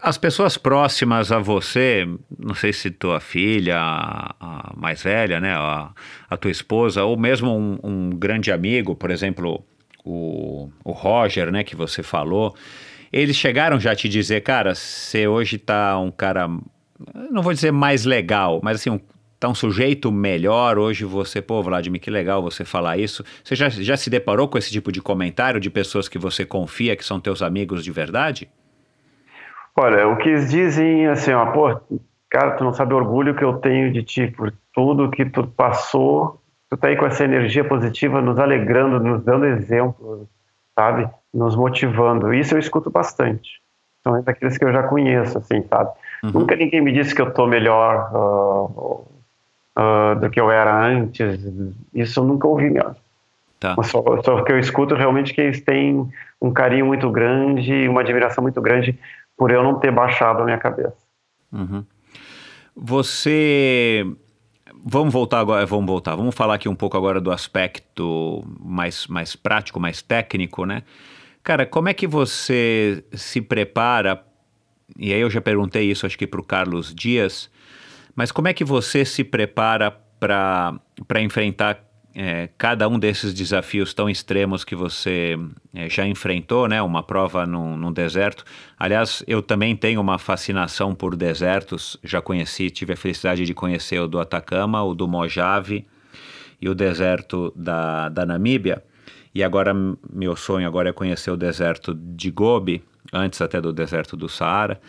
B: As pessoas próximas a você, não sei se tua filha, a, a mais velha, né, a, a, tua esposa, ou mesmo um, um, grande amigo, por exemplo, o, o Roger, né, que você falou, eles chegaram já a te dizer, cara, você hoje tá um cara, não vou dizer mais legal, mas assim, um, tá um sujeito melhor, hoje você, pô, Vladimir, que legal você falar isso. Você já, já se deparou com esse tipo de comentário de pessoas que você confia, que são teus amigos de verdade?
A: Olha, o que eles dizem assim, ó, pô, cara, tu não sabe o orgulho que eu tenho de ti por tudo que tu passou, tu tá aí com essa energia positiva, nos alegrando, nos dando exemplo, sabe? Nos motivando. Isso eu escuto bastante. São daqueles que eu já conheço, assim, sabe? Uhum. Nunca ninguém me disse que eu tô melhor uh, uh, do que eu era antes. Isso eu nunca ouvi mesmo. Tá. Só, só que eu escuto realmente que eles têm um carinho muito grande, uma admiração muito grande por eu não ter baixado a minha cabeça.
B: Uhum. Você. Vamos voltar agora, vamos voltar. Vamos falar aqui um pouco agora do aspecto mais, mais prático, mais técnico, né? Cara, como é que você se prepara? E aí eu já perguntei isso, acho que para o Carlos Dias. Mas como é que você se prepara para enfrentar é, cada um desses desafios tão extremos que você é, já enfrentou, né? Uma prova num, num, deserto. Aliás, eu também tenho uma fascinação por desertos. Já conheci, tive a felicidade de conhecer o do Atacama, o do Mojave e o deserto da, da Namíbia. E agora, meu sonho agora é conhecer o deserto de Gobi, antes até do deserto do Saara.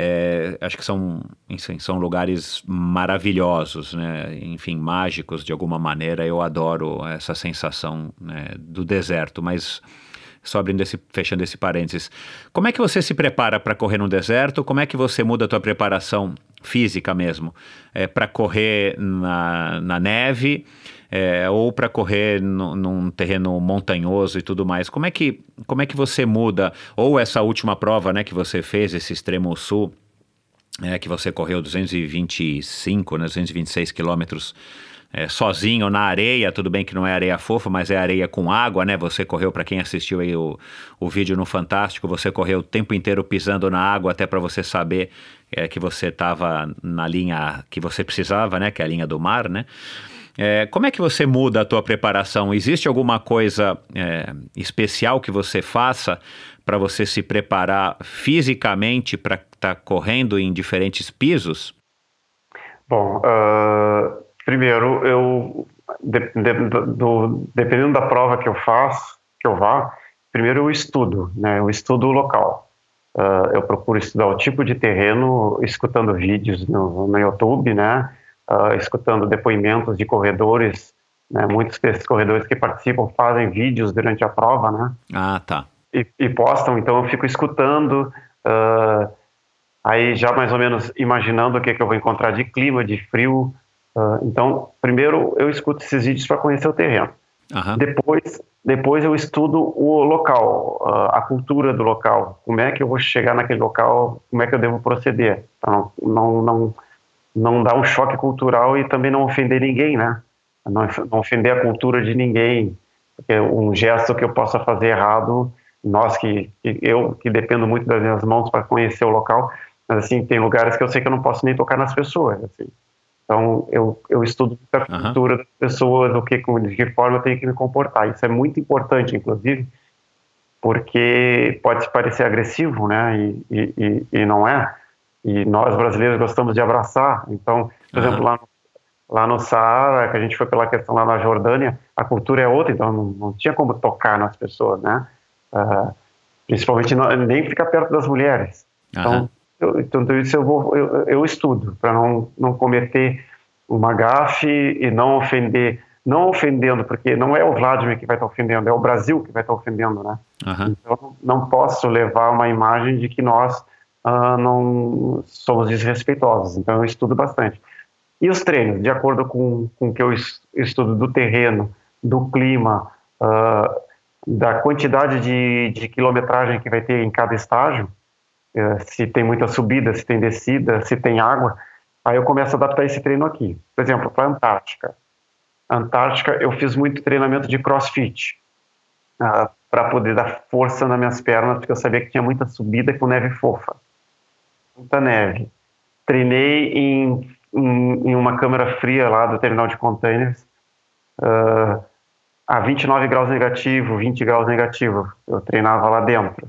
B: É, acho que são, enfim, são lugares maravilhosos, né? enfim, mágicos de alguma maneira. Eu adoro essa sensação né, do deserto, mas só abrindo esse, fechando esse parênteses. Como é que você se prepara para correr no deserto? Como é que você muda a tua preparação física mesmo? É, para correr na, na neve? É, ou para correr no, num terreno montanhoso e tudo mais. Como é que como é que você muda? Ou essa última prova, né, que você fez, esse extremo sul, é, que você correu 225, né, 226 quilômetros é, sozinho na areia, tudo bem que não é areia fofa, mas é areia com água, né? Você correu, para quem assistiu aí o, o vídeo no Fantástico, você correu o tempo inteiro pisando na água até para você saber é, que você estava na linha que você precisava, né? Que é a linha do mar, né? É, como é que você muda a tua preparação? Existe alguma coisa é, especial que você faça para você se preparar fisicamente para estar tá correndo em diferentes pisos?
A: Bom, uh, primeiro eu de, de, do, dependendo da prova que eu faço, que eu vá, primeiro eu estudo, né? Eu estudo o local. Uh, eu procuro estudar o tipo de terreno, escutando vídeos no, no YouTube, né? Uh, escutando depoimentos de corredores, né, muitos desses corredores que participam fazem vídeos durante a prova, né?
B: Ah, tá.
A: E, e postam, então eu fico escutando, uh, aí já mais ou menos imaginando o que, que eu vou encontrar de clima, de frio. Uh, então, primeiro eu escuto esses vídeos para conhecer o terreno. Uhum. Depois, depois eu estudo o local, a cultura do local, como é que eu vou chegar naquele local, como é que eu devo proceder, para não, não, não não dar um choque cultural e também não ofender ninguém, né? Não, não ofender a cultura de ninguém. Porque um gesto que eu possa fazer errado, nós que, que eu que dependo muito das minhas mãos para conhecer o local, mas assim tem lugares que eu sei que eu não posso nem tocar nas pessoas, assim. Então eu, eu estudo a cultura uhum. das pessoas, o que de que forma eu tenho que me comportar. Isso é muito importante, inclusive, porque pode parecer agressivo, né? E, e, e não é e nós brasileiros gostamos de abraçar. Então, por uhum. exemplo, lá no, lá no Saara, que a gente foi pela questão lá na Jordânia, a cultura é outra, então não, não tinha como tocar nas pessoas, né? Uh, principalmente não, nem ficar perto das mulheres. Uhum. Então, então isso eu vou eu, eu estudo para não não cometer uma gafe e não ofender não ofendendo, porque não é o Vladimir que vai estar ofendendo, é o Brasil que vai estar ofendendo, né? Uhum. Então, não posso levar uma imagem de que nós uh, não somos desrespeitosos. Então eu estudo bastante. E os treinos, de acordo com, o que eu estudo do terreno, do clima, uh, da quantidade de, de quilometragem que vai ter em cada estágio, uh, se tem muita subida, se tem descida, se tem água, aí eu começo a adaptar esse treino aqui. Por exemplo, para a Antártica. Antártica, eu fiz muito treinamento de crossfit, uh, para poder dar força nas minhas pernas, porque eu sabia que tinha muita subida com neve fofa muita neve. Treinei em, em, em, uma câmara fria lá do terminal de containers. Uh, a 29 graus negativo, 20 graus negativo. Eu treinava lá dentro,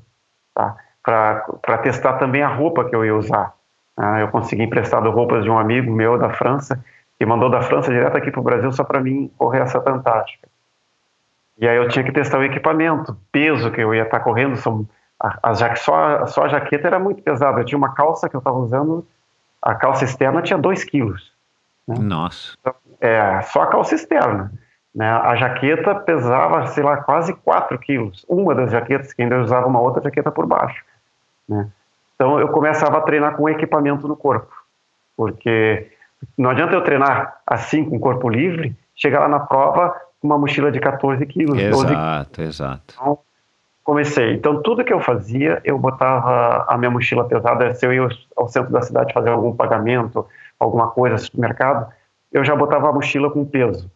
A: tá? Para testar também a roupa que eu ia usar. Ah, eu consegui emprestado roupas de um amigo meu da França, que mandou da França direto aqui para o Brasil só para mim correr essa Antártica. E aí eu tinha que testar o equipamento, peso que eu ia estar tá correndo, são, a, a, só, só a jaqueta era muito pesada. Eu tinha uma calça que eu estava usando, a calça externa tinha 2 quilos.
B: Né? Nossa.
A: Então, é, só a calça externa. Né? A jaqueta pesava, sei lá, quase 4 quilos. Uma das jaquetas, que ainda usava uma outra jaqueta por baixo. Né? Então eu começava a treinar com equipamento no corpo, porque não adianta eu treinar assim com o corpo livre, chegar lá na prova com uma mochila de 14 quilos.
B: Exato, 12... exato.
A: Então, comecei. Então tudo que eu fazia, eu botava a minha mochila pesada, se eu ia ao centro da cidade fazer algum pagamento, alguma coisa, supermercado, eu já botava a mochila com peso.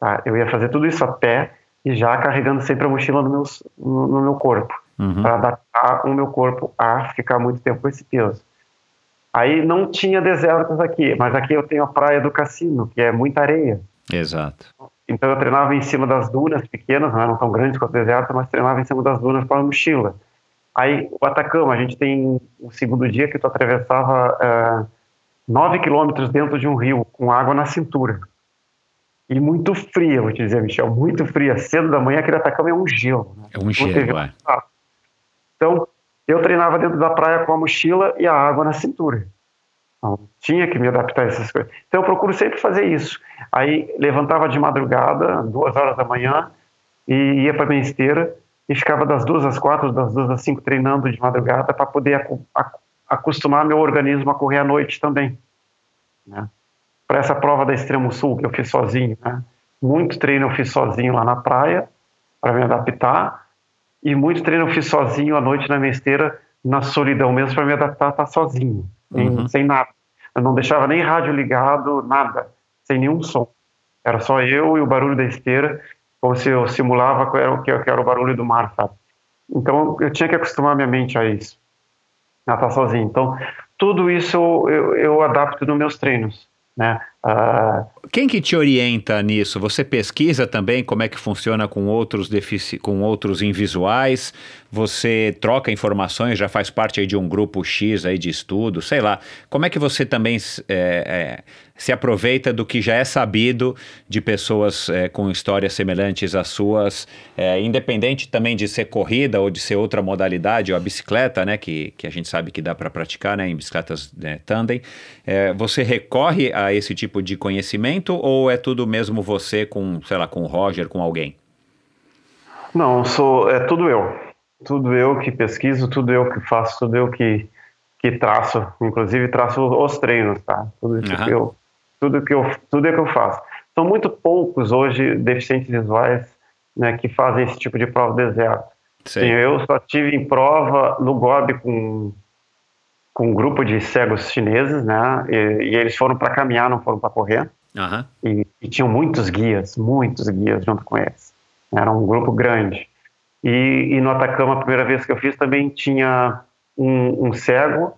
A: Tá? Eu ia fazer tudo isso a pé e já carregando sempre a mochila no meu, no, no meu corpo uhum. para adaptar o meu corpo a ficar muito tempo com esse peso. Aí não tinha desertos aqui, mas aqui eu tenho a praia do Cassino, que é muita areia.
B: Exato.
A: Então eu treinava em cima das dunas pequenas, não eram tão grandes quanto o deserto, mas treinava em cima das dunas com a mochila. Aí o Atacama, a gente tem o segundo dia que tu atravessava uh, nove quilômetros dentro de um rio com água na cintura. E muito fria, vou te dizer, Michel, muito fria. Cedo da manhã, aquele Atacama é um gelo. Né?
B: É um gelo, é.
A: Então, eu treinava dentro da praia com a mochila e a água na cintura. Tinha que me adaptar a essas coisas. Então, eu procuro sempre fazer isso. Aí, levantava de madrugada, duas horas da manhã, e ia para minha esteira, e ficava das duas às quatro, das duas às cinco treinando de madrugada para poder acostumar meu organismo a correr à noite também. Né? Para essa prova da Extremo Sul que eu fiz sozinho, né? muito treino eu fiz sozinho lá na praia para me adaptar e muito treino eu fiz sozinho à noite na minha esteira, na solidão mesmo, para me adaptar a estar sozinho, uhum. sem nada. Eu não deixava nem rádio ligado, nada, sem nenhum som. Era só eu e o barulho da esteira, como se eu simulava que era, que era o barulho do mar, sabe? Então eu tinha que acostumar minha mente a isso, a estar sozinho. Então tudo isso eu, eu adapto nos meus treinos. Né?
B: Uh... Quem que te orienta nisso? Você pesquisa também como é que funciona com outros, defici... com outros invisuais? Você troca informações, já faz parte de um grupo X aí de estudo, sei lá. Como é que você também é, é, se aproveita do que já é sabido de pessoas é, com histórias semelhantes às suas, é, independente também de ser corrida ou de ser outra modalidade, ou a bicicleta, né, que, que a gente sabe que dá para praticar né, em bicicletas né, tandem. É, você recorre a esse tipo de conhecimento ou é tudo mesmo você com, sei lá, com o Roger, com alguém?
A: Não, sou, é tudo eu tudo eu que pesquiso, tudo eu que faço, tudo eu que, que traço, inclusive traço os treinos, tá? Tudo isso uhum. que eu, tudo que eu, tudo é que eu faço. São muito poucos hoje deficientes visuais, né, que fazem esse tipo de prova deserto. Sim. eu só tive em prova no Gobi com com um grupo de cegos chineses, né? E, e eles foram para caminhar, não foram para correr.
B: Uhum.
A: E, e tinham muitos guias, muitos guias junto com eles. Era um grupo grande. E, e, no Atacama, a primeira vez que eu fiz, também tinha um, um cego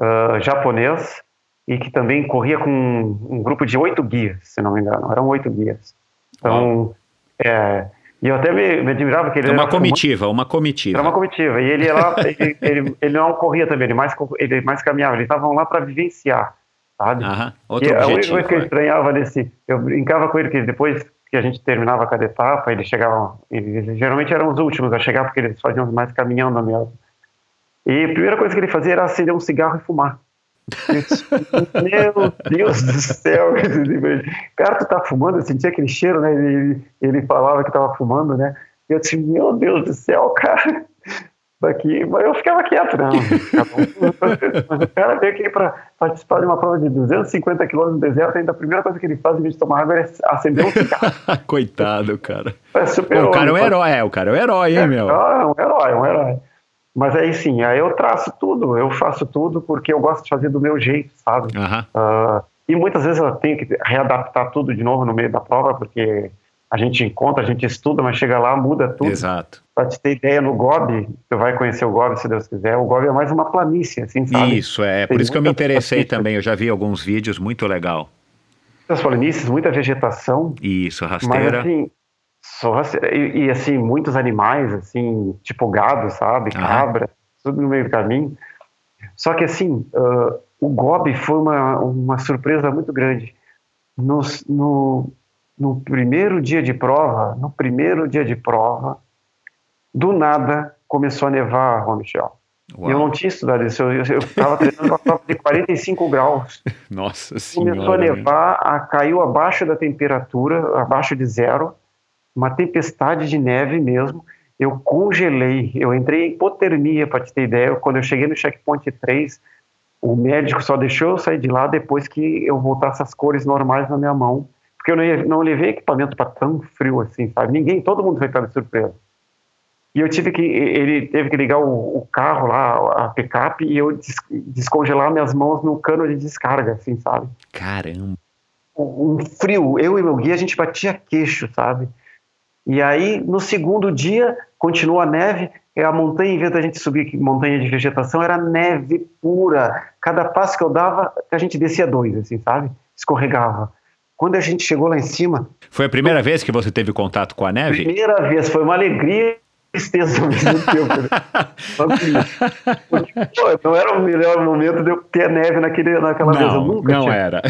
A: uh, japonês e que também corria com um, um, grupo de oito guias, se não me engano. Eram oito guias. Então, é, e eu até me, me admirava que ele
B: Uma comitiva, uma comitiva.
A: Era uma comitiva. E ele, lá, ele, ele, ele, não corria também, ele mais, ele mais caminhava. Eles estavam lá para vivenciar, sabe?
B: Aham, outro
A: e
B: objetivo.
A: A única coisa que eu é. estranhava desse... Eu brincava com ele que depois que a gente terminava cada etapa, eles chegavam, eles geralmente eram os últimos a chegar, porque eles faziam mais caminhando mesmo. E a primeira coisa que ele fazia era acender um cigarro e fumar. [LAUGHS] Meu Deus do céu! [LAUGHS] Cara, tu tá fumando? Eu sentia aquele cheiro, né? Ele, ele falava que tava fumando, né? Eu disse, meu Deus do céu, cara! Daqui, mas eu ficava quieto, não. o cara veio aqui para participar de uma prova de 250 quilômetros no deserto, ainda a primeira coisa que ele faz em vez de tomar água é acender um cigarro. [LAUGHS]
B: Coitado, cara.
A: É super
B: o cara é um herói, é, o cara é um herói, hein, é, meu?
A: É um herói, um herói. Mas aí sim, aí eu traço tudo, eu faço tudo porque eu gosto de fazer do meu jeito, sabe? Uh, e muitas vezes eu tenho que readaptar tudo de novo no meio da prova, porque a gente encontra, a gente estuda, mas chega lá, muda tudo.
B: Exato.
A: Para te ter ideia, no Gobi, você vai conhecer o Gobi se Deus quiser, o Gobi é mais uma planície, assim, sabe?
B: Isso, é, por isso que eu me interessei também, eu já vi alguns vídeos, muito legal.
A: Muitas planícies, muita vegetação.
B: Isso, rasteira.
A: Mas assim, Só, e, e, assim, muitos animais, assim, tipo gado, sabe? Cabra, tudo no meio do caminho. Só que assim, uh, o Gobi foi uma, uma surpresa muito grande. No, no, no primeiro dia de prova, no primeiro dia de prova, do nada começou a nevar, Juan Michel. Uau. Eu não tinha estudado isso, eu estava treinando uma prova de 45 graus. [LAUGHS]
B: Nossa Senhora.
A: Começou a nevar, a, caiu abaixo da temperatura, abaixo de zero, uma tempestade de neve mesmo. Eu congelei, eu entrei em hipotermia, para te ter ideia. Quando eu cheguei no checkpoint 3, o médico só deixou eu sair de lá depois que eu voltasse as cores normais na minha mão, porque eu não, não levei equipamento para tão frio assim, sabe? Ninguém, todo mundo foi pego de surpresa. E eu tive que, ele teve que ligar o, o carro lá, a picape, e eu des, descongelar minhas mãos no cano de descarga, assim, sabe?
B: Caramba!
A: Um, um frio, eu e meu guia, a gente batia queixo, sabe? E aí, no segundo dia, continua a neve, e a montanha, em vez da gente subir montanha de vegetação, era neve pura. Cada passo que eu dava, a gente descia dois, assim, sabe? Escorregava. Quando a gente chegou lá em cima.
B: Foi a primeira foi... vez que você teve contato com a neve?
A: Primeira vez, foi uma alegria tristeza ao mesmo [LAUGHS] tempo. Né? Não era o melhor momento de eu ter neve naquele, naquela
B: não,
A: vez. Eu nunca
B: não
A: tinha.
B: era.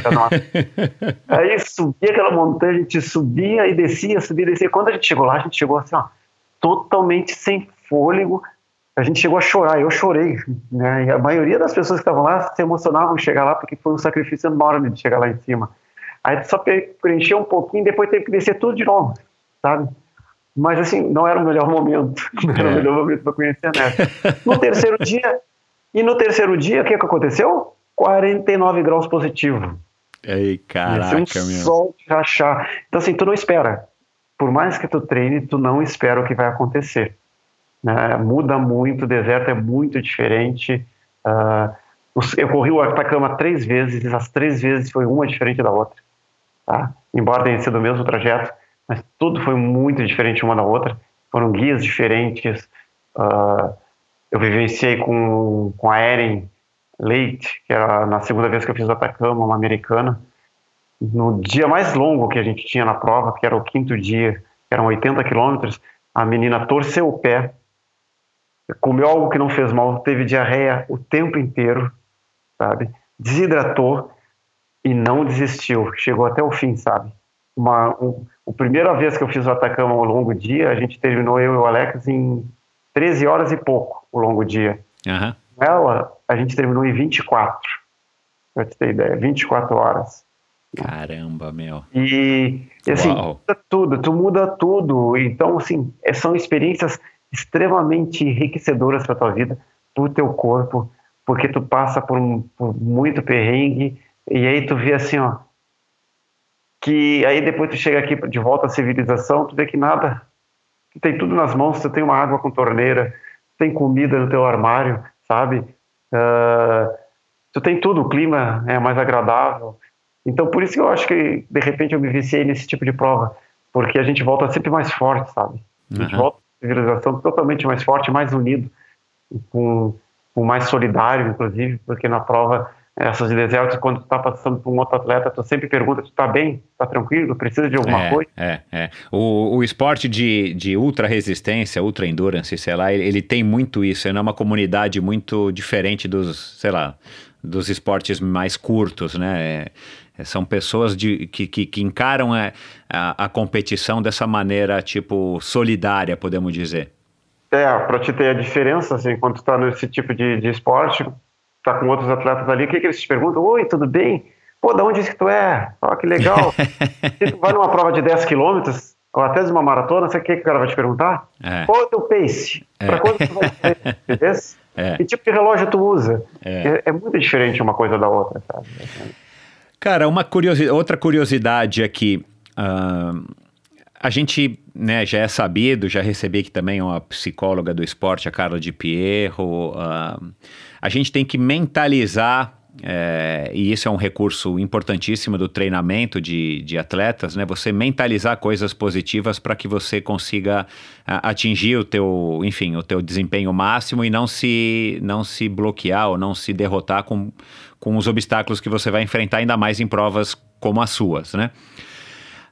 B: [LAUGHS]
A: Aí subia aquela montanha, a gente subia e descia, subia e descia. Quando a gente chegou lá, a gente chegou assim, ó, totalmente sem fôlego. A gente chegou a chorar, eu chorei. Né? E a maioria das pessoas que estavam lá se emocionavam de chegar lá porque foi um sacrifício enorme de chegar lá em cima. Aí só preencheu um pouquinho, depois teve que descer tudo de novo, sabe? Mas assim, não era o melhor momento. [LAUGHS] Não era é. o melhor momento para conhecer a neve. No terceiro [LAUGHS] dia, e no terceiro dia, o que, que aconteceu? 49 graus positivo.
B: Ei, caraca, um
A: meu. sol de rachar. Então assim, tu não espera. Por mais que tu treine, tu não espera o que vai acontecer. Né? Muda muito, o deserto é muito diferente. Uh, eu corri o Atacama três vezes, as três vezes foi uma diferente da outra. Tá? Embora tenha sido o mesmo trajeto, mas tudo foi muito diferente uma da outra. Foram guias diferentes. Uh, eu vivenciei com, com a Erin Leite, que era na segunda vez que eu fiz o Atacama, uma americana. No dia mais longo que a gente tinha na prova, que era o quinto dia, que eram 80 quilômetros, a menina torceu o pé, comeu algo que não fez mal, teve diarreia o tempo inteiro, sabe? Desidratou e não desistiu, chegou até o fim, sabe? Uma, um, a primeira vez que eu fiz o Atacama ao longo dia, a gente terminou eu e o Alex em 13 horas e pouco, o longo dia.
B: Uhum.
A: Ela, a gente terminou em 24, pra te ter ideia, 24 horas.
B: Caramba, meu.
A: E, e assim, Uau. muda tudo, tu muda tudo. Então, assim, é, são experiências extremamente enriquecedoras para tua vida, pro teu corpo, porque tu passa por, um, por muito perrengue, e aí tu vê assim, ó, que aí depois tu chega aqui de volta à civilização, tu vê que nada, tu tem tudo nas mãos, tu tem uma água com torneira, tem comida no teu armário, sabe? Uh, tu tem tudo, o clima é mais agradável. Então por isso que eu acho que de repente eu me viciei nesse tipo de prova, porque a gente volta sempre mais forte, sabe? A gente uhum. volta à civilização totalmente mais forte, mais unido, com, com mais solidário, inclusive, porque na prova essas de deserto, quando tu tá passando por um outro atleta, tu sempre pergunta, tu tá bem? Tá tranquilo? Precisa de alguma
B: é,
A: coisa?
B: É, é. O, o esporte de, de ultra resistência, ultra endurance, sei lá, ele, ele tem muito isso, é uma comunidade muito diferente dos, sei lá, dos esportes mais curtos, né? É, é são pessoas de, que, que, que encaram a, a, a, competição dessa maneira, tipo, solidária, podemos dizer.
A: É, para te ter a diferença, assim, quando tu tá nesse tipo de, de esporte, tá com outros atletas ali, o que, que eles te perguntam? Oi, tudo bem? Pô, da onde é que tu é? Ó, que legal. [LAUGHS] Se tu vai numa prova de 10 quilômetros, ou até de uma maratona, sabe o que, que o cara vai te perguntar? É. Qual é o teu pace? É. Para quando tu vai [LAUGHS] fazer? É. Que tipo de relógio tu usa? É. é. é, muito diferente uma coisa da outra, sabe?
B: Cara, uma curiosidade, outra curiosidade aqui. Uh, a gente né, já é sabido, já recebi aqui também uma psicóloga do esporte, a Carla de Pierro. Uh, a gente tem que mentalizar é, e isso é um recurso importantíssimo do treinamento de, de atletas, né? Você mentalizar coisas positivas para que você consiga a, atingir o teu, enfim, o teu desempenho máximo e não se, não se bloquear ou não se derrotar com, com os obstáculos que você vai enfrentar, ainda mais em provas como as suas, né?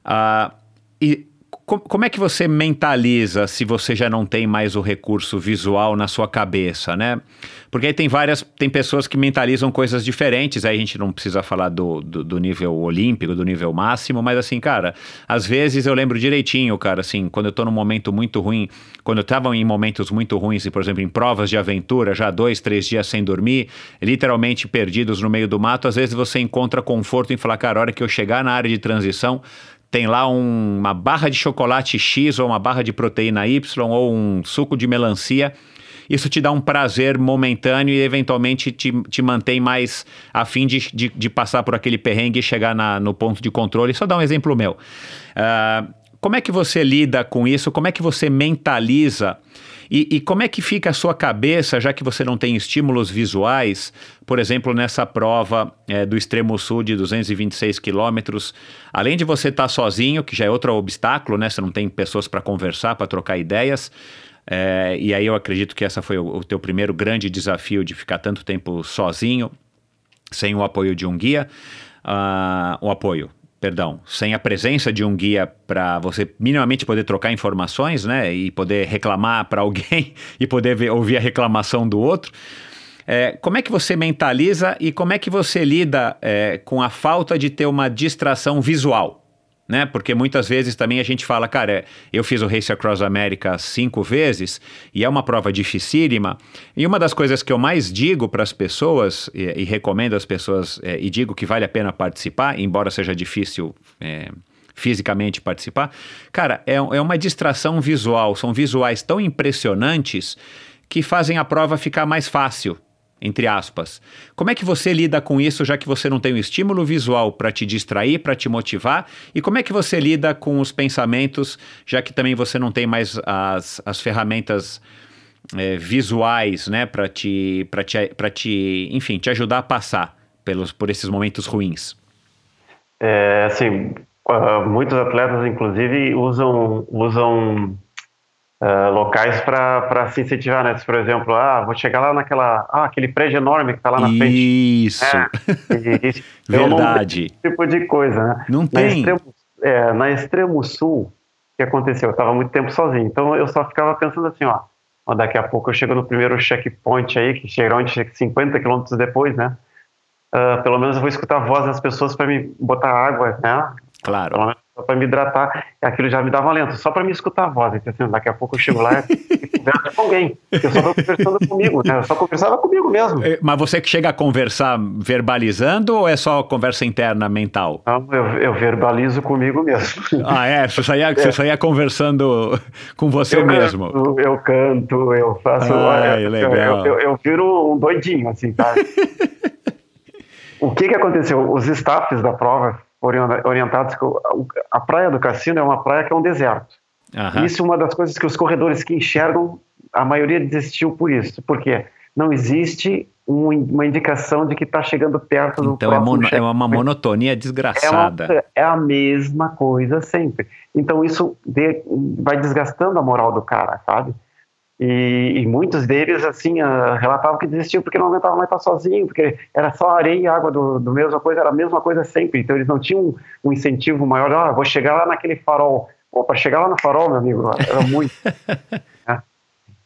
B: Ah, e como é que você mentaliza se você já não tem mais o recurso visual na sua cabeça, né? Porque aí tem várias, tem pessoas que mentalizam coisas diferentes, aí a gente não precisa falar do, do, do, nível olímpico, do nível máximo, mas assim, cara, às vezes eu lembro direitinho, cara, assim, quando eu tô num momento muito ruim, quando eu tava em momentos muito ruins, por exemplo, em provas de aventura, já dois, três dias sem dormir, literalmente perdidos no meio do mato, às vezes você encontra conforto em falar, cara, a hora que eu chegar na área de transição, tem lá um, uma barra de chocolate X ou uma barra de proteína Y ou um suco de melancia. Isso te dá um prazer momentâneo e eventualmente te, te mantém mais afim de, de, de passar por aquele perrengue e chegar na, no ponto de controle. Só dar um exemplo meu. Uh, como é que você lida com isso? Como é que você mentaliza e, e, como é que fica a sua cabeça, já que você não tem estímulos visuais, por exemplo, nessa prova é, do extremo sul de 226 quilômetros, além de você estar tá sozinho, que já é outro obstáculo, né? Você não tem pessoas para conversar, para trocar ideias. É, e aí eu acredito que essa foi o, o teu primeiro grande desafio de ficar tanto tempo sozinho, sem o apoio de um guia. Uh, o apoio, perdão, sem a presença de um guia para você minimamente poder trocar informações, né, e poder reclamar para alguém [LAUGHS] e poder ver, ouvir a reclamação do outro. É, como é que você mentaliza e como é que você lida é, com a falta de ter uma distração visual? Né? Porque muitas vezes também a gente fala, cara, eu fiz o Race Across America cinco vezes e é uma prova dificílima. E uma das coisas que eu mais digo para as pessoas e, e, recomendo às pessoas é, e digo que vale a pena participar, embora seja difícil. É, fisicamente participar, cara, é, é uma distração visual, são visuais tão impressionantes que fazem a prova ficar mais fácil, entre aspas. Como é que você lida com isso, já que você não tem um estímulo visual para te distrair, para te motivar? E como é que você lida com os pensamentos, já que também você não tem mais as, as ferramentas é, visuais, né, para te, te, te, enfim, te ajudar a passar pelos, por esses momentos ruins?
A: É, assim, muitos atletas, inclusive, usam, usam uh, locais para se incentivar, né? Por exemplo, ah, vou chegar lá naquela, ah, aquele prédio enorme que está lá na
B: frente. Isso. É, isso. [LAUGHS] Verdade.
A: esse tipo de coisa, né?
B: Não tem.
A: Na extremo, é, na extremo sul, o que aconteceu? Eu estava muito tempo sozinho, então eu só ficava pensando assim, ó, ó, daqui a pouco eu chego no primeiro checkpoint aí, que geralmente 50 quilômetros depois, né? Uh, pelo menos eu vou escutar a voz das pessoas para me botar água, né?
B: Claro.
A: Pelo menos só para me hidratar, aquilo já me dava alento, só para me escutar a voz. Então, assim, daqui a pouco eu chego lá e converso com alguém. Eu só estou conversando [LAUGHS] comigo, né? Eu só conversava comigo mesmo.
B: É, mas você que chega a conversar verbalizando ou é só conversa interna mental?
A: Não, eu, eu verbalizo comigo mesmo. [LAUGHS]
B: Ah, é? Você saía, é. você saía conversando com você
A: eu
B: mesmo?
A: Canto, eu canto, eu faço.
B: Ah, eu, legal.
A: Eu, eu, eu viro um doidinho, assim, tá? [LAUGHS] o que que aconteceu? Os staffs da prova orientados que a praia do Cassino é uma praia que é um deserto. Uhum. Isso é uma das coisas que os corredores que enxergam, a maioria desistiu por isso, porque não existe um, uma indicação de que está chegando perto do
B: Então é, mono, é, uma monotonia desgraçada.
A: É, uma, é, a mesma coisa sempre. Então isso de, vai desgastando a moral do cara, sabe? E, e, muitos deles, assim, uh, relatavam que desistiam porque não aguentavam mais estar sozinho, porque era só areia e água do, do mesma coisa, era a mesma coisa sempre. Então eles não tinham um, um incentivo maior, ah, vou chegar lá naquele farol. Pô, para chegar lá no farol, meu amigo, era muito. [LAUGHS] né?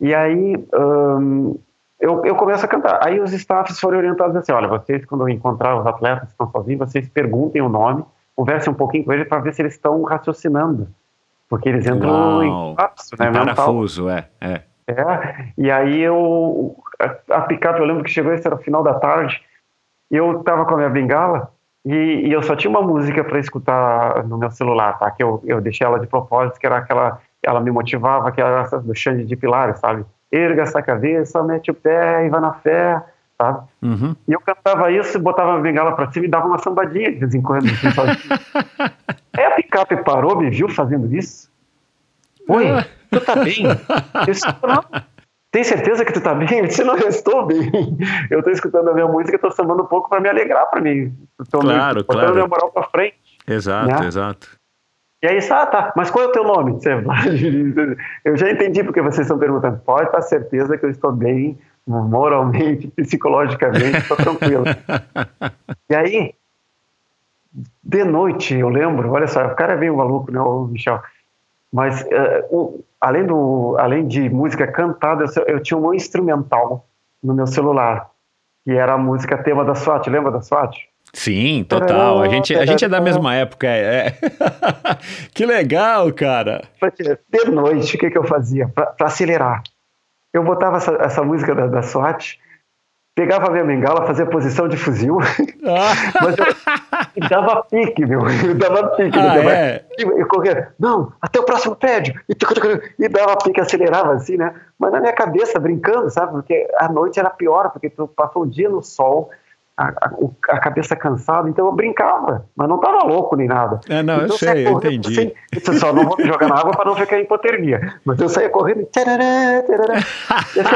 A: E aí um, eu, eu começo a cantar. Aí os staffs foram orientados assim: olha, vocês, quando encontrar os atletas que estão sozinhos, vocês perguntem o nome, conversem um pouquinho com eles para ver se eles estão raciocinando. Porque eles entram Uau. em
B: colapso, né? Parafuso, é, é.
A: É, e aí eu, a, a picape, eu lembro que chegou, esse era o final da tarde, eu tava com a minha bengala, e, e eu só tinha uma música para escutar no meu celular, tá? Que eu, eu deixei ela de propósito, que era aquela, ela me motivava, que era essa do Xande de Pilares, sabe? Erga essa cabeça, mete o pé e vai na fé, sabe?
B: Uhum.
A: E eu cantava isso, botava a bengala para cima e dava uma sambadinha de vez em quando. Assim, [LAUGHS] Aí a picape parou, me viu fazendo isso. Oi, tu tá bem? [LAUGHS] Eu disse, não. Tem certeza que tu tá bem? Eu disse, não, eu estou bem. Eu tô escutando a minha música, tô sambando um pouco para me alegrar para mim.
B: Tô claro,
A: me,
B: claro.
A: minha moral pra frente.
B: Exato, né? exato.
A: E aí, ah, tá, mas qual é o teu nome? Eu já entendi porque vocês estão perguntando. Pode estar certeza que eu estou bem, moralmente, psicologicamente, estou tranquilo. [LAUGHS] e aí, de noite, eu lembro, olha só, o cara é bem maluco, né, o Michel? Mas uh, o, além, do, além de música cantada, eu, eu, tinha um instrumental no meu celular, que era a música tema da SWAT. Lembra da SWAT?
B: Sim, total. A gente, a gente é da mesma época. É. é. [LAUGHS] que legal, cara.
A: De noite, o que, que eu fazia? Para acelerar. Eu botava essa, essa música da, da SWAT pegava a minha bengala, fazia posição de fuzil, ah. [LAUGHS] mas eu, dava pique, meu, eu dava pique. Ah, dava, é? Eu corria, não, até o próximo prédio, e, e dava pique, acelerava assim, né? Mas na minha cabeça, brincando, sabe? Porque a noite era pior, porque tu passou o dia no sol, a, a, a, cabeça cansada, então eu brincava, mas não estava louco nem nada.
B: É, não,
A: então,
B: eu sei, eu entendi.
A: Assim, só não vou me jogar na água para não ficar em hipotermia, mas eu saía correndo e. E, assim,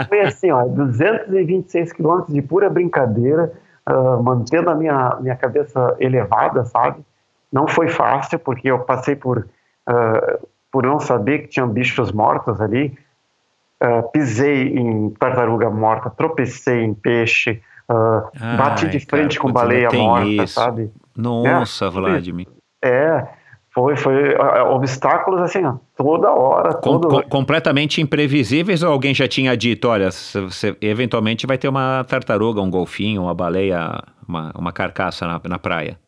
A: ó, foi assim, ó, 226 quilômetros de pura brincadeira, uh, mantendo a minha, minha cabeça elevada, sabe? Não foi fácil, porque eu passei por, uh, por não saber que tinham bichos mortos ali, uh, pisei em tartaruga morta, tropecei em peixe, Uh, Ai, bati de frente cara, com baleia morta, isso. sabe?
B: Nossa, é, Vladimir.
A: É, foi, foi uh, obstáculos assim, ó, toda hora.
B: Com, todo... com, completamente imprevisíveis ou alguém já tinha dito, olha, você eventualmente vai ter uma tartaruga, um golfinho, uma baleia, uma, uma carcaça na, na praia?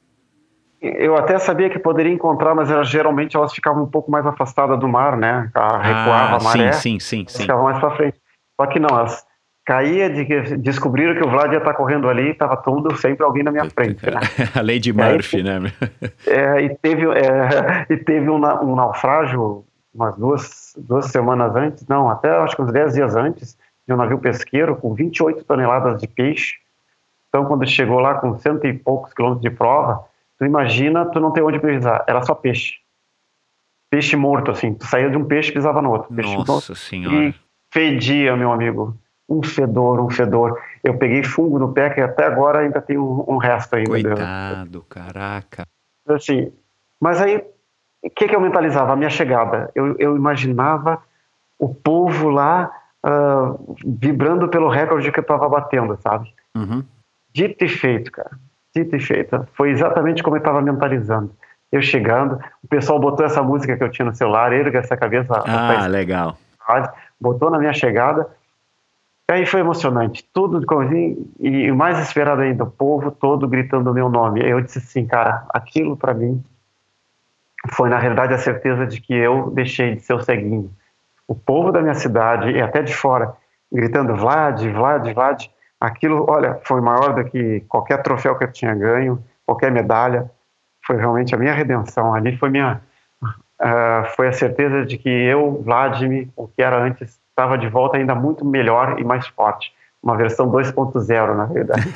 A: Eu até sabia que poderia encontrar, mas era, geralmente elas ficavam um pouco mais afastadas do mar, né? Recuava ah, a maré.
B: Sim, sim, sim. sim.
A: Ficavam mais para frente. Só que não, elas caía de que descobriram que o Vlad ia estar correndo ali, estava tudo sempre alguém na minha frente. Né? [LAUGHS]
B: A Lady Murphy, né?
A: É, e teve, é, [LAUGHS] e teve um, um, naufrágio umas duas, duas semanas antes, não, até acho que uns 10 dias antes, de um navio pesqueiro com 28 toneladas de peixe. Então, quando chegou lá com cento e poucos quilômetros de prova, tu imagina, tu não tem onde pisar, era só peixe. Peixe morto, assim, tu saía de um peixe e pisava no outro.
B: Nossa morto, senhora.
A: E fedia, meu amigo um fedor, um fedor. Eu peguei fungo no pé que até agora ainda tem um, um resto ainda.
B: Coitado, caraca.
A: Assim, mas aí, o que, que eu mentalizava? A minha chegada. Eu, eu imaginava o povo lá uh, vibrando pelo recorde que eu estava batendo, sabe?
B: Uhum.
A: Dito e feito, cara. Dito e feito. Foi exatamente como eu estava mentalizando. Eu chegando, o pessoal botou essa música que eu tinha no celular, erga essa cabeça.
B: Ah, legal.
A: Botou na minha chegada Aí foi emocionante, tudo assim, e o mais esperado ainda, o povo todo gritando o meu nome. Eu disse assim, cara, aquilo para mim foi na realidade a certeza de que eu deixei de ser o ceguinho. O povo da minha cidade e até de fora gritando Vlad, Vlad, Vlad. Aquilo, olha, foi maior do que qualquer troféu que eu tinha ganho, qualquer medalha. Foi realmente a minha redenção. Ali foi minha, uh, foi a certeza de que eu, Vladimir, o que era antes, estava de volta ainda muito melhor e mais forte. Uma versão 2.0, na verdade.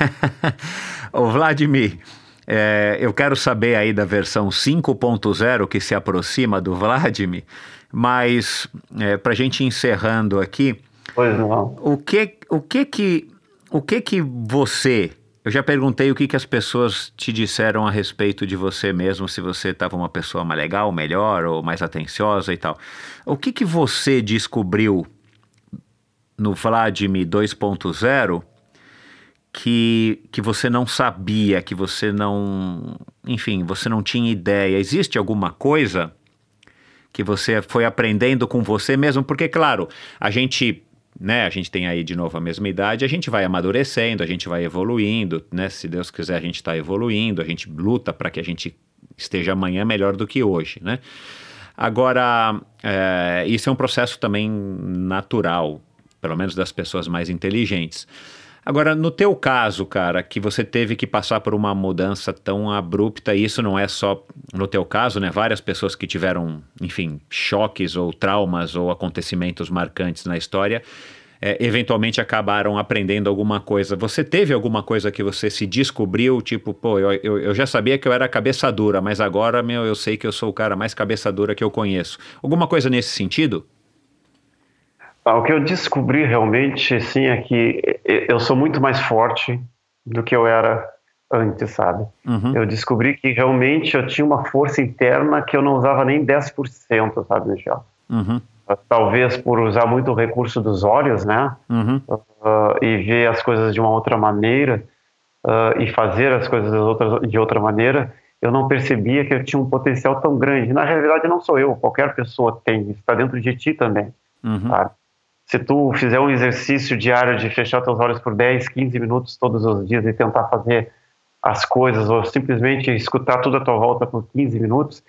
A: [LAUGHS]
B: Ô Vladimir, é, eu quero saber aí da versão 5.0 que se aproxima do Vladimir, mas é, para a gente encerrando aqui,
A: pois não.
B: o que o que que o que que você eu já perguntei o que, que as pessoas te disseram a respeito de você mesmo, se você estava uma pessoa mais legal, melhor ou mais atenciosa e tal. O que, que você descobriu no Vladimir 2.0 que, que você não sabia, que você não. Enfim, você não tinha ideia. Existe alguma coisa que você foi aprendendo com você mesmo? Porque, claro, a gente. Né, a gente tem aí de novo a mesma idade, a gente vai amadurecendo, a gente vai evoluindo, né? Se Deus quiser, a gente está evoluindo, a gente luta para que a gente esteja amanhã melhor do que hoje, né? Agora, é, isso é um processo também natural pelo menos das pessoas mais inteligentes. Agora, no teu caso, cara, que você teve que passar por uma mudança tão abrupta, isso não é só no teu caso, né? Várias pessoas que tiveram, enfim, choques ou traumas ou acontecimentos marcantes na história, é, eventualmente acabaram aprendendo alguma coisa. Você teve alguma coisa que você se descobriu, tipo, pô, eu, eu, eu já sabia que eu era cabeça dura, mas agora, meu, eu sei que eu sou o cara mais cabeça dura que eu conheço. Alguma coisa nesse sentido?
A: Ah, o que eu descobri realmente, sim, é que eu sou muito mais forte do que eu era antes, sabe? Uhum. Eu descobri que realmente eu tinha uma força interna que eu não usava nem 10%, sabe, Michel?
B: Uhum.
A: Talvez por usar muito o recurso dos olhos, né?
B: Uhum.
A: Uh, e ver as coisas de uma outra maneira uh, e fazer as coisas de outra, de outra maneira, eu não percebia que eu tinha um potencial tão grande. Na realidade, não sou eu, qualquer pessoa tem, está dentro de ti também. Uhum. Se tu fizer um exercício diário de fechar teus olhos por 10, 15 minutos todos os dias e tentar fazer as coisas, ou simplesmente escutar tudo à tua volta por 15 minutos,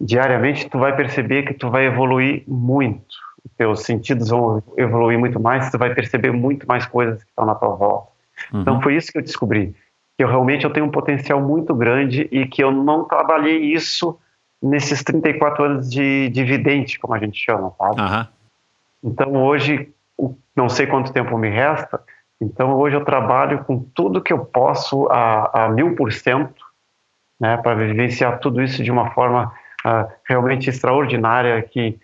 A: diariamente tu vai perceber que tu vai evoluir muito. Teus sentidos vão evoluir muito mais, tu vai perceber muito mais coisas que estão na tua volta. Uhum. Então foi isso que eu descobri que eu realmente eu tenho um potencial muito grande e que eu não trabalhei isso nesses 34 anos de, de vidente, como a gente chama, sabe? Uhum. Então hoje, não sei quanto tempo me resta, então hoje eu trabalho com tudo que eu posso a, mil por cento, né, para vivenciar tudo isso de uma forma uh, realmente extraordinária que,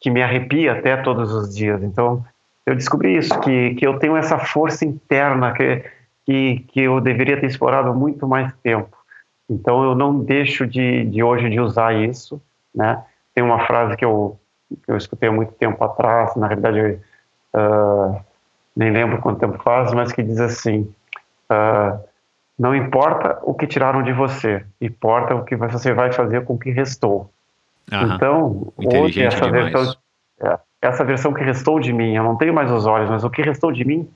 A: que me arrepia até todos os dias. Então eu descobri isso, que, que eu tenho essa força interna que que, que eu deveria ter explorado há muito mais tempo. Então eu não deixo de, de hoje de usar isso, né? Tem uma frase que eu, que eu escutei há muito tempo atrás, na realidade uh, nem lembro quanto tempo faz, mas que diz assim: uh, não importa o que tiraram de você, importa o que você vai fazer com o que restou. Aham. Então, hoje essa versão, é, essa versão que restou de mim, eu não tenho mais os olhos, mas o que restou de mim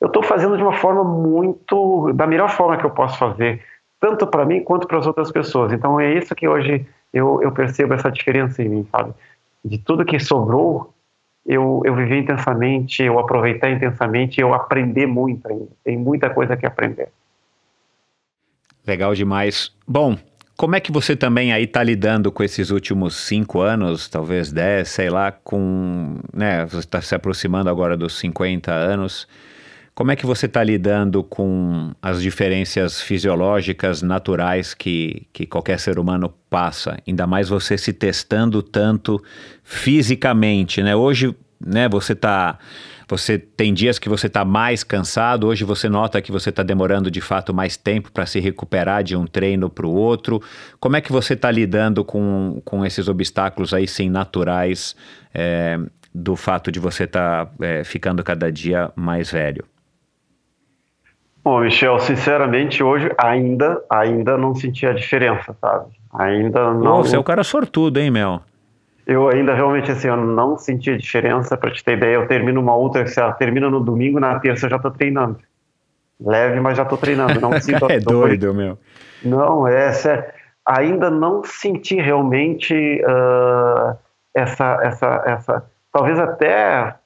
A: eu estou fazendo de uma forma muito, da melhor forma que eu posso fazer, tanto para mim quanto para as outras pessoas. Então é isso que hoje eu, eu percebo essa diferença em mim, sabe? De tudo que sobrou, eu, eu vivi intensamente, eu aproveitei intensamente, eu aprender muito ainda. Tem muita coisa que aprender.
B: Legal demais. Bom, como é que você também aí está lidando com esses últimos cinco anos, talvez dez, sei lá, com, né, você está se aproximando agora dos 50 anos, como é que você está lidando com as diferenças fisiológicas naturais que, que qualquer ser humano passa? Ainda mais você se testando tanto fisicamente, né? Hoje, né, você tá. Você tem dias que você está mais cansado, hoje você nota que você está demorando de fato mais tempo para se recuperar de um treino para o outro. Como é que você está lidando com, com esses obstáculos aí, sim, naturais, é, do fato de você estar tá, é, ficando cada dia mais velho?
A: Bom, Michel, sinceramente, hoje ainda, ainda não senti a diferença, sabe? Ainda não.
B: você é o cara sortudo, hein, Mel?
A: Eu ainda realmente, assim, eu não senti a diferença. Para te ter ideia, eu termino uma outra, se ela termina no domingo, na terça eu já tô treinando. Leve, mas já tô treinando. Não [LAUGHS]
B: sinto é doido, meu.
A: Não, é sério. Ainda não senti realmente uh, essa, essa, essa. Talvez até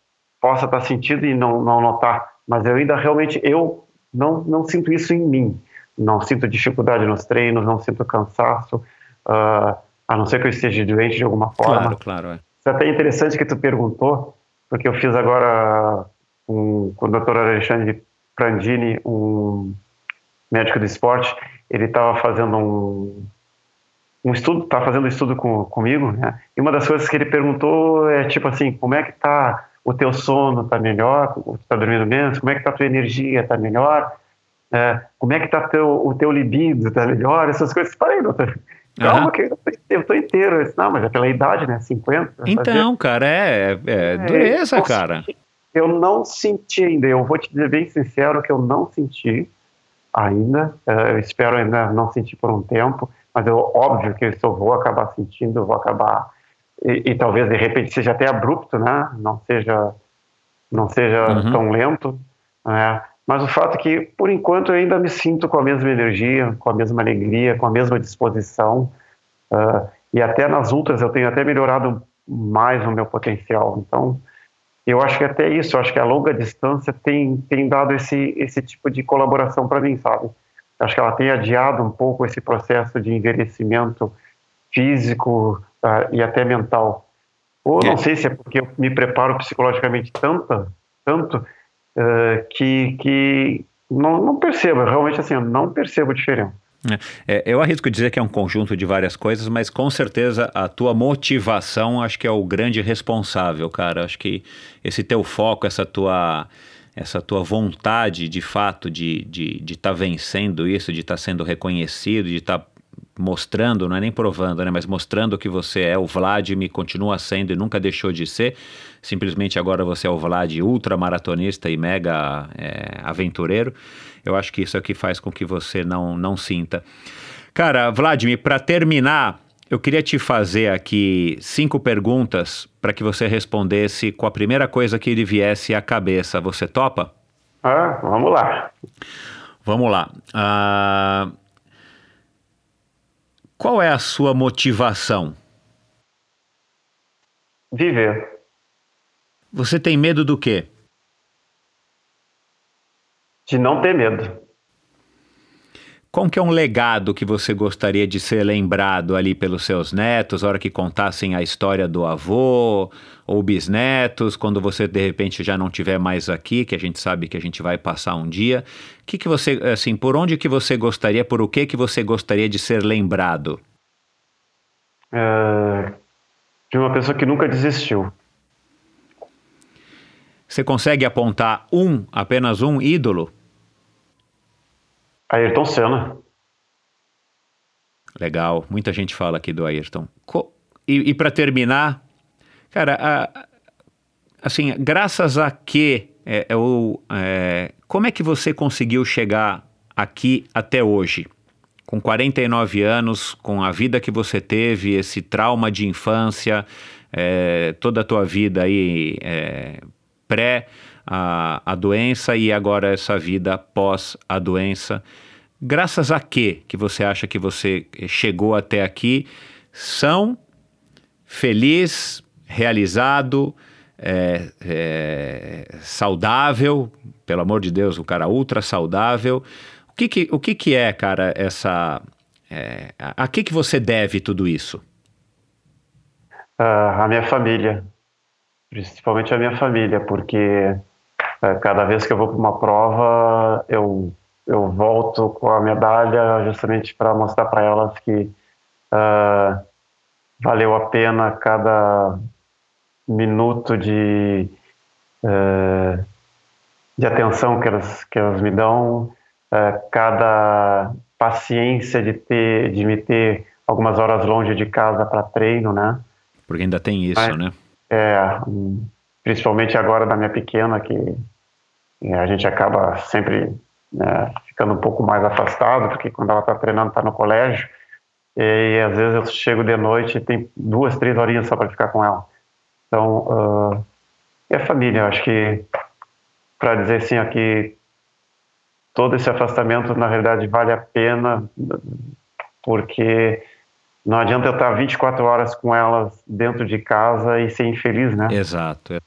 A: possa estar sentindo e não, não notar, mas eu ainda realmente eu não, não sinto isso em mim. Não sinto dificuldade nos treinos, não sinto cansaço, uh, a não ser que eu esteja doente de alguma forma.
B: Claro, claro. É.
A: Isso é até interessante que tu perguntou, porque eu fiz agora um, com o Dr. Alexandre Prandini, um médico do esporte, ele estava fazendo um, um estudo, está fazendo um estudo com, comigo, né? E uma das coisas que ele perguntou é tipo assim, como é que está o teu sono está melhor, tu está dormindo menos, como é que está a tua energia, está melhor, é, como é que está teu, o teu libido, está melhor, essas coisas. Parei, doutor. Calma, uhum. que eu estou inteiro. Eu disse, não, mas é pela idade, né? 50.
B: Então, cara, é, é, é dureza, eu cara.
A: Senti, eu não senti ainda, eu vou te dizer bem sincero que eu não senti ainda. É, eu espero ainda não sentir por um tempo, mas eu, óbvio que eu vou acabar sentindo, eu vou acabar e, e, talvez de repente seja até abrupto, né? Não seja não seja uhum. tão lento, né? Mas o fato é que por enquanto eu ainda me sinto com a mesma energia, com a mesma alegria, com a mesma disposição uh, e até nas ultras eu tenho até melhorado mais o meu potencial. Então eu acho que até isso, acho que a longa distância tem tem dado esse esse tipo de colaboração para mim, sabe? Acho que ela tem adiado um pouco esse processo de envelhecimento físico, uh, e até mental. Ou não é. sei se é porque eu me preparo psicologicamente tanto, tanto uh, que, que não, não percebo, realmente assim, eu não percebo diferença.
B: É, é, eu arrisco dizer que é um conjunto de várias coisas, mas com certeza a tua motivação acho que é o grande responsável, cara. Acho que esse teu foco, essa tua essa tua vontade de fato de estar de, de tá vencendo isso, de estar tá sendo reconhecido, de estar tá mostrando, não é nem provando, né, mas mostrando que você é o Vladimir, continua sendo e nunca deixou de ser. Simplesmente agora você é o Vlad ultramaratonista e mega é, aventureiro. Eu acho que isso é o que faz com que você não, não sinta. Cara, Vladimir, para terminar, eu queria te fazer aqui cinco perguntas para que você respondesse com a primeira coisa que lhe viesse à cabeça. Você topa?
A: Ah, vamos lá.
B: Vamos lá. Ah, qual é a sua motivação?
A: Viver.
B: Você tem medo do quê?
A: De não ter medo.
B: Qual que é um legado que você gostaria de ser lembrado ali pelos seus netos, a hora que contassem a história do avô ou bisnetos, quando você de repente já não estiver mais aqui, que a gente sabe que a gente vai passar um dia? Que, que você, assim, por onde que você gostaria, por o que que você gostaria de ser lembrado?
A: É, de uma pessoa que nunca desistiu.
B: Você consegue apontar um, apenas um ídolo?
A: Ayrton Senna.
B: Legal, muita gente fala aqui do Ayrton. Co e, e para terminar, cara, a, assim, graças a que é, é, o, é, como é que você conseguiu chegar aqui até hoje? Com 49 anos, com a vida que você teve, esse trauma de infância, é, toda a tua vida aí é, pré a, a doença e agora essa vida pós a doença. Graças a que que você acha que você chegou até aqui? São feliz, realizado, é, é, saudável, pelo amor de Deus, o cara ultra saudável. O que que, o que, que é, cara, essa. É, a, a que, que você deve tudo isso?
A: Uh, a minha família, principalmente a minha família, porque cada vez que eu vou para uma prova, eu, eu volto com a medalha justamente para mostrar para elas que uh, valeu a pena cada minuto de, de atenção que elas, que elas me dão, cada paciência de ter de me ter algumas horas longe de casa para treino, né?
B: Porque ainda tem isso,
A: Mas,
B: né?
A: É, principalmente agora da minha pequena, que é, a gente acaba sempre né, ficando um pouco mais afastado, porque quando ela está treinando, está no colégio, e às vezes eu chego de noite e tem duas, três horinhas só para ficar com ela. Então, uh, é família, eu acho que, para dizer assim, aqui, todo esse afastamento, na realidade, vale a pena, porque não adianta eu estar 24 horas com elas dentro de casa e ser infeliz, né?
B: Exato.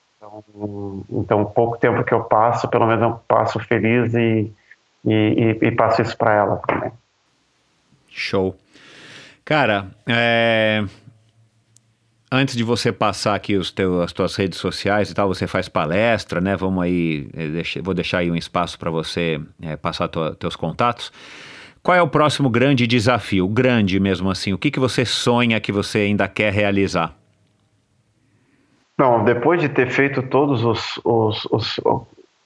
A: Então, pouco tempo que eu passo, pelo menos eu passo feliz e, e, e, passo isso para elas também.
B: Show. Cara, é... antes de você passar aqui os teus, as tuas redes sociais e tal, você faz palestra, né? Vamos aí, vou deixar aí um espaço para você é, passar tua, teus contatos. Qual é o próximo grande desafio? Grande mesmo assim. O que, que você sonha que você ainda quer realizar?
A: Não, depois de ter feito todos os, os, os,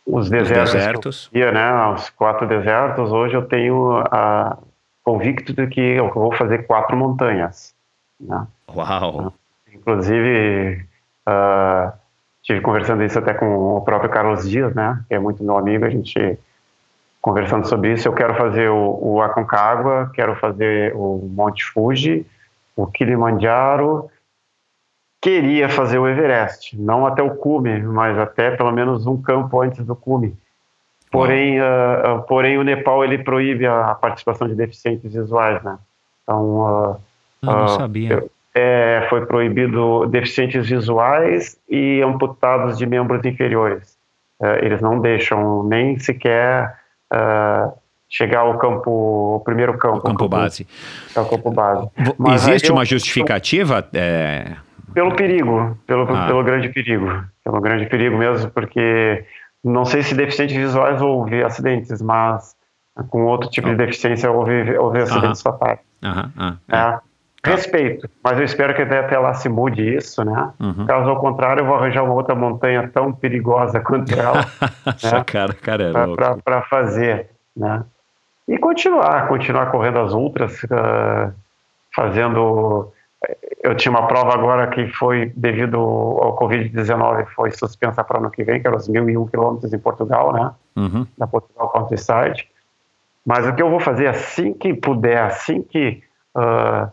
A: os desertos,
B: os desertos.
A: Ia, né, os quatro desertos, hoje eu tenho a convicto de que eu vou fazer quatro montanhas. Né?
B: Uau!
A: Inclusive, uh, tive conversando isso até com o próprio Carlos Dias, né, que é muito meu amigo, a gente conversando sobre isso. Eu quero fazer o, o Aconcagua, quero fazer o Monte Fuji, o Kilimanjaro, queria fazer o Everest, não até o cume, mas até pelo menos um campo antes do cume. Porém, uh, uh, porém o Nepal ele proíbe a, a, participação de deficientes visuais, né? Então, uh,
B: eu não sabia.
A: É, foi proibido deficientes visuais e amputados de membros inferiores. É, eles não deixam nem sequer chegar ao campo, o primeiro campo. O
B: campo, campo base.
A: É o campo base.
B: Mas Existe uma justificativa? É...
A: Pelo perigo, pelo, ah. pelo grande perigo. Pelo grande perigo mesmo, porque não sei se deficientes visuais houve acidentes, mas com outro tipo de deficiência houve, houve acidentes uh -huh. fatais.
B: Uh -huh. uh -huh.
A: É. Respeito, mas eu espero que até lá se mude isso, né? Caso ao contrário, eu vou arranjar uma outra montanha tão perigosa quanto ela. [LAUGHS]
B: né? cara, cara é
A: Para fazer, né? E continuar, continuar correndo as ultras, uh, fazendo... Eu tinha uma prova agora que foi, devido ao Covid-19, foi suspensa para ano que vem, que era os 1.001 quilômetros em Portugal, né?
B: Uhum.
A: Da Portugal Countryside. Mas o que eu vou fazer assim que puder, assim que uh,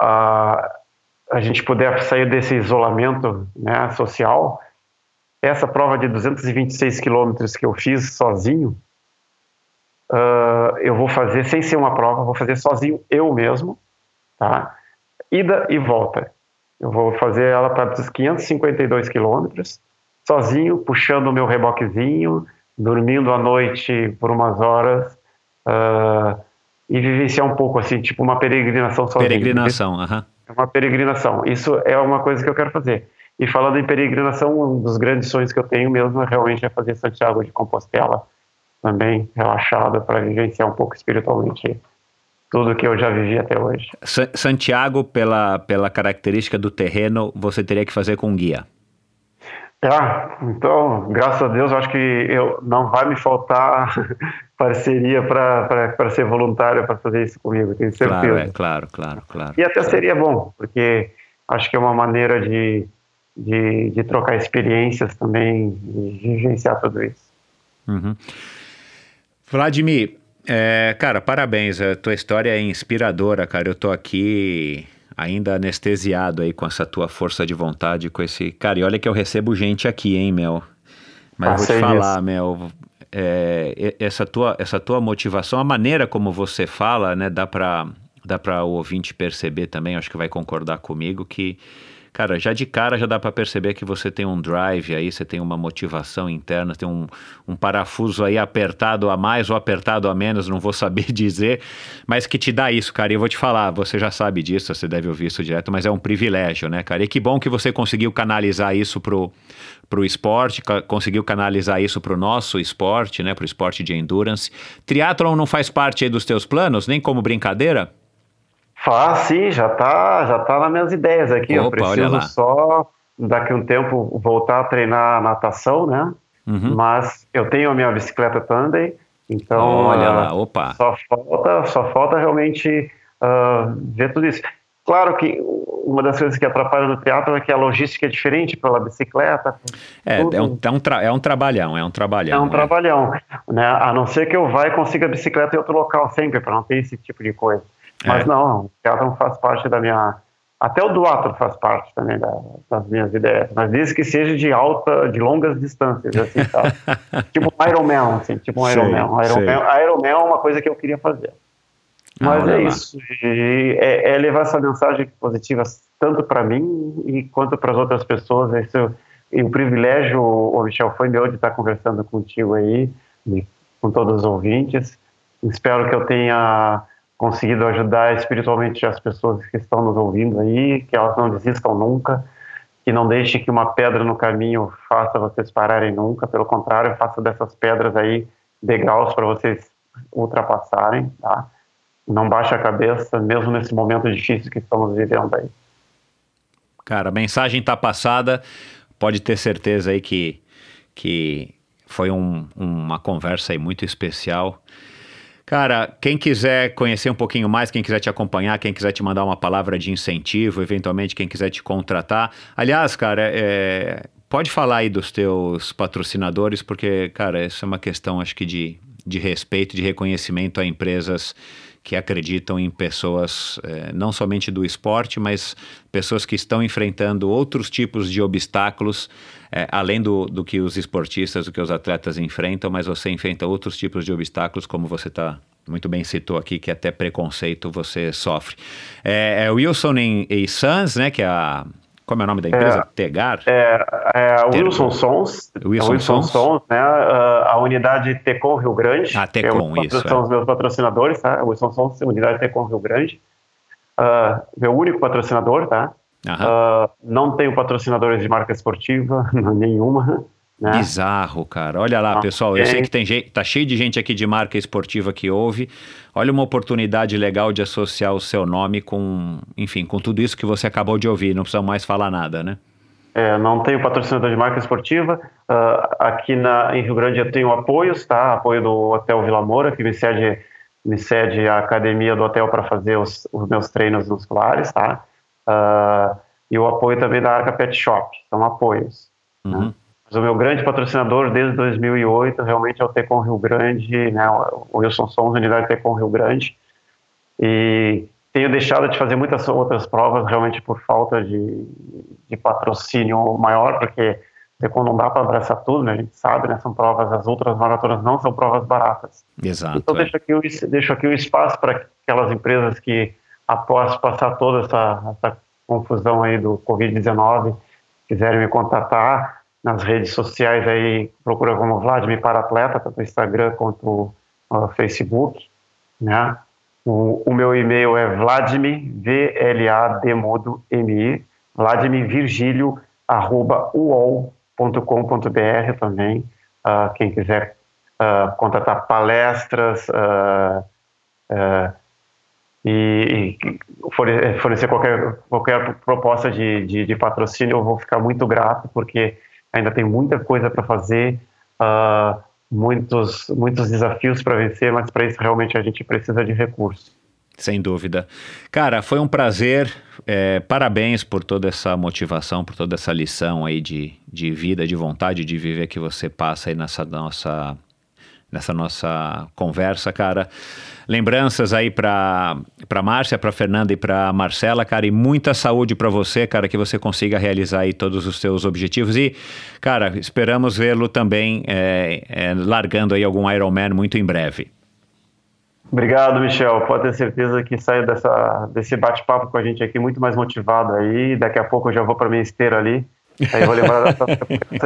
A: uh, a gente puder sair desse isolamento né, social, essa prova de 226 quilômetros que eu fiz sozinho, uh, eu vou fazer sem ser uma prova, vou fazer sozinho eu mesmo, tá? Ida e volta. Eu vou fazer ela para os 552 quilômetros, sozinho, puxando o meu reboquezinho, dormindo à noite por umas horas uh, e vivenciar um pouco assim, tipo uma peregrinação sozinho.
B: Peregrinação, aham. Uhum.
A: É uma peregrinação. Isso é uma coisa que eu quero fazer. E falando em peregrinação, um dos grandes sonhos que eu tenho mesmo é realmente é fazer Santiago de Compostela, também relaxado para vivenciar um pouco espiritualmente tudo que eu já vivi até hoje.
B: Santiago, pela, pela característica do terreno, você teria que fazer com guia.
A: Ah, então, graças a Deus, eu acho que eu, não vai me faltar [LAUGHS] parceria para ser voluntário para fazer isso comigo, tenho certeza.
B: Claro, é, claro, claro, claro.
A: E até seria bom, porque acho que é uma maneira de, de, de trocar experiências também, de vivenciar tudo isso.
B: Uhum. Vladimir, é, cara, parabéns, a tua história é inspiradora, cara. Eu tô aqui ainda anestesiado aí com essa tua força de vontade, com esse. Cara, e olha que eu recebo gente aqui, hein, Mel? Mas ah, vou te falar, isso. Mel, é, essa, tua, essa tua motivação, a maneira como você fala, né, dá para dá para o ouvinte perceber também, acho que vai concordar comigo, que cara, já de cara já dá para perceber que você tem um drive aí, você tem uma motivação interna, tem um, um parafuso aí apertado a mais ou apertado a menos, não vou saber [LAUGHS] dizer, mas que te dá isso, cara. E eu vou te falar, você já sabe disso, você deve ouvir isso direto, mas é um privilégio, né, cara? E que bom que você conseguiu canalizar isso pro pro esporte, conseguiu canalizar isso pro nosso esporte, né, pro esporte de endurance. Triathlon não faz parte aí dos teus planos, nem como brincadeira?
A: Faz sim, já tá, já tá nas minhas ideias aqui. Opa, eu preciso só daqui a um tempo voltar a treinar natação, né? Uhum. Mas eu tenho a minha bicicleta Tandem, então
B: olha uh, lá, opa.
A: Só falta, só falta realmente uh, ver tudo isso. Claro que uma das coisas que atrapalha no teatro é que a logística é diferente pela bicicleta.
B: É, é um, é, um tra, é um trabalhão, é um trabalhão.
A: É um né? trabalhão, né? A não ser que eu vá e consiga a bicicleta em outro local sempre, para não ter esse tipo de coisa. Mas é. não, o teatro faz parte da minha. Até o duatro faz parte também da, das minhas ideias, mas desde que seja de alta, de longas distâncias, assim, [LAUGHS] tipo um Ironman, assim, tipo um Ironman. Ironman, Ironman é uma coisa que eu queria fazer. Mas ah, é isso, é, é, levar essa mensagem positiva tanto para mim e quanto para as outras pessoas. Isso, e o privilégio, o Michel, foi meu de estar conversando contigo aí, com todos os ouvintes. Espero que eu tenha conseguido ajudar espiritualmente as pessoas que estão nos ouvindo aí, que elas não desistam nunca, que não deixe que uma pedra no caminho faça vocês pararem nunca, pelo contrário, faça dessas pedras aí degraus para vocês ultrapassarem, tá? Não baixe a cabeça, mesmo nesse momento difícil que estamos vivendo aí.
B: Cara, a mensagem está passada, pode ter certeza aí que, que foi um, uma conversa aí muito especial. Cara, quem quiser conhecer um pouquinho mais, quem quiser te acompanhar, quem quiser te mandar uma palavra de incentivo, eventualmente quem quiser te contratar. Aliás, cara, é, pode falar aí dos teus patrocinadores, porque, cara, essa é uma questão, acho que, de, de respeito, de reconhecimento a empresas que acreditam em pessoas é, não somente do esporte, mas pessoas que estão enfrentando outros tipos de obstáculos, é, além do, do que os esportistas, do que os atletas enfrentam, mas você enfrenta outros tipos de obstáculos, como você está muito bem citou aqui, que até preconceito você sofre. É, é Wilson e Sons, né, que é a como é o nome da empresa? É, Tegar?
A: É, é Wilson Sons.
B: Wilson, é Wilson Sons. Sons,
A: né? A unidade Tecom Rio Grande.
B: Ah, Tecom,
A: isso. São é. os meus patrocinadores, tá? Wilson Sons, unidade Tecom Rio Grande. Uh, meu único patrocinador, tá? Uh, não tenho patrocinadores de marca esportiva, [LAUGHS] nenhuma. Né?
B: Bizarro, cara. Olha lá, pessoal. Eu sei que tem gente, tá cheio de gente aqui de marca esportiva que ouve. Olha uma oportunidade legal de associar o seu nome com, enfim, com tudo isso que você acabou de ouvir. Não precisa mais falar nada, né?
A: É, não tenho patrocinador de marca esportiva. Uh, aqui na, em Rio Grande eu tenho apoios, tá? Apoio do Hotel Vila Moura, que me cede, me cede a academia do hotel para fazer os, os, meus treinos musculares, tá? Uh, e o apoio também da Arca Pet Shop, são apoios. Né? Uhum. Né? o meu grande patrocinador desde 2008 realmente é o Tecom Rio Grande, né, o Wilson Sons, unidade Tecom Rio Grande. E tenho deixado de fazer muitas outras provas realmente por falta de, de patrocínio maior, porque Tecom não dá para abraçar tudo, né, a gente sabe, né, são provas, as outras maratonas não são provas baratas.
B: Exato.
A: Então
B: é.
A: deixo aqui, deixo aqui o espaço para aquelas empresas que, após passar toda essa, essa confusão aí do Covid-19, quiserem me contatar, nas redes sociais aí, procura como Vladimir Paratleta, tanto no Instagram quanto no Facebook, né? O, o meu e-mail é Vladimir, V-L-A-D-M-O-D-M-I, Vladimir Virgílio, arroba uol.com.br também, uh, quem quiser uh, contratar palestras uh, e, e, fornecer qualquer, qualquer proposta de, de, de patrocínio, eu vou ficar muito grato, porque ainda tem muita coisa para fazer, uh, muitos, muitos desafios para vencer, mas para isso realmente a gente precisa de recursos.
B: Sem dúvida. Cara, foi um prazer. É, parabéns por toda essa motivação, por toda essa lição aí de, de vida, de vontade de viver que você passa aí nessa nossa, nessa nossa conversa, cara. Lembranças aí para para Márcia, para Fernanda e para Marcela, cara, e muita saúde para você, cara, que você consiga realizar aí todos os seus objetivos e, cara, esperamos vê-lo também é, é, largando aí algum Ironman muito em breve.
A: Obrigado, Michel. Pode ter certeza que saio dessa, desse bate-papo com a gente aqui muito mais motivado aí. Daqui a pouco eu já vou para minha esteira ali. Aí vou lembrar dessa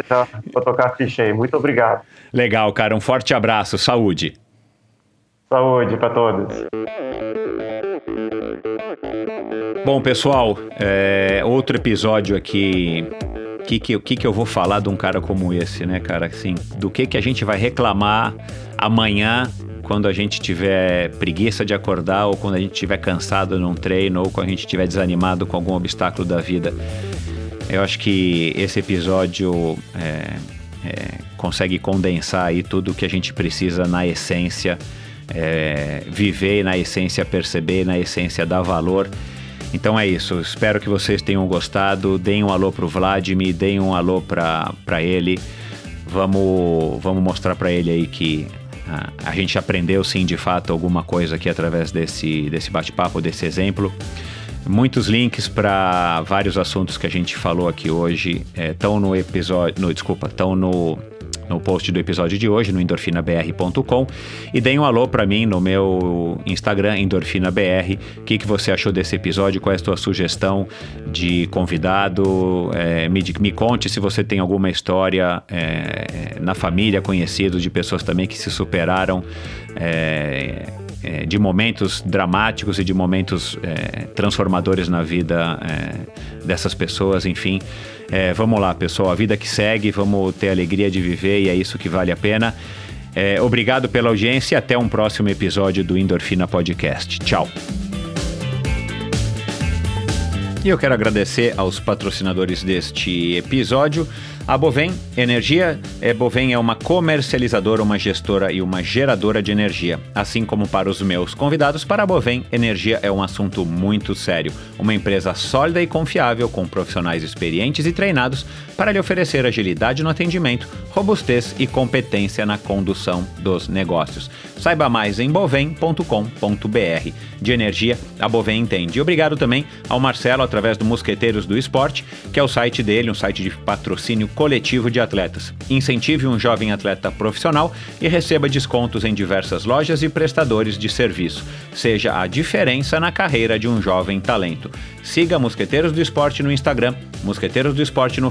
A: já vou tocar a ficha aí. Muito obrigado.
B: Legal, cara. Um forte abraço. Saúde.
A: Saúde para todos.
B: Bom, pessoal, é, outro episódio aqui. O que, que, que, que eu vou falar de um cara como esse, né, cara? Assim, do que, que a gente vai reclamar amanhã quando a gente tiver preguiça de acordar ou quando a gente estiver cansado num treino ou quando a gente estiver desanimado com algum obstáculo da vida. Eu acho que esse episódio é, é, consegue condensar aí tudo o que a gente precisa na essência, é, viver na essência, perceber na essência, dar valor. Então é isso, espero que vocês tenham gostado. Deem um alô pro Vladimir, deem um alô para ele. Vamos, vamos mostrar para ele aí que a, a gente aprendeu sim de fato alguma coisa aqui através desse, desse bate-papo, desse exemplo. Muitos links para vários assuntos que a gente falou aqui hoje estão é, no episódio, no, desculpa, estão no no post do episódio de hoje, no endorfinabr.com. E deem um alô para mim no meu Instagram, endorfinabr. O que, que você achou desse episódio? Qual é a sua sugestão de convidado? É, me, me, conte se você tem alguma história é, na família, conhecidos, de pessoas também que se superaram. É, é de momentos dramáticos e de momentos é, transformadores na vida é, dessas pessoas, enfim. É, vamos lá, pessoal, a vida que segue, vamos ter a alegria de viver e é isso que vale a pena. É, obrigado pela audiência e até um próximo episódio do Endorfina Podcast. Tchau. E eu quero agradecer aos patrocinadores deste episódio. A Bovem Energia, é, Bovem é uma comercializadora, uma gestora e uma geradora de energia. Assim como para os meus convidados, para a Bovem, energia é um assunto muito sério. Uma empresa sólida e confiável, com profissionais experientes e treinados para lhe oferecer agilidade no atendimento, robustez e competência na condução dos negócios. Saiba mais em bovem.com.br. De energia, a Bovem entende. E obrigado também ao Marcelo, através do Mosqueteiros do Esporte, que é o site dele, um site de patrocínio coletivo de atletas. Incentive um jovem atleta profissional e receba descontos em diversas lojas e prestadores de serviço. Seja a diferença na carreira de um jovem talento. Siga Mosqueteiros do Esporte no Instagram, Mosqueteiros do Esporte no